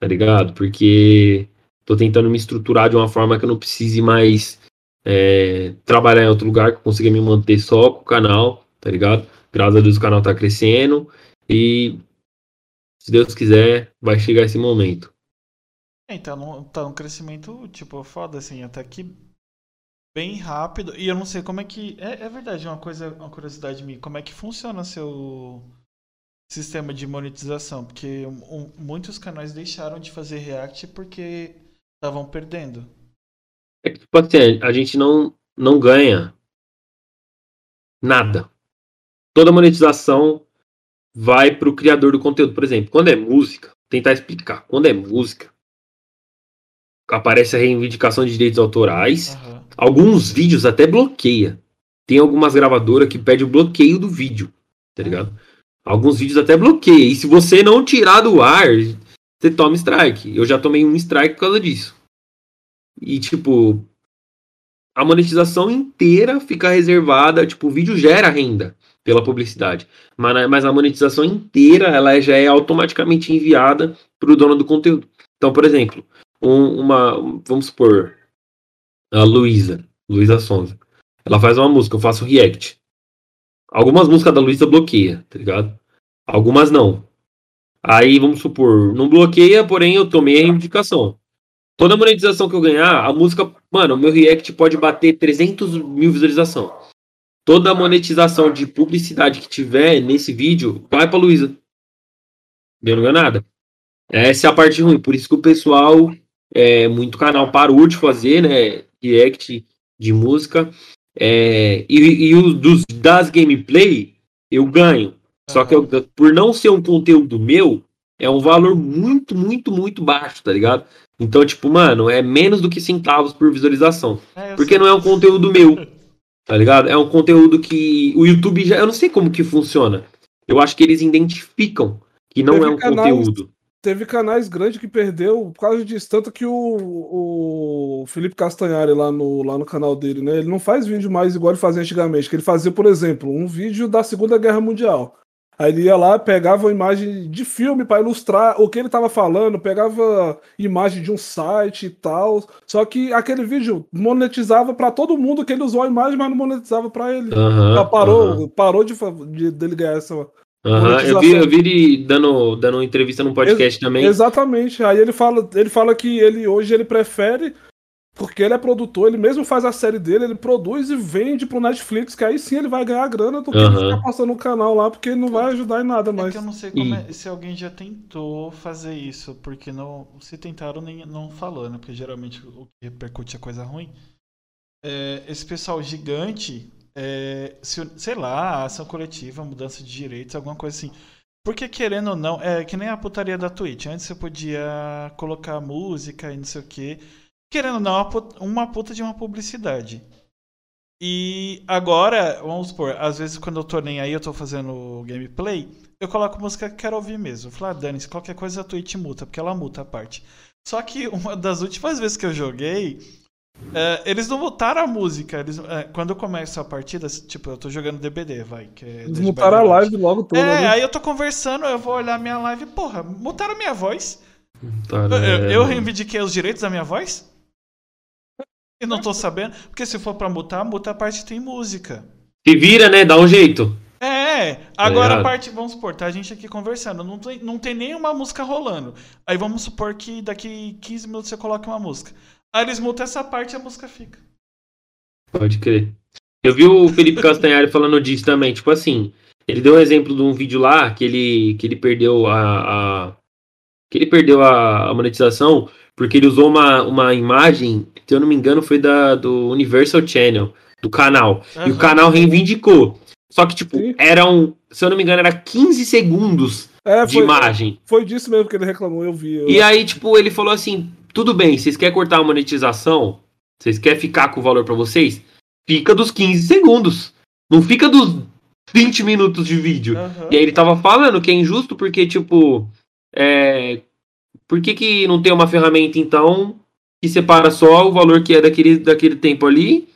C: Tá ligado? Porque tô tentando me estruturar de uma forma que eu não precise mais é, trabalhar em outro lugar que consiga me manter só com o canal, tá ligado? Graças a Deus o canal tá crescendo e se Deus quiser, vai chegar esse momento.
A: É, tá num, tá num crescimento, tipo, foda, assim, até que bem rápido. E eu não sei como é que. É, é verdade, uma coisa, uma curiosidade minha, como é que funciona seu sistema de monetização? Porque um, muitos canais deixaram de fazer React porque estavam perdendo.
C: É que, tipo assim, a gente não, não ganha nada. Toda monetização vai para o criador do conteúdo. Por exemplo, quando é música, tentar explicar. Quando é música, aparece a reivindicação de direitos autorais. Uhum. Alguns vídeos até bloqueia. Tem algumas gravadoras que pedem o bloqueio do vídeo, tá ligado? Uhum. Alguns vídeos até bloqueia. E se você não tirar do ar, você toma strike. Eu já tomei um strike por causa disso. E, tipo, a monetização inteira fica reservada, tipo, o vídeo gera renda pela publicidade, mas, mas a monetização inteira ela já é automaticamente enviada para o dono do conteúdo. Então, por exemplo, um, uma, vamos supor, a Luísa, Luísa Sonza, ela faz uma música, eu faço react. Algumas músicas da Luísa bloqueia, tá ligado? Algumas não. Aí, vamos supor, não bloqueia, porém eu tomei a indicação. Toda monetização que eu ganhar, a música, mano, o meu react pode bater 300 mil visualização. Toda monetização de publicidade que tiver nesse vídeo vai pra Luísa. Não ganha nada. Essa é a parte ruim. Por isso que o pessoal, é, muito canal parou de fazer, né? React de música. É, e e o, dos, das gameplay, eu ganho. Só que eu, por não ser um conteúdo meu, é um valor muito, muito, muito baixo, tá ligado? Então, tipo, mano, é menos do que centavos por visualização. É, porque não é um conteúdo meu. [LAUGHS] Tá ligado? É um conteúdo que o YouTube já. Eu não sei como que funciona. Eu acho que eles identificam que não teve é um canais, conteúdo.
B: Teve canais grandes que perdeu por causa disso. Tanto que o, o Felipe Castanhari lá no, lá no canal dele, né? Ele não faz vídeo mais igual ele fazia antigamente. Que ele fazia, por exemplo, um vídeo da Segunda Guerra Mundial. Aí ele ia lá, pegava uma imagem de filme para ilustrar o que ele estava falando, pegava imagem de um site e tal. Só que aquele vídeo monetizava para todo mundo que ele usou a imagem, mas não monetizava para ele.
C: Uhum,
B: Já parou, uhum. parou de, de dele ganhar essa.
C: Uhum, eu vi, eu vi ele dando, dando entrevista num podcast Ex também.
B: Exatamente. Aí ele fala, ele fala que ele hoje ele prefere porque ele é produtor, ele mesmo faz a série dele, ele produz e vende pro Netflix, que aí sim ele vai ganhar grana do que uhum. ficar passando no canal lá, porque ele não vai ajudar em nada mais. É
A: que eu não sei é, se alguém já tentou fazer isso, porque não, se tentaram nem não falou, né? Porque geralmente o que repercute é coisa ruim. É, esse pessoal gigante, é, se, sei lá, ação coletiva, mudança de direitos, alguma coisa assim. Porque querendo ou não, é que nem a putaria da Twitch. Antes você podia colocar música e não sei o que querendo ou não, uma puta de uma publicidade. E agora, vamos supor, às vezes quando eu tô nem aí, eu tô fazendo gameplay, eu coloco música que quero ouvir mesmo. Eu falo, ah, Dani, se qualquer coisa a Twitch multa, porque ela multa a parte. Só que uma das últimas vezes que eu joguei, é, eles não mutaram a música. Eles, é, quando eu começo a partida, tipo, eu tô jogando DBD, vai. Que é
B: Eles mutaram a live logo toda.
A: É,
B: né?
A: aí eu tô conversando, eu vou olhar minha live, porra, mutaram a minha voz.
C: Tá,
A: Eu,
C: né?
A: eu, eu reivindiquei os direitos da minha voz? E não tô sabendo. Porque se for pra mutar, muta a parte que tem música.
C: Se vira, né? Dá um jeito.
A: É, agora a
C: ligado?
A: parte, vamos supor, tá a gente aqui conversando, não tem, não tem nenhuma música rolando. Aí vamos supor que daqui 15 minutos você coloca uma música. Aí eles mutam essa parte e a música fica.
C: Pode crer. Eu vi o Felipe Castanhari falando disso também. Tipo assim, ele deu um exemplo de um vídeo lá que ele, que ele perdeu a, a- que ele perdeu a, a monetização porque ele usou uma, uma imagem, se eu não me engano, foi da do Universal Channel, do canal. E o canal reivindicou. Só que, tipo,
B: Sim.
C: eram, se eu não me engano, era 15 segundos
B: É,
C: de
B: foi,
C: imagem.
B: foi disso mesmo que ele reclamou, eu vi. eu-
C: E aí, tipo, ele falou assim: tudo bem, vocês querem cortar a monetização? Vocês querem ficar com o valor pra vocês? Fica dos 15 segundos. Não fica dos 20 minutos de vídeo.
A: Aham.
C: E aí ele tava falando que é injusto porque, tipo, é. Por que, que não tem uma ferramenta, então, que separa só o valor que é daquele, daquele tempo ali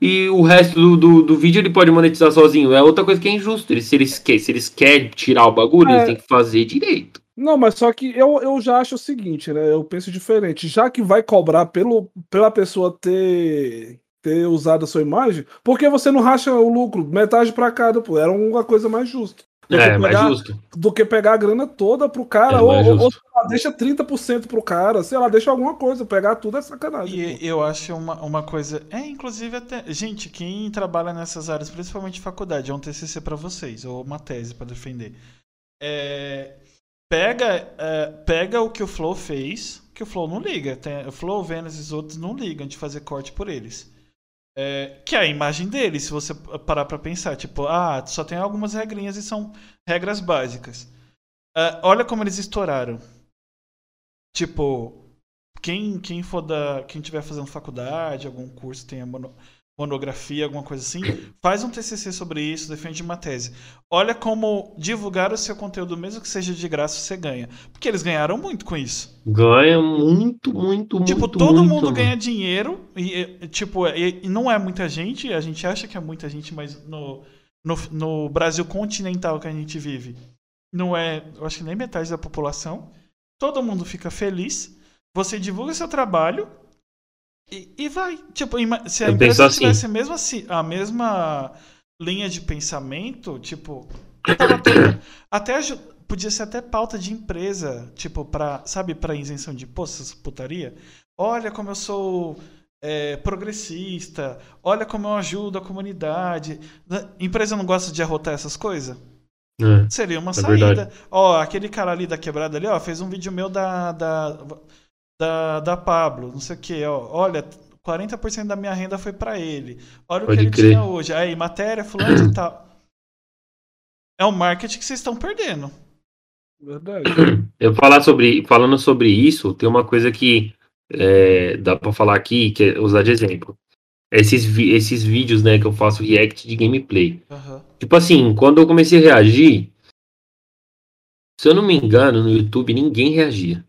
C: e o resto do, do, do vídeo ele pode monetizar sozinho? É outra coisa que é injusto. Eles, se, eles, que- se eles querem tirar o bagulho,
B: É.
C: eles têm que fazer direito.
B: Não, mas só que eu, eu já acho o seguinte, né? Eu penso diferente. Já que vai cobrar pelo, pela pessoa ter, ter usado a sua imagem, por que você não racha o lucro? Metade pra cada, pô. Era uma coisa mais justa. Do,
C: É,
B: que,
C: mais
B: pegar,
C: justo.
B: do que pegar a grana toda pro cara,
C: É
B: ou, ou, ou, lá, deixa 30% pro cara, sei lá, deixa alguma coisa, pegar tudo é sacanagem.
A: E
B: pô.
A: eu acho uma, uma coisa. É, inclusive até. Gente, quem trabalha nessas áreas, principalmente faculdade, é um TCC pra vocês, ou uma tese pra defender. É, pega, é, pega o que o Flow fez, que o Flow não liga. Tem, o Flow, Vênus e os outros não ligam de fazer corte por eles. É, que é a imagem deles, se você parar pra pensar. Tipo, ah, só tem algumas regrinhas e são regras básicas. É, olha como eles estouraram. Tipo, quem, quem for da. Quem tiver fazendo faculdade, algum curso, tenha mono- monografia, alguma coisa assim, faz um TCC sobre isso, defende uma tese. Olha como divulgar o seu conteúdo, mesmo que seja de graça, você ganha. Porque eles ganharam muito com isso.
C: Ganha muito, muito,
A: tipo,
C: muito.
A: todo
C: muito,
A: mundo
C: mano.
A: ganha dinheiro, e, e, tipo, e, e não é muita gente, a gente acha que é muita gente, mas no, no, no Brasil continental que a gente vive, não é, eu acho que nem metade da população. Todo mundo fica feliz. Você divulga seu trabalho e, e vai. Tipo, se a
C: Eu
A: empresa
C: assim.
A: tivesse a mesma, ci- a mesma linha de pensamento, tipo, até aju- podia ser até pauta de empresa, tipo, para sabe, para isenção de imposto, essas putaria. Olha como eu sou é, progressista, olha como eu ajudo a comunidade. A empresa não gosta de arrotar essas coisas?
C: É.
A: Seria uma
C: É
A: saída.
C: verdade.
A: Ó, aquele cara ali da quebrada ali, ó, fez um vídeo meu da da, da, da Pablo, não sei o que, ó. Olha, 40% da minha renda foi pra ele. Olha o
C: Pode
A: que ele
C: crer.
A: tinha hoje. Aí, matéria, fulano e [CLEARS THROAT] tal. É um marketing que vocês estão perdendo.
B: Verdade. [CLEARS THROAT]
C: Eu falar sobre, falando sobre isso, tem uma coisa que é, dá pra falar aqui, que é usar de exemplo. Esses, esses vídeos, né, que eu faço react de gameplay.
A: Aham.
C: Tipo assim, quando eu comecei a reagir, se eu não me engano, no YouTube ninguém reagia.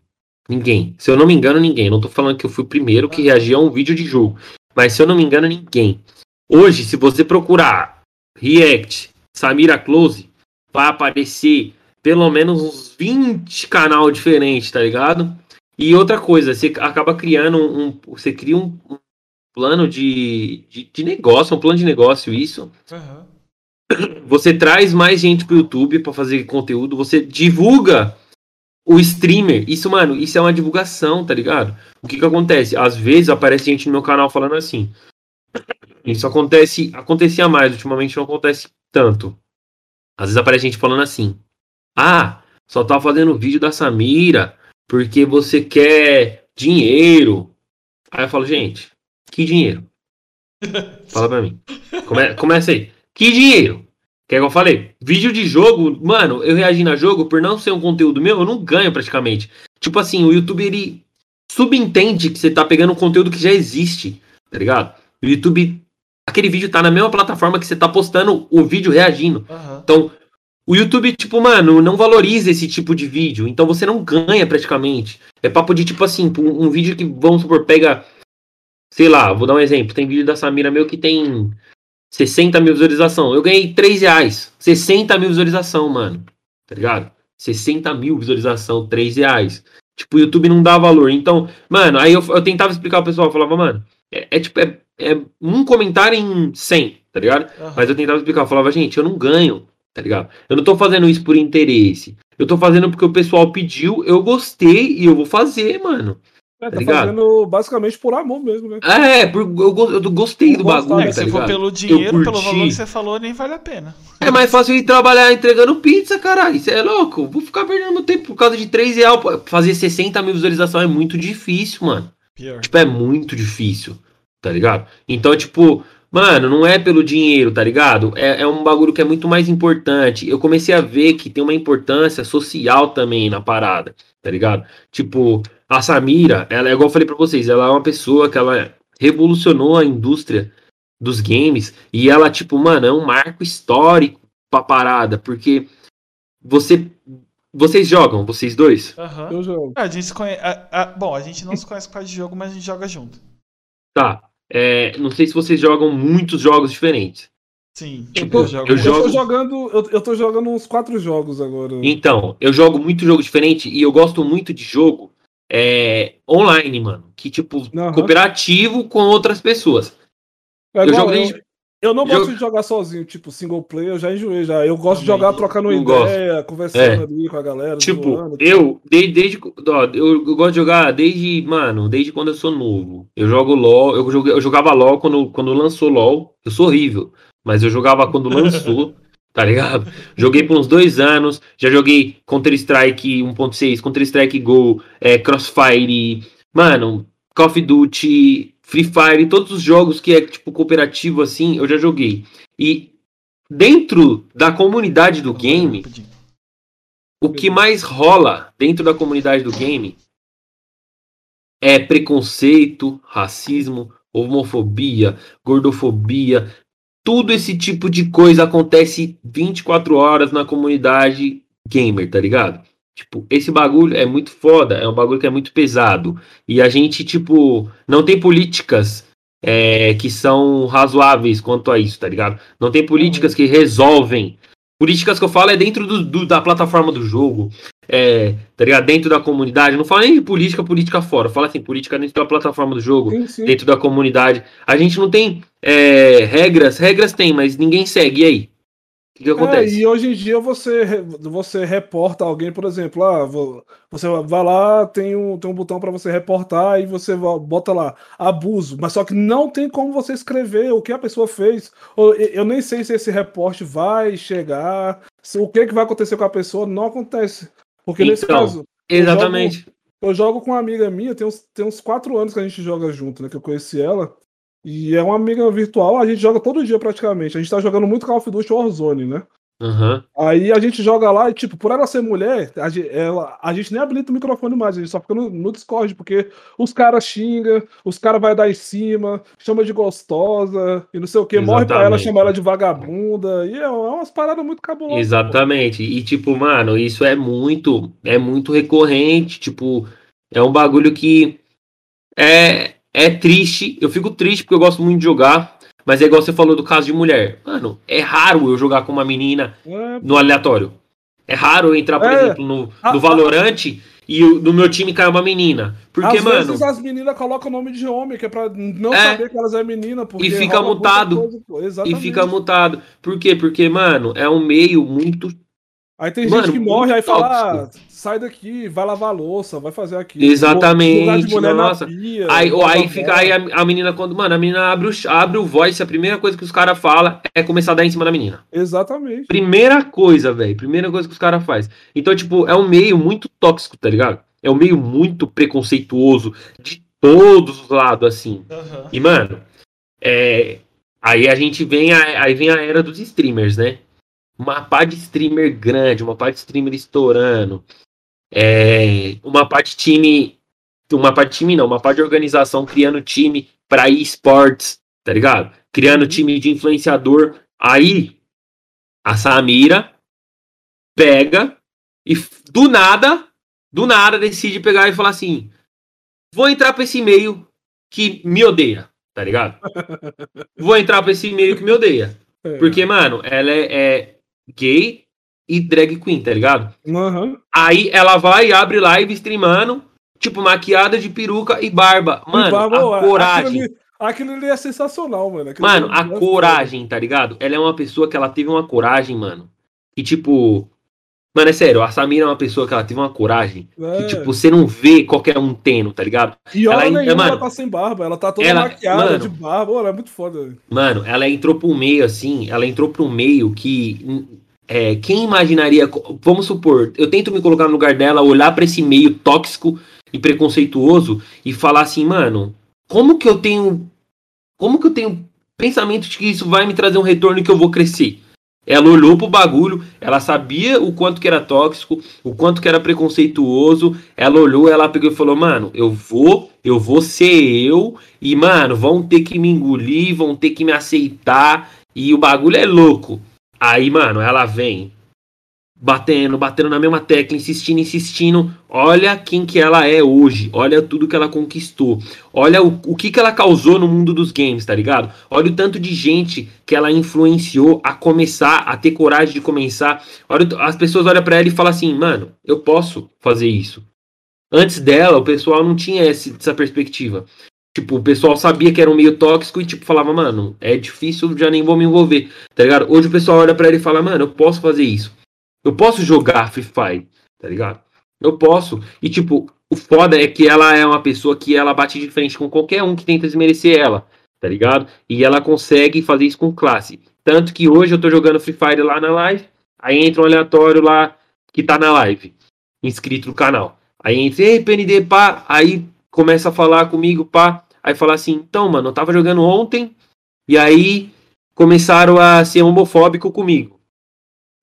C: Ninguém. Se eu não me engano, ninguém. Não tô falando que eu fui o primeiro que reagia a um vídeo de jogo. Mas se eu não me engano, ninguém. Hoje, se você procurar React, Samira Close, vai aparecer pelo menos uns 20 canal diferentes, tá ligado? E outra coisa, você acaba criando um. um- você cria um, um plano de, de, de negócio, um plano de negócio, isso
A: Aham.
C: você traz mais gente pro YouTube pra fazer conteúdo, você divulga o streamer. Isso, mano, isso é uma divulgação, tá ligado? O que que acontece? Às vezes aparece gente no meu canal falando assim. Isso acontece, acontecia mais, ultimamente não acontece tanto. Às vezes aparece gente falando assim: "Ah, só tá fazendo vídeo da Samira porque você quer dinheiro". Aí eu falo: "Gente, que dinheiro?" [LAUGHS] Fala pra mim. Come, começa aí. Que dinheiro? Que é que eu falei? Vídeo de jogo, mano, eu reagindo a jogo, por não ser um conteúdo meu, eu não ganho praticamente. Tipo assim, o YouTube ele subentende que você tá pegando um conteúdo que já existe, tá ligado? O YouTube aquele vídeo tá na mesma plataforma que você tá postando o vídeo reagindo.
A: Aham.
C: Então, o YouTube, tipo, mano, não valoriza esse tipo de vídeo. Então você não ganha praticamente. É papo de, tipo assim, um um vídeo que, vamos supor, pega. Sei lá, vou dar um exemplo. Tem vídeo da Samira meu que tem 60 mil visualização. Eu ganhei 3 reais. 60 mil visualização, mano. Tá ligado? 60 mil visualização, 3 reais. Tipo, o YouTube não dá valor. Então, mano, aí eu, eu tentava explicar pro pessoal, eu falava, mano, é, é tipo, é, é um comentário em 100, tá ligado?
A: aham.
C: Mas eu tentava explicar, eu falava, gente, eu não ganho, tá ligado? Eu não tô fazendo isso por interesse. Eu tô fazendo porque o pessoal pediu, eu gostei e eu vou fazer, mano.
B: É, tá
C: ligado?
B: fazendo basicamente por amor mesmo, né?
C: É, por- eu, go- eu gostei do
B: Eu gosto,
C: bagulho,
B: né?
A: É,
C: tá
A: se for pelo dinheiro, pelo valor que você falou, nem vale a pena.
C: É mais fácil ir trabalhar entregando pizza, caralho. Você é louco? Vou ficar perdendo meu tempo por causa de 3 reais. Fazer 60 mil visualizações é muito difícil, mano.
A: Pior.
C: Tipo, é muito difícil, tá ligado? Então, tipo, mano, não é pelo dinheiro, tá ligado? É, é um bagulho que é muito mais importante. Eu comecei a ver que tem uma importância social também na parada, tá ligado? Tipo, a Samira, ela é igual eu falei pra vocês, ela é uma pessoa que ela revolucionou a indústria dos games e ela, tipo, mano, é um marco histórico pra parada, porque você. Vocês jogam, vocês dois?
A: Aham.
B: Eu jogo.
A: Ah, a gente se conhece. a- a- bom, a gente não se conhece por causa de jogo, mas a gente joga junto.
C: Tá. É, não sei se vocês jogam muitos jogos diferentes.
A: Sim,
B: Eu
A: tipo,
B: tô,
A: eu jogo.
C: eu
B: eu
C: jogo-
B: tô jogando. Eu, eu tô jogando uns quatro jogos agora.
C: Então, eu jogo muito jogo diferente e eu gosto muito de jogo é, online, mano. Que, tipo,
B: Aham.
C: cooperativo com outras pessoas.
B: É
C: eu
B: igual-
C: jogo desde-
B: eu não gosto
C: jogo-
B: de jogar sozinho, tipo, single player, eu já enjoei já. Eu gosto de
A: Também.
B: jogar trocando
C: Não gosto.
B: ideia, conversando ali com a galera.
C: Tipo,
B: zoando.
C: eu, desde, desde ó, eu, eu gosto de jogar desde, mano, desde quando eu sou novo. Eu jogo LOL, eu, joguei, eu jogava LOL quando, quando lançou LOL. Eu sou horrível, mas eu jogava quando [LAUGHS] lançou, tá ligado? Joguei por uns dois anos, já joguei Counter-Strike 1.6, Counter-Strike Go, é, Crossfire, mano, Call of Duty, Free Fire, todos os jogos que é tipo cooperativo assim, eu já joguei. E dentro da comunidade do game, o que mais rola dentro da comunidade do game é preconceito, racismo, homofobia, gordofobia. Tudo esse tipo de coisa acontece 24 horas na comunidade gamer, tá ligado? Tipo, esse bagulho é muito foda, é um bagulho que é muito pesado. E a gente, tipo, não tem políticas é, que são razoáveis quanto a isso, tá ligado? Não tem políticas que resolvem. Políticas que eu falo é dentro do- do- da plataforma do jogo, é, tá ligado? Dentro da comunidade. Não falo nem de política, política fora. Fala assim, política dentro da plataforma do jogo,
B: Sim, sim.
C: dentro da comunidade. A gente não tem é, regras, regras tem, mas ninguém segue. E aí? Que,
B: É,
C: acontece?
B: e hoje em dia você, você reporta alguém, por exemplo, ah, vo- você vai lá, tem um, tem um botão para você reportar e você bota lá abuso, mas só que não tem como você escrever o que a pessoa fez. Eu nem sei se esse reporte vai chegar, se- o que, que vai acontecer com a pessoa, não acontece. Porque nesse
C: Então,
B: caso,
C: Exatamente.
B: eu jogo com uma amiga minha, tem uns, tem uns quatro anos que a gente joga junto, né? Que eu conheci ela. E é uma amiga virtual, a gente joga todo dia praticamente. A gente tá jogando muito Call of Duty Warzone, né?
C: Aham.
B: Aí a gente joga lá e, tipo, por ela ser mulher, a gente, ela, a gente nem habilita o microfone mais, a gente só fica no, no Discord, porque os caras xingam, os caras vai dar em cima, chama de gostosa e não sei o que, morre pra ela, chama ela de vagabunda, e é, é umas paradas muito cabulosas.
C: Exatamente. E tipo, mano, isso é muito, é muito recorrente, tipo, é um bagulho que é é triste. Eu fico triste porque eu gosto muito de jogar, mas é igual você falou do caso de mulher. Mano, é raro eu jogar com uma menina
B: É,
C: no aleatório. É raro eu entrar, por
B: É.
C: exemplo, no,
B: Ah,
C: no
B: ah.
C: Valorante e no meu time cai uma menina. Porque,
B: Às
C: mano,
B: vezes as meninas colocam o nome de homem, que é pra não
C: É.
B: saber que elas é menina, porque
C: E fica mutado.
B: coisa,
C: e fica mutado. Por quê? Porque, mano, é um meio muito
B: Aí tem
C: Mano,
B: gente que morre, aí fala, ah,
C: tóxico.
B: Sai daqui, vai lavar a louça, vai fazer aquilo.
C: Exatamente,
B: Lugar de mulher
C: nossa.
B: na pia.
C: Aí, aí fica aí a, a menina quando. Mano, a menina abre o, abre o voice, a primeira coisa que os caras falam é começar a dar em cima da menina.
B: Exatamente.
C: Primeira coisa, velho. Primeira coisa que os caras fazem. Então, tipo, é um meio muito tóxico, tá ligado? É um meio muito preconceituoso de todos os lados, assim.
A: Aham.
C: E, mano, é, aí a gente vem a, aí vem a era dos streamers, né? Uma pá de streamer grande, uma pá de streamer estourando. É, uma de time. Uma de time não, uma pá de organização criando time pra esportes, tá ligado? criando time de influenciador. Aí a Samira pega e do nada, do nada decide pegar e falar assim: vou entrar pra esse meio que me odeia, tá ligado? [LAUGHS] vou entrar pra esse meio que me odeia.
B: É.
C: Porque, mano, ela é, é gay e drag queen, tá ligado?
B: Aham.
C: Aí ela vai e abre live streamando, tipo, maquiada de peruca e barba. Mano,
B: barba,
C: a
B: ó,
C: coragem.
B: Aquilo ali, aquilo ali é sensacional, mano. Aquilo
C: Mano, a
B: é foda.
C: coragem, tá ligado? Ela é uma pessoa que ela teve uma coragem, mano. E tipo. Mano, é sério, a Samira é uma pessoa que ela teve uma coragem.
B: É.
C: Que, tipo, você não vê qualquer um tendo, tá ligado?
B: e
C: ela ainda-
B: nenhuma
C: mano,
B: ela tá sem barba, ela tá toda
C: ela-
B: maquiada
C: mano.
B: de barba, ela é muito foda.
C: Mano, ela entrou um meio assim, ela entrou um meio que. É, quem imaginaria. Vamos supor, eu tento me colocar no lugar dela, olhar pra esse meio tóxico e preconceituoso e falar assim, mano, como que eu tenho. Como que eu tenho pensamento de que isso vai me trazer um retorno e que eu vou crescer? Ela olhou pro bagulho, ela sabia o quanto que era tóxico, o quanto que era preconceituoso. Ela olhou, ela pegou e falou: "Mano, eu vou, eu vou ser eu e mano, vão ter que me engolir, vão ter que me aceitar e o bagulho é louco". Aí, mano, ela vem batendo, batendo na mesma tecla, insistindo, insistindo. Olha quem que ela é hoje. Olha tudo que ela conquistou. Olha o, o que que ela causou no mundo dos games, tá ligado? Olha o tanto de gente que ela influenciou a começar, a ter coragem de começar. Olha, as pessoas olham pra ela e falam assim, mano, eu posso fazer isso. Antes dela, o pessoal não tinha essa perspectiva. Tipo, o pessoal sabia que era um meio tóxico e, tipo, falava, mano, é difícil, já nem vou me envolver, tá ligado? Hoje o pessoal olha pra ela e fala, mano, eu posso fazer isso. Eu posso jogar Free Fire, tá ligado? Eu posso. E, tipo, o foda é que ela é uma pessoa que ela bate de frente com qualquer um que tenta desmerecer ela, tá ligado? E ela consegue fazer isso com classe. Tanto que hoje eu tô jogando Free Fire lá na live, aí entra um aleatório lá que tá na live, inscrito no canal. Aí entra, ei, PND, pá, aí começa a falar comigo, pá, aí fala assim, então, mano, eu tava jogando ontem, e aí começaram a ser homofóbico comigo.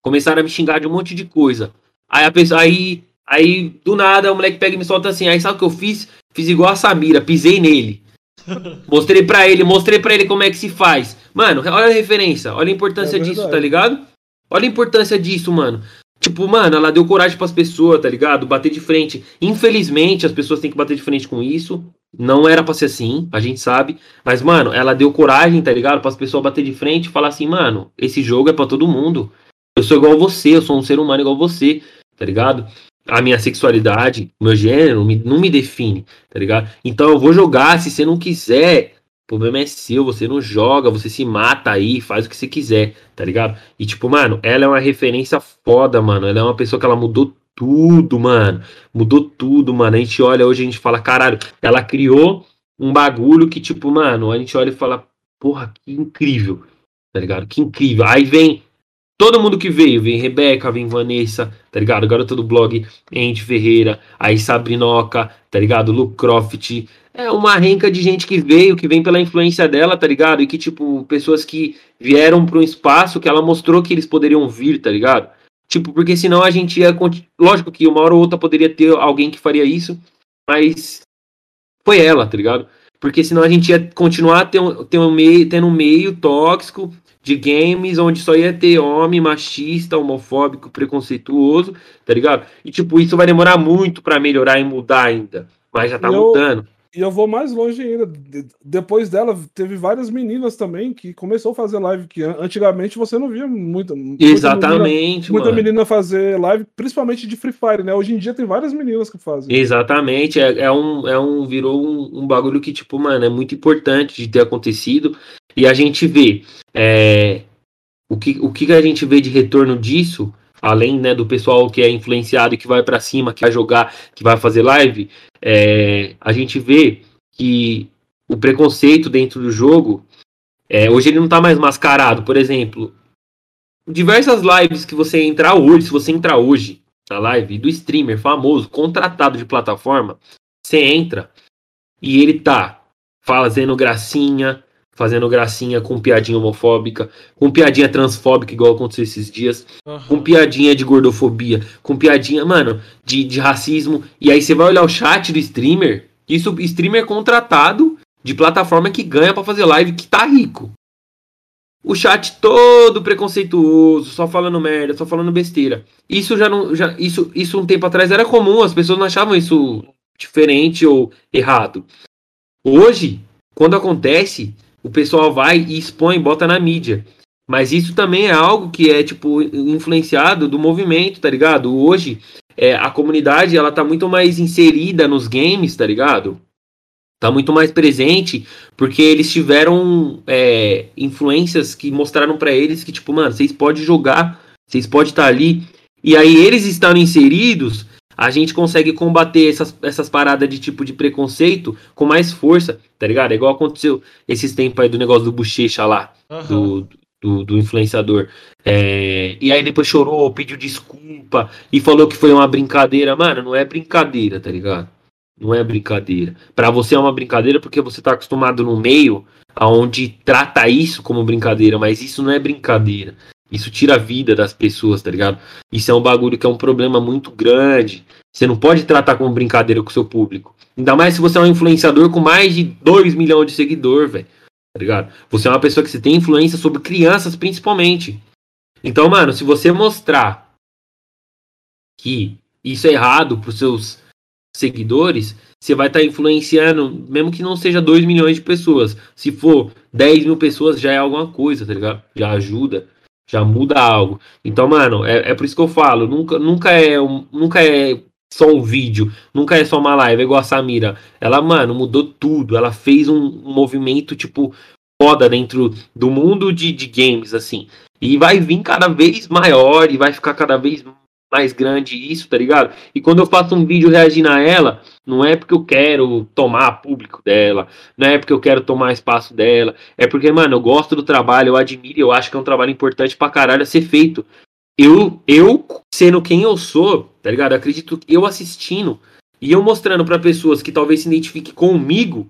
C: Começaram a me xingar de um monte de coisa. Aí a pessoa, aí, aí do nada o moleque pega e me solta assim, aí sabe o que eu fiz? Fiz igual a Samira, pisei nele. [LAUGHS] Mostrei pra ele, mostrei pra ele como é que se faz. Mano, olha a referência, olha a importância
B: É
C: disso, tá ligado? Olha a importância disso, mano. Tipo, mano, ela deu coragem pras pessoas, tá ligado? Bater de frente. Infelizmente, as pessoas têm que bater de frente com isso. Não era pra ser assim, a gente sabe. Mas, mano, ela deu coragem, tá ligado? Para as pessoas bater de frente e falar assim, mano, esse jogo é pra todo mundo. Eu sou igual você, eu sou um ser humano igual você, tá ligado? A minha sexualidade, meu gênero não me define, tá ligado? Então eu vou jogar, se você não quiser, o problema é seu, você não joga, você se mata aí, faz o que você quiser, tá ligado? E tipo, mano, ela é uma referência foda, mano. Ela é uma pessoa que ela mudou tudo, mano. Mudou tudo, mano. A gente olha hoje, a gente fala, caralho, ela criou um bagulho que, tipo, mano, a gente olha e fala, porra, que incrível, tá ligado? Que incrível. Aí vem todo mundo que veio, vem Rebeca, vem Vanessa, tá ligado? Garota do blog, Andy Ferreira, aí Sabrinoca, tá ligado? Luke Croft. É uma renca de gente que veio, que vem pela influência dela, tá ligado? E que, tipo, pessoas que vieram para um espaço que ela mostrou que eles poderiam vir, tá ligado? Tipo, porque senão a gente ia. Lógico que uma hora ou outra poderia ter alguém que faria isso, mas foi ela, tá ligado? Porque senão a gente ia continuar tendo, um meio, tendo um meio tóxico de games onde só ia ter homem machista, homofóbico, preconceituoso, tá ligado? E tipo, isso vai demorar muito pra melhorar e mudar ainda. Mas já tá
B: Eu-
C: mudando.
B: E eu vou mais longe ainda. De- Depois dela, teve várias meninas também que começou a fazer live que an- antigamente você não via muita. muita menina-
C: Exatamente,
B: Muita menina fazer live, principalmente de Free Fire, né? Hoje em dia tem várias meninas que fazem.
C: Exatamente, é, é um, é um, virou um, um bagulho que, tipo, mano, é muito importante de ter acontecido. E a gente vê é, o, que, o que a gente vê de retorno disso, além né, do pessoal que é influenciado e que vai pra cima, que vai jogar, que vai fazer live, é, a gente vê que o preconceito dentro do jogo, é, hoje ele não tá mais mascarado. Por exemplo, diversas lives que você entrar hoje, se você entrar hoje na live do streamer famoso, contratado de plataforma, você entra e ele tá fazendo gracinha, fazendo gracinha com piadinha homofóbica, com piadinha transfóbica, igual aconteceu esses dias, com piadinha de gordofobia, com piadinha, mano, de, de racismo. E aí você vai olhar o chat do streamer, isso streamer contratado de plataforma que ganha pra fazer live que tá rico. o chat todo preconceituoso, só falando merda, só falando besteira. Isso já não. Já, isso, isso um tempo atrás era comum, as pessoas não achavam isso diferente ou errado. Hoje, quando acontece, o pessoal vai e expõe, bota na mídia. Mas isso também é algo que é, tipo, influenciado do movimento, tá ligado? Hoje, é, a comunidade, ela tá muito mais inserida nos games, tá ligado? Tá muito mais presente, porque eles tiveram é, influências que mostraram para eles que, tipo, mano, vocês podem jogar, vocês podem estar tá ali. E aí, eles estando inseridos, a gente consegue combater essas, essas paradas de tipo de preconceito com mais força, tá ligado? É igual aconteceu esses tempos aí do negócio do bochecha lá, uhum. do, do, do influenciador. É, e aí depois chorou, pediu desculpa e falou que foi uma brincadeira. Mano, não é brincadeira, tá ligado? Não é brincadeira. Para você é uma brincadeira porque você tá acostumado no meio aonde trata isso como brincadeira, mas isso não é brincadeira. Isso tira a vida das pessoas, tá ligado? Isso é um bagulho que é um problema muito grande. Você não pode tratar como brincadeira com o seu público. Ainda mais se você é um influenciador com mais de 2 milhões de seguidores, velho tá ligado? Você é uma pessoa que você tem influência sobre crianças, principalmente. Então, mano, se você mostrar que isso é errado pros seus seguidores, você vai estar tá influenciando, mesmo que não seja 2 milhões de pessoas. Se for 10 mil pessoas, já é alguma coisa, tá ligado? Já ajuda, já muda algo. Então, mano, é, é por isso que eu falo, nunca, nunca, é, nunca é só um vídeo, nunca é só uma live, é igual a Samira. Ela, mano, mudou tudo. Ela fez um, um movimento, tipo, foda dentro do mundo de, de games, assim. E vai vir cada vez maior e vai ficar cada vez mais grande isso, tá ligado? E quando eu faço um vídeo reagindo a ela, não é porque eu quero tomar público dela, não é porque eu quero tomar espaço dela, é porque, mano, eu gosto do trabalho, eu admiro, eu acho que é um trabalho importante pra caralho a ser feito eu, eu sendo quem eu sou, tá ligado? Acredito que eu assistindo e eu mostrando para pessoas que talvez se identifiquem comigo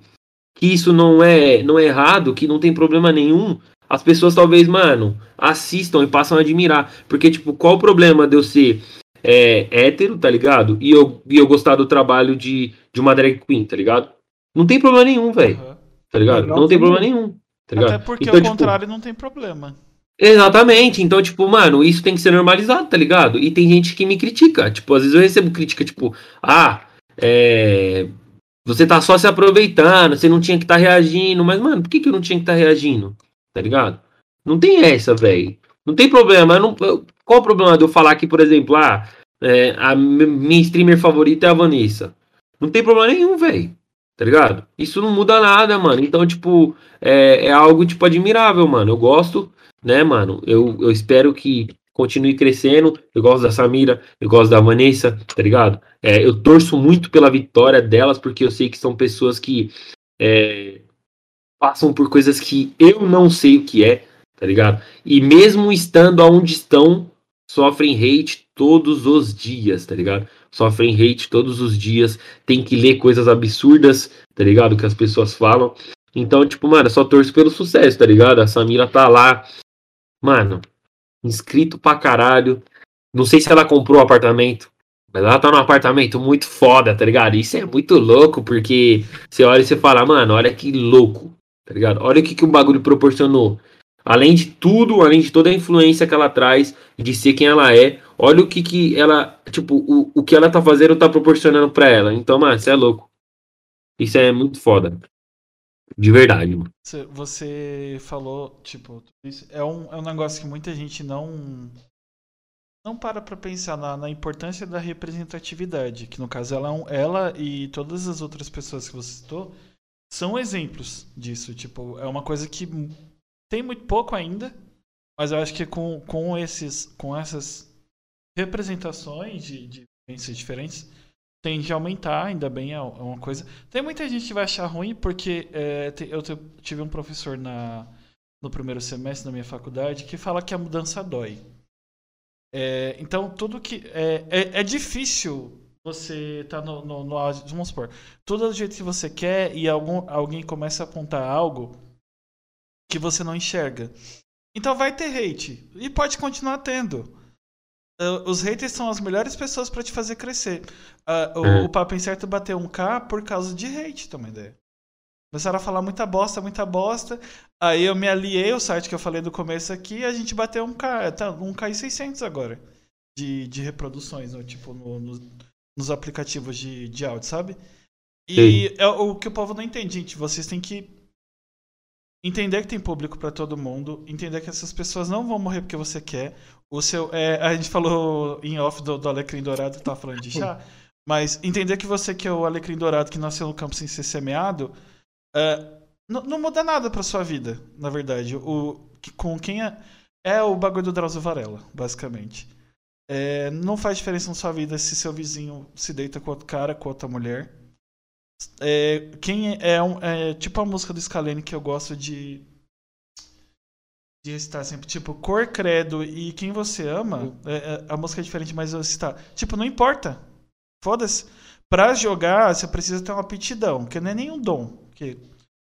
C: que isso não é, não é errado, que não tem problema nenhum, as pessoas talvez, mano, assistam e passam a admirar. Porque, tipo, qual o problema de eu ser é, hétero, tá ligado? E eu, e eu gostar do trabalho de, de uma drag queen, tá ligado? Não tem problema nenhum, velho. Uhum. Tá ligado? Não, não tem problema nenhum. Tá ligado?
A: Até porque então, ao tipo, contrário não tem problema.
C: Exatamente. Então, tipo, mano, isso tem que ser normalizado, tá ligado? E tem gente que me critica. Tipo, às vezes eu recebo crítica, tipo, ah, é. Você tá só se aproveitando, você não tinha que estar tá reagindo. Mas, mano, por que, que eu não tinha que estar tá reagindo? Tá ligado? Não tem essa, velho. Não tem problema. Não... Qual o problema de eu falar que, por exemplo, ah, é, a minha streamer favorita é a Vanessa? Não tem problema nenhum, velho. Tá ligado? Isso não muda nada, mano. Então, tipo, é, é algo, tipo, admirável, mano. Eu gosto né, mano? Eu, eu espero que continue crescendo. Eu gosto da Samira, eu gosto da Vanessa, tá ligado? É, eu torço muito pela vitória delas, porque eu sei que são pessoas que é, passam por coisas que eu não sei o que é, tá ligado? E mesmo estando onde estão, sofrem hate todos os dias, tá ligado? Sofrem hate todos os dias, tem que ler coisas absurdas, tá ligado? Que as pessoas falam. Então, tipo, mano, só torço pelo sucesso, tá ligado? A Samira tá lá Mano, inscrito pra caralho. Não sei se ela comprou o um apartamento, mas ela tá num apartamento muito foda, tá ligado? Isso é muito louco, porque você olha e você fala, mano, olha que louco, tá ligado? Olha o que, que o bagulho proporcionou. Além de tudo, além de toda a influência que ela traz, de ser quem ela é, olha o que, que ela, tipo, o, o que ela tá fazendo tá proporcionando pra ela. Então, mano, você é louco. Isso é muito foda. De verdade, mano.
A: Você falou, tipo, é um, é um negócio que muita gente não não para pra pensar na, na importância da representatividade, que no caso ela, é ela e todas as outras pessoas que você citou são exemplos disso. Tipo, é uma coisa que tem muito pouco ainda, mas eu acho que com, com, esses, com essas representações de, de vivências diferentes, tende a aumentar, ainda bem é uma coisa. Tem muita gente que vai achar ruim porque é, eu tive um professor na, no primeiro semestre da minha faculdade que fala que a mudança dói. É, então tudo que é, é, é difícil você tá no, no, no vamos supor, tudo do jeito que você quer e algum, alguém começa a apontar algo que você não enxerga. Então vai ter hate e pode continuar tendo. Uh, os haters são as melhores pessoas para te fazer crescer. Uh, o, é. o Papo Incerto bateu um K por causa de hate, também ideia. Começaram a falar muita bosta, muita bosta. Aí eu me aliei ao site que eu falei do começo aqui e a gente bateu um K, tá, um K600 agora. De, de reproduções, né? tipo, no, no, nos aplicativos de, de áudio, sabe? E é o que o povo não entende, gente. Vocês têm que entender que tem público para todo mundo, entender que essas pessoas não vão morrer porque você quer. O seu, é, a gente falou em off do, do Alecrim Dourado, tá falando de chá, [LAUGHS] mas entender que você que é o Alecrim Dourado que nasceu no campo sem ser semeado, é, não, não, muda nada pra sua vida, na verdade. O, com quem é, é o bagulho do Drauzio Varela, basicamente. É, não faz diferença na sua vida se seu vizinho se deita com outro cara, com outra mulher. É, quem é, é, é, tipo a música do Scalene que eu gosto de de recitar sempre, tipo, cor, credo e quem você ama, é, é, a música é diferente, mas eu citar. Tipo, não importa. Foda-se. Pra jogar, você precisa ter uma aptidão, que não é nenhum dom. Que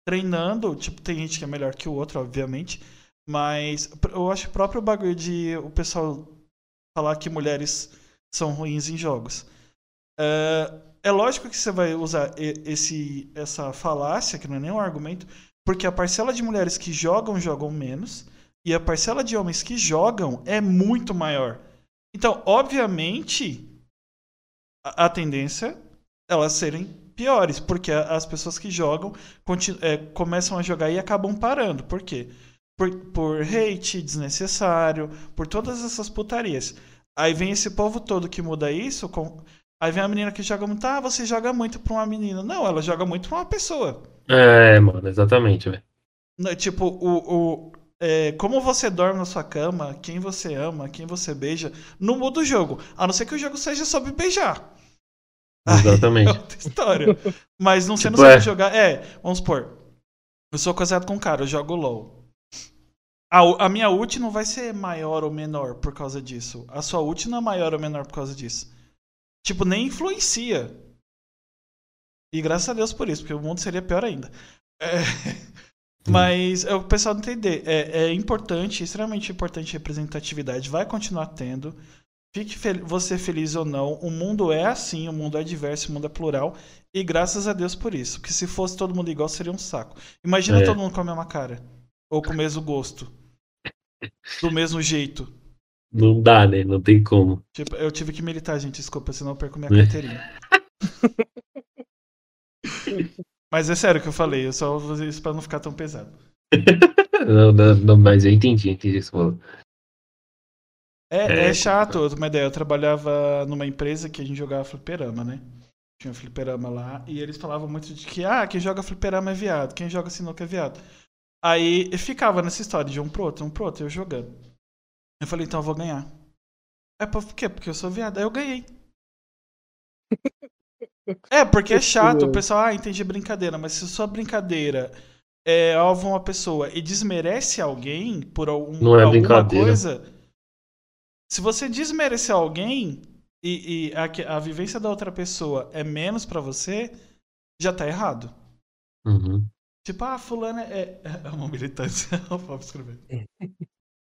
A: treinando, tipo, tem gente que é melhor que o outro, obviamente. Mas eu acho o próprio bagulho de o pessoal falar que mulheres são ruins em jogos. Uh, é lógico que você vai usar esse, essa falácia, que não é nem um argumento, porque a parcela de mulheres que jogam, jogam menos, e a parcela de homens que jogam é muito maior. Então, obviamente, a, a tendência é elas serem piores, porque as pessoas que jogam é, começam a jogar e acabam parando. Por quê? Por, por hate desnecessário, por todas essas putarias. Aí vem esse povo todo que muda isso. Com... Aí vem a menina que joga muito. Ah, você joga muito pra uma menina. Não, ela joga muito pra uma pessoa.
C: É, mano, exatamente, velho.
A: Tipo, o, o, é, como você dorme na sua cama, quem você ama, quem você beija, não muda o jogo. A não ser que o jogo seja sobre beijar.
C: Exatamente.
A: Aí [LAUGHS] é outra história. Mas não tipo, sendo é. jogar. É, vamos supor. Eu sou casado com um cara, eu jogo LOL. A, a minha ult não vai ser maior ou menor por causa disso. A sua ult não é maior ou menor por causa disso. Tipo, nem influencia. E graças a Deus por isso, porque o mundo seria pior ainda. É... [LAUGHS] Mas é o pessoal entender. É, é importante, extremamente importante representatividade. Vai continuar tendo. Fique fel você feliz ou não. O mundo é assim, o mundo é diverso, o mundo é plural. E graças a Deus por isso. Porque se fosse todo mundo igual, seria um saco. Imagina é. todo mundo com a mesma cara. Ou com o mesmo gosto. Do mesmo jeito.
C: Não dá, né? Não tem como.
A: Tipo, eu tive que militar, gente, desculpa, senão eu perco minha [LAUGHS] carteirinha. Mas é sério o que eu falei, eu só vou fazer isso pra não ficar tão pesado. [LAUGHS]
C: não, não, não, mas eu entendi, entendi isso falou.
A: É, é, é chato, uma ideia. Eu trabalhava numa empresa que a gente jogava fliperama, né? Tinha um fliperama lá, e eles falavam muito de que, ah, quem joga fliperama é viado, quem joga sinuca é viado. Aí ficava nessa história de um pro outro, um pro outro, eu jogando. Eu falei, então eu vou ganhar. É por quê? Porque eu sou viado. Aí eu ganhei. [LAUGHS] É, porque é chato. O pessoal, ah, entendi brincadeira, mas se sua brincadeira é alvo uma pessoa e desmerece alguém por algum,
C: Não é alguma coisa.
A: Se você desmerecer alguém e, e a, a, vivência da outra pessoa é menos para você, já tá errado.
C: Uhum.
A: Tipo, ah, fulano é, é uma militância. [LAUGHS] Escrever.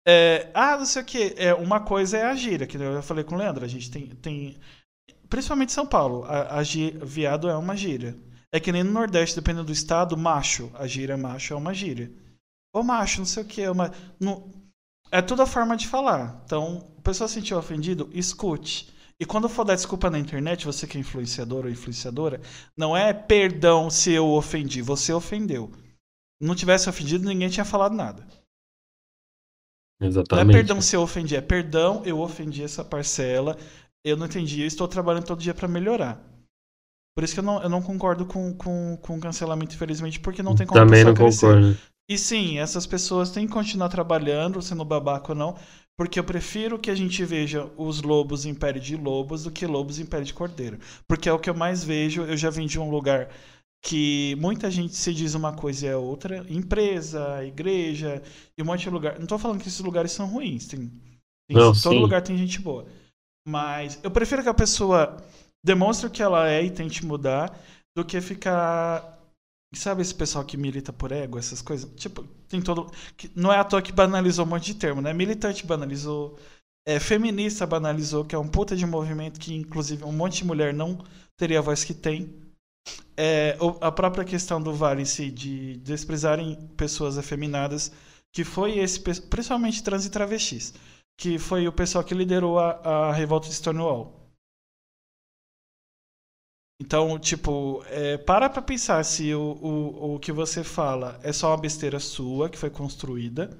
A: É, ah, não sei o que. É, uma coisa é a gira, que eu falei com o Leandro. A gente tem, tem principalmente São Paulo, a, a viado é uma gíria. É que nem no Nordeste, dependendo do estado, macho, a gíria macho é uma gíria. Ô macho, não sei o que, é uma. Não, é toda a forma de falar. Então, a pessoa se sentiu ofendido, escute. E quando for dar desculpa na internet, você que é influenciador ou influenciadora, não é perdão se eu ofendi, você ofendeu. Não tivesse ofendido, ninguém tinha falado nada.
C: Exatamente.
A: Não é perdão se eu ofendi, é perdão, eu ofendi essa parcela, eu não entendi, eu estou trabalhando todo dia para melhorar. Por isso que eu não, eu não concordo com, com, com cancelamento, infelizmente, porque não tem como
C: Também não crescer. concordo.
A: E sim, essas pessoas têm que continuar trabalhando, sendo babaca ou não, porque eu prefiro que a gente veja os lobos em pele de lobos do que lobos em pele de cordeiro. Porque é o que eu mais vejo, eu já vim de um lugar que muita gente se diz uma coisa e é outra, empresa, igreja e um monte de lugar. Não estou falando que esses lugares são ruins, tem, tem não, todo sim. lugar tem gente boa. Mas eu prefiro que a pessoa demonstre o que ela é e tente mudar do que ficar. Sabe esse pessoal que milita por ego, essas coisas? Tipo, tem todo. Não é à toa que banalizou um monte de termo, né? Militante banalizou. É, feminista banalizou, que é um puta de movimento que, inclusive, um monte de mulher não teria a voz que tem. é, a própria questão do VAR em si, de desprezarem pessoas afeminadas, que foi esse, principalmente trans e travestis, que foi o pessoal que liderou a, a revolta de Stonewall. Então, tipo, é, para pra pensar se o, o, o que você fala é só uma besteira sua, que foi construída,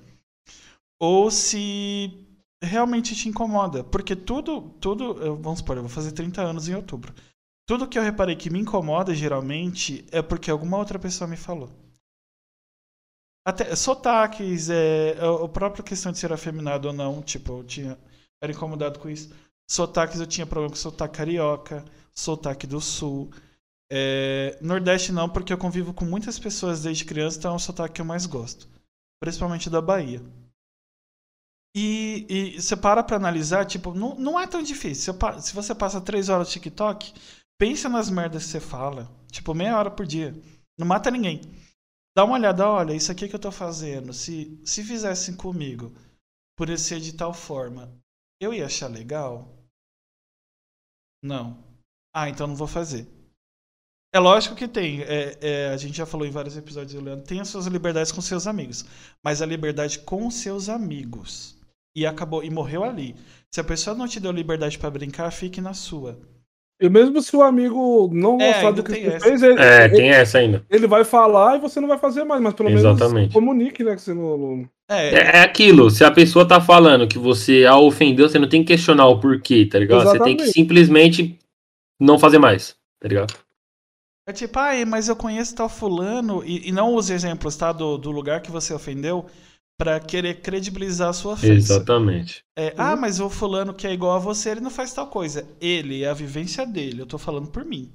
A: ou se realmente te incomoda. Porque tudo, tudo, vamos supor, eu vou fazer 30 anos em outubro. Tudo que eu reparei que me incomoda, geralmente, é porque alguma outra pessoa me falou. Até sotaques, é, a a própria questão de ser afeminado ou não, tipo, eu tinha, era incomodado com isso. Sotaques, eu tinha problema com sotaque carioca, sotaque do sul. É, Nordeste não, porque eu convivo com muitas pessoas desde criança, então é o sotaque que eu mais gosto. Principalmente da Bahia. E, e você para pra analisar, tipo, não, não é tão difícil. Se, você passa três horas no TikTok, pensa nas merdas que você fala. Tipo, meia hora por dia. Não mata ninguém. Dá uma olhada, olha, isso aqui que eu tô fazendo. Se, se fizessem comigo, por ser de tal forma, eu ia achar legal? Não. Ah, então não vou fazer. É lógico que tem. é- é, a gente já falou em vários episódios, Leandro, tem as suas liberdades com seus amigos. Mas a liberdade com seus amigos. E acabou, e morreu ali. Se a pessoa não te deu liberdade pra brincar, fique na sua.
B: E mesmo se o amigo não
A: É,
B: gostar do que
A: tem
B: você
A: essa.
B: fez, ele,
C: É,
B: ele-
C: tem essa ainda.
B: ele vai falar e você não vai fazer mais, mas pelo
C: Exatamente.
B: menos comunique, né? Que você não. não-
A: É,
C: É, é aquilo, se a pessoa tá falando que você a ofendeu, você não tem que questionar o porquê, tá ligado? Você tem que
B: Exatamente.
C: simplesmente não fazer mais, tá ligado?
A: é tipo, ai, mas eu conheço tal fulano. E, e não use exemplos, tá? Do, do lugar que você ofendeu pra querer credibilizar a sua ofensa.
C: Exatamente.
A: É, ah, mas o fulano que é igual a você, ele não faz tal coisa. Ele, é a vivência dele. Eu tô falando por mim.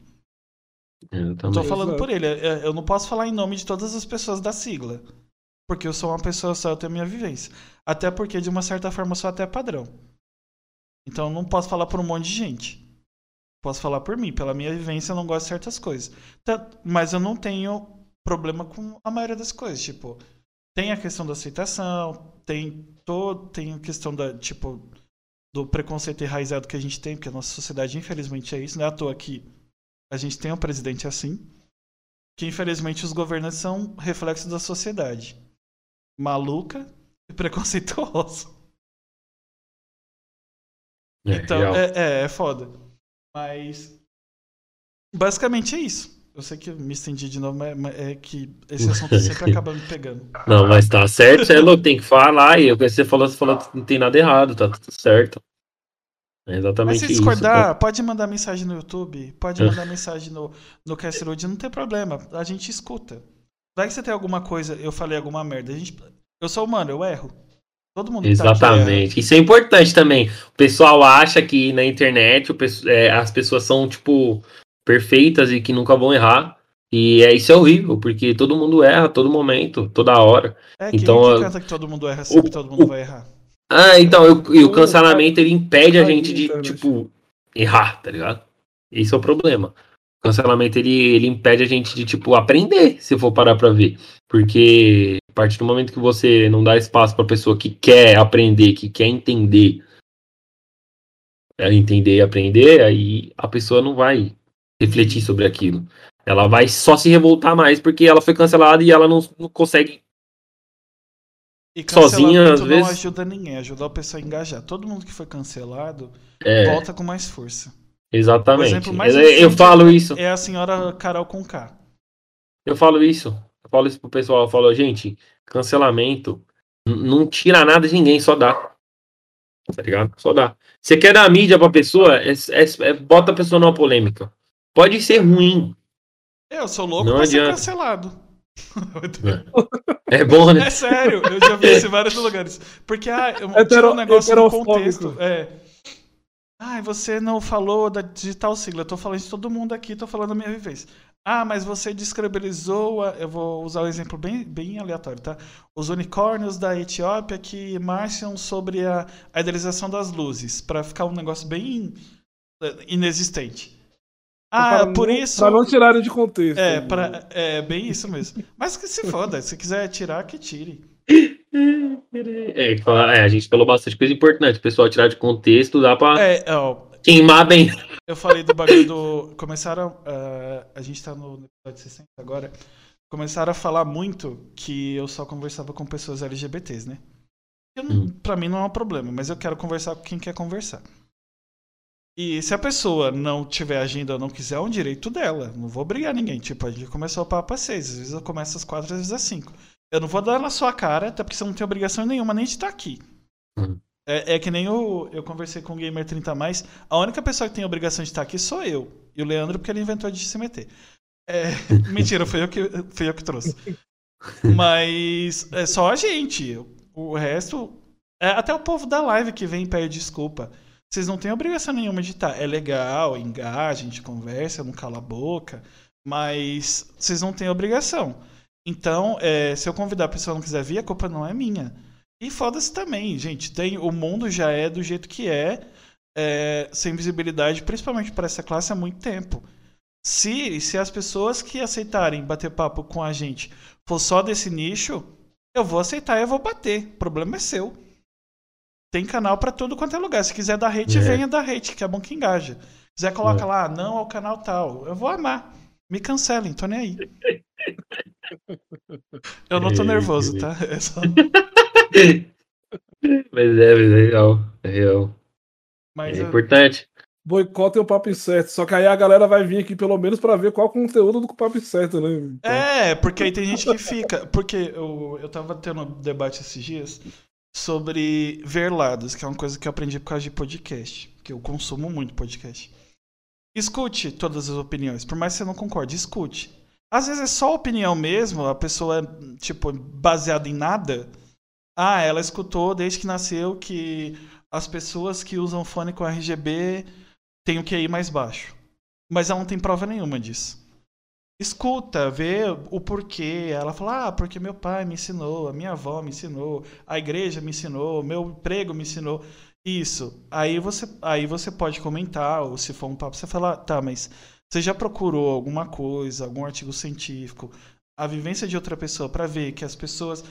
A: Eu tô
C: Exatamente.
A: falando
B: Exato.
A: por ele. É, Eu não posso falar em nome de todas as pessoas da sigla. Porque eu sou uma pessoa só, eu tenho minha vivência. Até porque, de uma certa forma, eu sou até padrão. Então, eu não posso falar por um monte de gente. Posso falar por mim. Pela minha vivência, eu não gosto de certas coisas. Mas eu não tenho problema com a maioria das coisas. Tipo, tem a questão da aceitação, tem todo, tem a questão da, tipo, do preconceito enraizado que a gente tem, porque a nossa sociedade, infelizmente, é isso. Não é à toa que a gente tem um presidente assim, que infelizmente os governantes são reflexos da sociedade. Maluca e [LAUGHS] preconceituosa.
C: É,
A: Então, é, é, é foda. Mas. Basicamente é isso. Eu sei que eu me estendi de novo, mas mas é que esse assunto sempre acaba me pegando. [LAUGHS]
C: Não, mas tá certo, você é louco, tem que falar, e o que você falou, você falou que não tem nada errado, tá tudo certo. É
A: Mas
C: exatamente
A: se
C: isso.
A: discordar, pode mandar mensagem no YouTube, pode [LAUGHS] mandar mensagem no, no Castrode, não tem problema. A gente escuta. Vai que você tem alguma coisa, eu falei alguma merda. A gente, eu sou humano, eu erro. Todo mundo que tá.
C: Exatamente. Isso é importante também. O pessoal acha que na internet o é, as pessoas são, tipo, perfeitas e que nunca vão errar. E é, isso é horrível, porque todo mundo erra a todo momento, toda hora.
A: É quem
C: Então,
A: que
C: eu-
A: canta que todo mundo erra sempre,
C: o-
A: todo mundo
C: o-
A: vai errar.
C: Ah, então, eu- e o
B: O-
C: cancelamento ele impede a gente de, tipo, errar, tá ligado? Esse é o problema. Cancelamento ele, ele impede a gente de, tipo, aprender, se for parar pra ver. Porque a partir do momento que você não dá espaço pra pessoa que quer aprender, que quer entender, entender e aprender, aí a pessoa não vai refletir sobre aquilo. Ela vai só se revoltar mais porque ela foi cancelada e ela não, não consegue.
A: E
C: Sozinha, às
A: não
C: vezes-
A: ajuda ninguém, ajuda a pessoa a engajar. Todo mundo que foi cancelado
C: É,
A: volta com mais força. O
C: exatamente.
A: exemplo mais
C: eu, eu falo isso.
A: É a senhora Carol com K.
C: Eu falo isso. Eu falo isso pro pessoal. Eu falo, gente, cancelamento não tira nada de ninguém, só dá. Tá ligado? Só dá. Você quer dar mídia pra pessoa, é, é- é- bota a pessoa numa polêmica. Pode ser ruim.
A: Eu sou louco
C: Não
A: pra ser
C: adianta.
A: cancelado. [LAUGHS]
C: É bom, né?
A: É sério, eu já vi isso em vários lugares. Porque, ah, eu [LAUGHS] tira um negócio do contexto. É. Ai, você não falou da digital sigla. Eu tô falando de todo mundo aqui, tô falando da minha vivência. Ah, mas você descredibilizou. Eu vou usar um exemplo bem, bem aleatório, tá? Os unicórnios da Etiópia que marcham sobre a, a idealização das luzes, pra ficar um negócio bem eh, inexistente. Ah, por
B: não-
A: isso.
B: Pra não tirarem de contexto.
A: É, pra, é bem isso mesmo. Mas que se foda, se quiser tirar, que tire. [LAUGHS]
C: É, é, a gente falou bastante coisa importante. O pessoal tirar de contexto, dá pra.
A: É, ó,
C: Queimar bem.
A: Eu falei do bagulho do. Começaram. Uh, a gente tá no episódio 60 agora. Começaram a falar muito que eu só conversava com pessoas LGBTs, né? Eu, hum. Pra mim não é um problema, mas eu quero conversar com quem quer conversar. E se a pessoa não tiver agenda ou não quiser, é um direito dela. Não vou obrigar ninguém. Tipo, a gente começou o papo às seis, às vezes eu começo às quatro, às vezes às cinco. Eu não vou dar na sua cara, até porque você não tem obrigação nenhuma nem de estar aqui. Uhum. É, é, que nem eu, eu conversei com o Gamer 30 mais. A única pessoa que tem obrigação de estar aqui sou eu. E o Leandro, porque ele inventou de se meter. É, [LAUGHS] mentira, foi eu, que, foi eu que trouxe. Mas é só a gente. O resto. É, até o povo da live que vem e pede desculpa. Vocês não têm obrigação nenhuma de estar. É legal, engaja, a gente conversa, não cala a boca. Mas vocês não têm obrigação. Então, é, se eu convidar a pessoa não quiser vir, a culpa não é minha. E foda-se também, gente. Tem, o mundo já é do jeito que é, é sem visibilidade, principalmente para essa classe, há muito tempo. Se, se as pessoas que aceitarem bater papo com a gente for só desse nicho, eu vou aceitar e eu vou bater. O problema é seu. Tem canal para tudo quanto é lugar. Se quiser dar hate, é. venha dar hate, que é bom que engaja. Se quiser coloca é. lá, não ao canal tal. Eu vou amar. Me cancelem, tô nem aí. [LAUGHS] Eu não tô nervoso, tá? É só... [LAUGHS]
C: mas é, mas é real. É real. Mas, é importante.
B: Boicotem o papo certo. Só que aí a galera vai vir aqui pelo menos para ver qual o conteúdo do papo certo, né?
A: Então... É, porque aí tem gente que fica. Porque eu, eu tava tendo um debate esses dias sobre ver lados, que é uma coisa que eu aprendi por causa de podcast. Que eu consumo muito podcast. Escute todas as opiniões, por mais que você não concorde, escute. Às vezes é só opinião mesmo, a pessoa é, tipo, baseada em nada. Ah, ela escutou desde que nasceu que as pessoas que usam fone com RGB têm o QI mais baixo. Mas ela não tem prova nenhuma disso. Escuta, vê o porquê. Ela fala: Ah, porque meu pai me ensinou, a minha avó me ensinou, a igreja me ensinou, meu emprego me ensinou. Isso. Aí você, aí você pode comentar, ou se for um papo, você fala, tá, mas você já procurou alguma coisa, algum artigo científico, a vivência de outra pessoa para ver que as pessoas.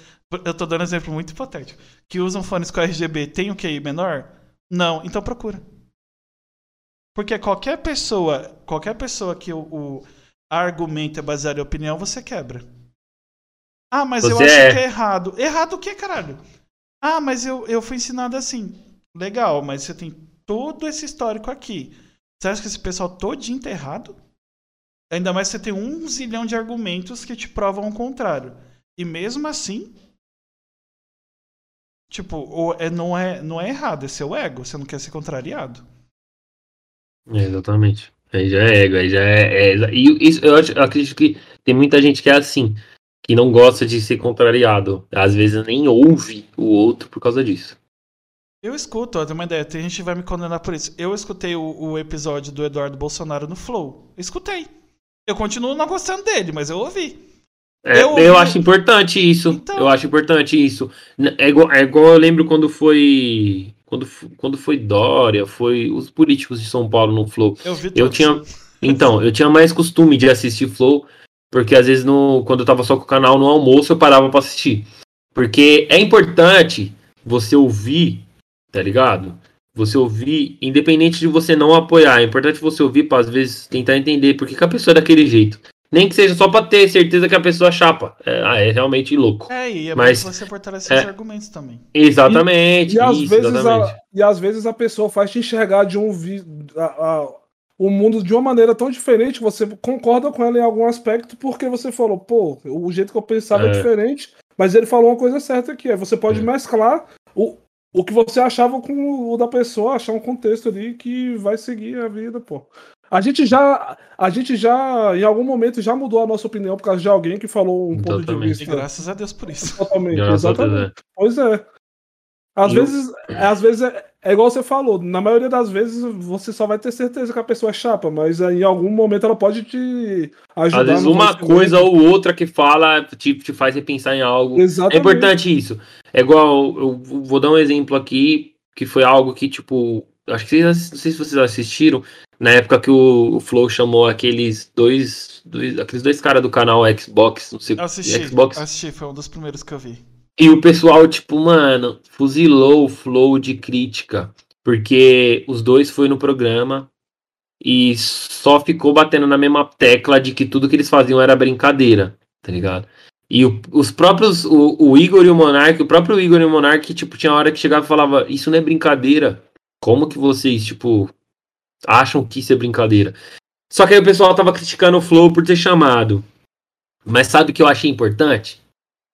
A: Eu tô dando um exemplo muito hipotético. Que usam fones com RGB tem o QI menor? Não, então procura. Porque qualquer pessoa, qualquer pessoa que o, o argumento é baseado em opinião, você quebra. Ah, mas você eu acho é... que é errado. Errado o que, caralho? Ah, mas eu, eu fui ensinado assim. Legal, mas você tem todo esse histórico aqui. Você acha que esse pessoal todinho tá errado? Ainda mais você tem um zilhão de argumentos que te provam o contrário. E mesmo assim, tipo, é, não, é, não é errado, é seu ego. Você não quer ser contrariado.
C: É, exatamente. Aí já é ego, aí já é. é e isso, eu, acho, eu acredito que tem muita gente que é assim, que não gosta de ser contrariado. Às vezes nem ouve o outro por causa disso.
A: Eu escuto, ó, tem uma ideia, tem gente que vai me condenar por isso. Eu escutei o, o episódio do Eduardo Bolsonaro no Flow. escutei. Eu continuo não gostando dele, mas eu ouvi.
C: É, eu, eu, acho importante isso. Então... Eu acho importante isso. É igual, é igual eu lembro quando foi. Quando, quando foi Dória, foi os políticos de São Paulo no Flow. Eu vi Eu tinha. Então, eu tinha mais costume de assistir Flow, porque às vezes no, quando eu tava só com o canal no almoço, eu parava para assistir. Porque é importante você ouvir tá ligado? Você ouvir, independente de você não apoiar, é importante você ouvir para às vezes tentar entender por que, que a pessoa é daquele jeito. Nem que seja só pra ter certeza que a pessoa é chapa. É, ah, é realmente louco.
A: É, e é
C: Mas,
A: você fortalecer é, os argumentos também.
C: Exatamente.
B: E, e às isso, vezes exatamente. A, e às vezes a pessoa faz te enxergar de um a, a, o mundo de uma maneira tão diferente, você concorda com ela em algum aspecto, porque você falou, pô, o jeito que eu pensava é, é diferente, mas ele falou uma coisa certa aqui, é você pode é. mesclar o, o que você achava com o da pessoa, achar um contexto ali que vai seguir a vida, pô. A gente já, a gente já, em algum momento, já mudou a nossa opinião por causa de alguém que falou um ponto de vista. E
A: graças a Deus por isso.
B: Totalmente, exatamente. Deus, é. Pois é. Às vezes, às vezes é, é, igual você falou, na maioria das vezes você só vai ter certeza que a pessoa é chapa, mas em algum momento ela pode te ajudar.
C: Às vezes uma coisa ou outra que fala te, te faz repensar em algo. Exatamente. É importante isso. É igual, eu vou dar um exemplo aqui, que foi algo que, tipo, acho que vocês, não sei se vocês assistiram, na época que o, o Flow chamou aqueles dois, dois aqueles dois caras do canal Xbox, não sei,
A: assisti,
C: Xbox.
A: Assisti, foi um dos primeiros que eu vi.
C: E o pessoal, tipo, mano, fuzilou o flow de crítica. porque os dois foi no programa e só ficou batendo na mesma tecla de que tudo que eles faziam era brincadeira, tá ligado? E o, os próprios, o, o, Igor e o Monark, o próprio Igor e o Monark, tipo, tinha hora que chegava e falava, isso não é brincadeira. Como que vocês, tipo, acham que isso é brincadeira? Só que aí o pessoal tava criticando o Flow por ter chamado. Mas sabe o que eu achei importante?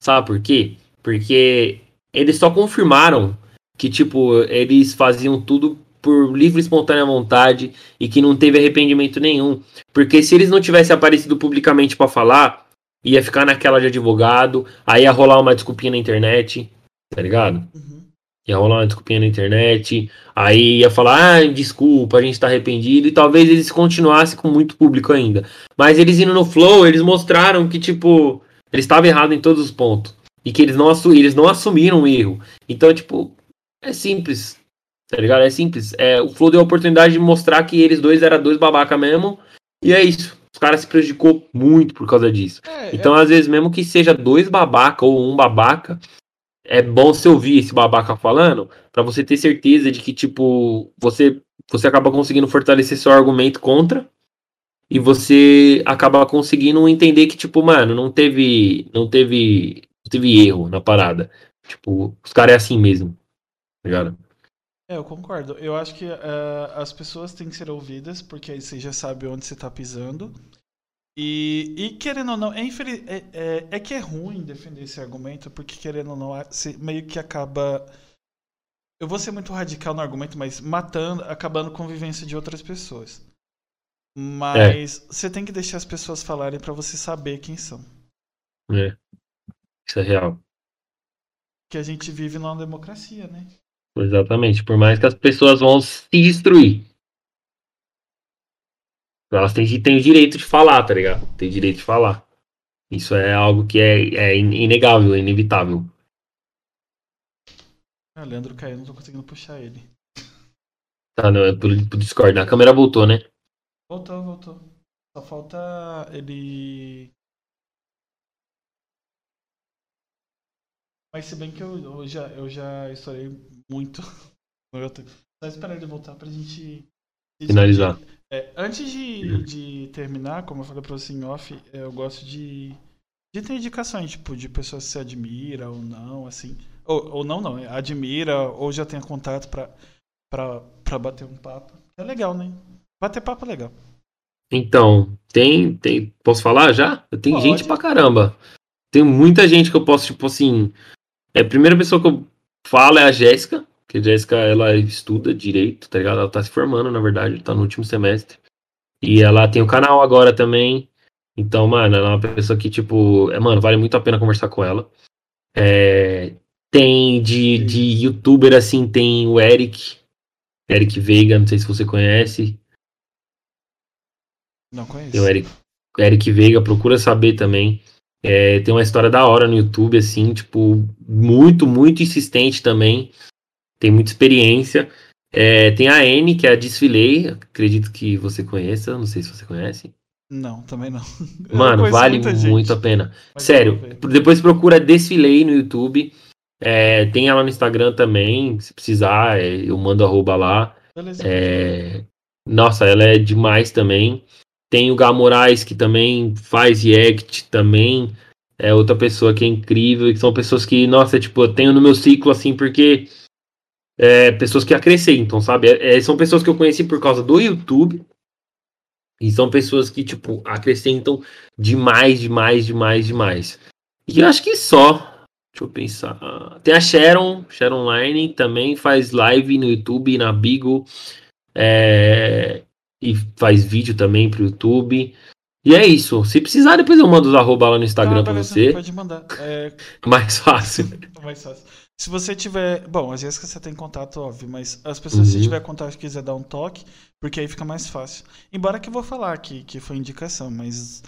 C: Sabe por quê? Porque eles só confirmaram que, tipo, eles faziam tudo por livre e espontânea vontade e que não teve arrependimento nenhum. Porque se eles não tivessem aparecido publicamente para falar, ia ficar naquela de advogado, aí ia rolar uma desculpinha na internet, tá ligado? Uhum. Ia rolar uma desculpinha na internet, aí ia falar, ah, desculpa, a gente tá arrependido, e talvez eles continuassem com muito público ainda. Mas eles indo no Flow, eles mostraram que, tipo, eles estavam errados em todos os pontos. E que eles não, eles não assumiram o erro. Então, tipo, é simples. Tá ligado? É simples. É, o Flow deu a oportunidade de mostrar que eles dois eram dois babaca mesmo. E é isso. Os caras se prejudicou muito por causa disso. É, então, é... às vezes, mesmo que seja dois babaca ou um babaca, é bom você ouvir esse babaca falando para você ter certeza de que, tipo, você, você acaba conseguindo fortalecer seu argumento contra e você acaba conseguindo entender que, tipo, mano, não teve. Não teve. Não teve erro na parada. Tipo, os caras é assim mesmo. Tá ligado?
A: É, eu concordo. Eu acho que uh, as pessoas têm que ser ouvidas, porque aí você já sabe onde você está pisando. E, e, querendo ou não, é, infeliz, é, é, é, que é ruim defender esse argumento, porque querendo ou não, você meio que acaba. Eu vou ser muito radical no argumento, mas matando, acabando com a convivência de outras pessoas. Mas é. você tem que deixar as pessoas falarem para você saber quem são.
C: É. Isso é real.
A: Que a gente vive numa democracia, né?
C: Exatamente. Por mais que as pessoas vão se destruir. Elas têm, têm o direito de falar, tá ligado? Tem direito de falar. Isso é algo que é, é inegável, é inevitável.
A: Ah, Leandro caiu, não tô conseguindo puxar ele.
C: Tá, não, é por, por Discord. A câmera voltou, né?
A: Voltou, voltou. Só falta ele Mas se bem que eu, eu, já, eu já estourei muito. [LAUGHS] Só esperar ele voltar pra gente.
C: Finalizar.
A: É, antes de, de terminar, como eu falei pra você em off, é, eu gosto de, de ter indicações, tipo, de pessoas que você admira ou não, assim. Ou, ou não, não, é, admira ou já tenha contato pra, pra, pra bater um papo. É legal, né? Bater papo é legal.
C: Então, tem. tem posso falar já? Tem Pode. gente pra caramba. Tem muita gente que eu posso, tipo assim, é, a primeira pessoa que eu falo é a Jéssica, que a Jéssica, ela estuda direito, tá ligado? Ela tá se formando, na verdade, tá no último semestre. E ela tem o um canal agora também. Então, mano, ela é uma pessoa que, tipo, é, mano, vale muito a pena conversar com ela. É, tem de, de youtuber, assim, tem o Eric, Eric Veiga, não sei se você conhece.
A: Não conheço.
C: Tem o Eric, Eric Veiga, procura saber também. É, tem uma história da hora no YouTube, assim, tipo, muito, muito insistente também. Tem muita experiência. É, tem a N, que é a Desfilei, acredito que você conheça, não sei se você conhece.
A: Não, também não. [LAUGHS]
C: Mano, vale muito a pena. Mas Sério, depois procura Desfilei no YouTube. É, tem ela no Instagram também, se precisar, é, eu mando arroba lá. Beleza. É, nossa, ela é demais também. Tem o Gá Moraes, que também faz react também. É outra pessoa que é incrível. Que são pessoas que, nossa, tipo, eu tenho no meu ciclo, assim, porque. É, pessoas que acrescentam, sabe? É, é, são pessoas que eu conheci por causa do YouTube. E são pessoas que, tipo, acrescentam demais, demais, demais, demais. E eu acho que só. Deixa eu pensar. Tem a Sharon, Sharon Line, também faz live no YouTube, na Bigo. É, e faz vídeo também pro YouTube. E é isso. Se precisar, depois eu mando os arroba lá no Instagram ah, pra você.
A: Pode mandar. É... [LAUGHS]
C: Mais fácil. [LAUGHS]
A: Mais fácil. Se você tiver. Bom, a Jéssica você tem contato, óbvio, mas as pessoas, uhum. se tiver contato e quiser dar um toque, porque aí fica mais fácil. Embora que eu vou falar aqui que foi indicação, mas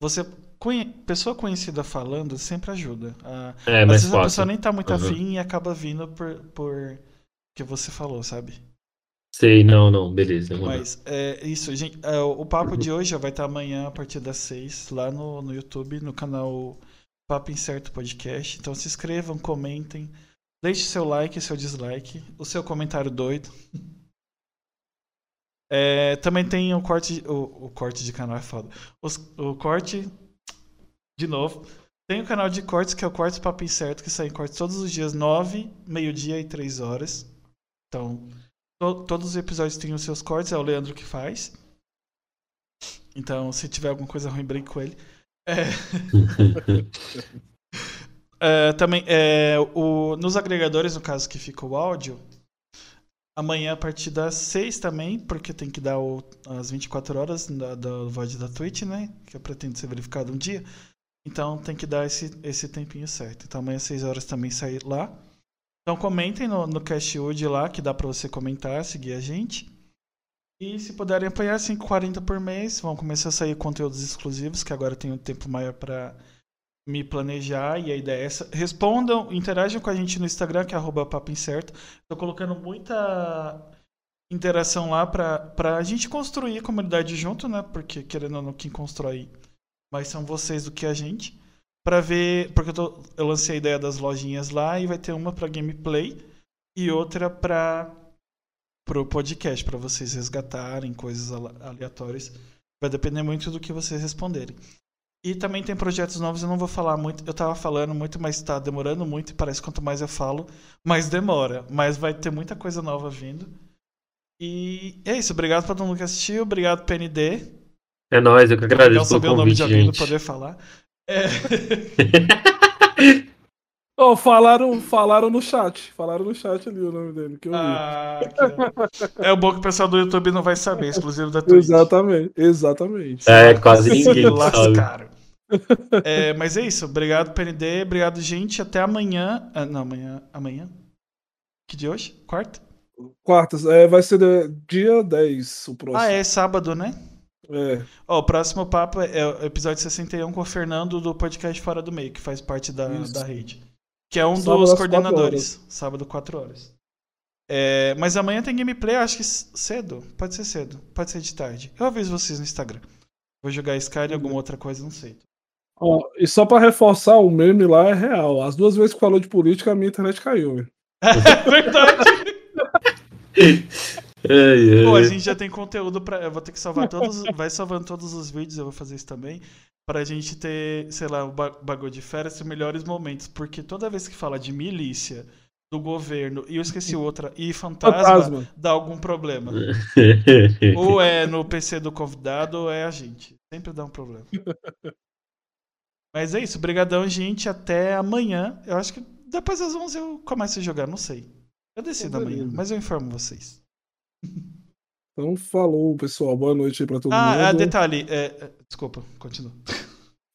A: você. Conhe... Pessoa conhecida falando sempre ajuda.
C: Ah, é, às vezes fácil.
A: a pessoa nem tá muito uhum. afim e acaba vindo por, por que você falou, sabe?
C: Sei, não, não, beleza.
A: Mas é isso, gente. É, o papo de hoje vai estar amanhã a partir das 6 lá no, no YouTube, no canal Papo Incerto Podcast. Então se inscrevam, comentem. Deixe seu like, seu dislike, o seu comentário doido. É, também tem o corte. O, o, corte de canal é foda. Os, o corte. De novo. Tem o canal de cortes, que é o Cortes Papo Incerto, que sai em cortes todos os dias, 9, meio-dia e 3 horas. Então, to, todos os episódios têm os seus cortes, é o Leandro que faz. Então, se tiver alguma coisa ruim, brinque com ele. É. [LAUGHS] é, também, é, o, nos agregadores, no caso que fica o áudio, amanhã a partir das 6 também, porque tem que dar o, as 24 horas da, da VOD da Twitch, né? Que pretende ser verificado um dia. Então tem que dar esse, esse tempinho certo. Então amanhã às 6 horas também sair lá. Então comentem no, no Cashwood lá, que dá para você comentar, seguir a gente. E se puderem apoiar 5,40 por mês, vão começar a sair conteúdos exclusivos, que agora tem um tempo maior para me planejar e a ideia é essa. Respondam, interajam com a gente no Instagram, que é arroba papo incerto. Tô colocando muita interação lá para a gente construir a comunidade junto, né? Porque querendo ou não, quem constrói mais são vocês do que a gente. Para ver, porque eu, tô, eu lancei a ideia das lojinhas lá e vai ter uma para gameplay e outra para pro podcast para vocês resgatarem coisas aleatórias. Vai depender muito do que vocês responderem. E também tem projetos novos, eu não vou falar muito. Eu tava falando muito, mas tá demorando muito e parece que quanto mais eu falo, mais demora. Mas vai ter muita coisa nova vindo. E é isso, obrigado para todo mundo que assistiu, obrigado PND.
C: É nóis, eu que agradeço
A: pelo saber o nome de alguém gente. poder falar. É. [LAUGHS]
B: Oh, falaram, falaram no chat. Falaram no chat ali o nome dele. Que eu ah,
A: que... [LAUGHS] É o bom que o pessoal do YouTube não vai saber, exclusivo da Twitch.
B: Exatamente, exatamente.
C: É, quase ninguém [LAUGHS] sabe.
A: É, mas é isso. Obrigado, PND. Obrigado, gente. Até amanhã. Ah, não, amanhã. Amanhã? Que dia hoje? Quarta?
B: Quarta. É, vai ser dia 10 o próximo.
A: Ah, é sábado, né?
B: É.
A: Ó, o próximo papo é o episódio 61 com o Fernando do podcast Fora do Meio, que faz parte da, da rede. Que é um sábado dos coordenadores. Sábado, 4 horas. É, mas amanhã tem gameplay, acho que cedo. Pode ser cedo. Pode ser de tarde. Eu aviso vocês no Instagram. Vou jogar Skyrim e alguma outra coisa, não sei.
B: Ó, e só para reforçar, o meme lá é real. As duas vezes que falou de política, a minha internet caiu. [LAUGHS]
A: É verdade. [LAUGHS] Ei, Pô, a gente já tem conteúdo para. Eu vou ter que salvar todos. Vai salvando todos os vídeos, eu vou fazer isso também. Pra gente ter, sei lá, o bagulho de férias e melhores momentos. Porque toda vez que fala de milícia, do governo, e eu esqueci outra, e fantasma, fantasma. dá algum problema. [LAUGHS] ou é no PC do convidado, ou é a gente. Sempre dá um problema. [LAUGHS] Mas é isso. Obrigadão, gente. Até amanhã. Eu acho que depois das 11 eu começo a jogar, não sei. Eu decido amanhã, mas eu informo vocês.
B: Então, falou, pessoal. Boa noite aí pra todo
A: ah,
B: mundo. Ah,
A: detalhe. É, é, desculpa, continua.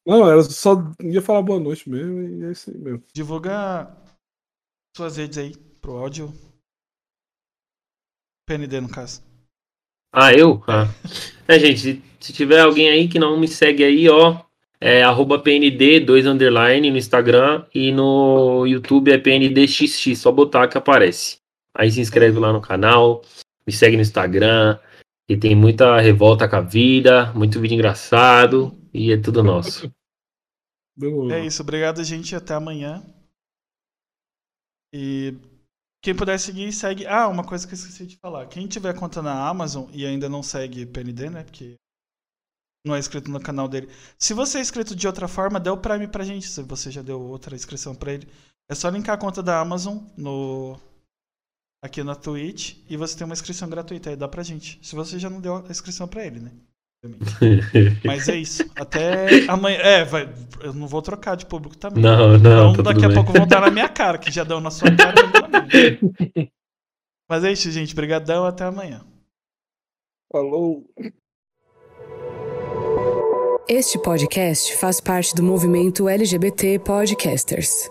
B: Não, era só ia falar boa noite mesmo e é isso aí mesmo.
A: Divulga suas redes aí pro áudio. PND, no caso.
C: Ah, eu? Ah. É, gente, se, se tiver alguém aí que não me segue aí, ó, é arroba PND, 2 underline no Instagram e no YouTube é PNDXX, só botar que aparece. Aí se inscreve lá no canal, me segue no Instagram, e tem muita revolta com a vida, muito vídeo engraçado, e é tudo nosso. [LAUGHS]
A: É isso, obrigado, gente, até amanhã. E quem puder seguir, segue. Ah, uma coisa que eu esqueci de falar. Quem tiver conta na Amazon e ainda não segue PND, né? Porque não é inscrito no canal dele. Se você é inscrito de outra forma, dê o Prime pra gente. Se você já deu outra inscrição pra ele. É só linkar a conta da Amazon no, aqui na Twitch e você tem uma inscrição gratuita aí, dá pra gente. Se você já não deu a inscrição pra ele, né? [LAUGHS] Mas é isso. Até amanhã. É, vai, eu não vou trocar de público também.
C: Não, não.
A: Então tá daqui a bem. pouco vão dar na minha cara, que já deu na sua cara. [LAUGHS] Mas é isso, gente. Obrigadão, até amanhã.
B: Falou.
D: Este podcast faz parte do movimento LGBT Podcasters.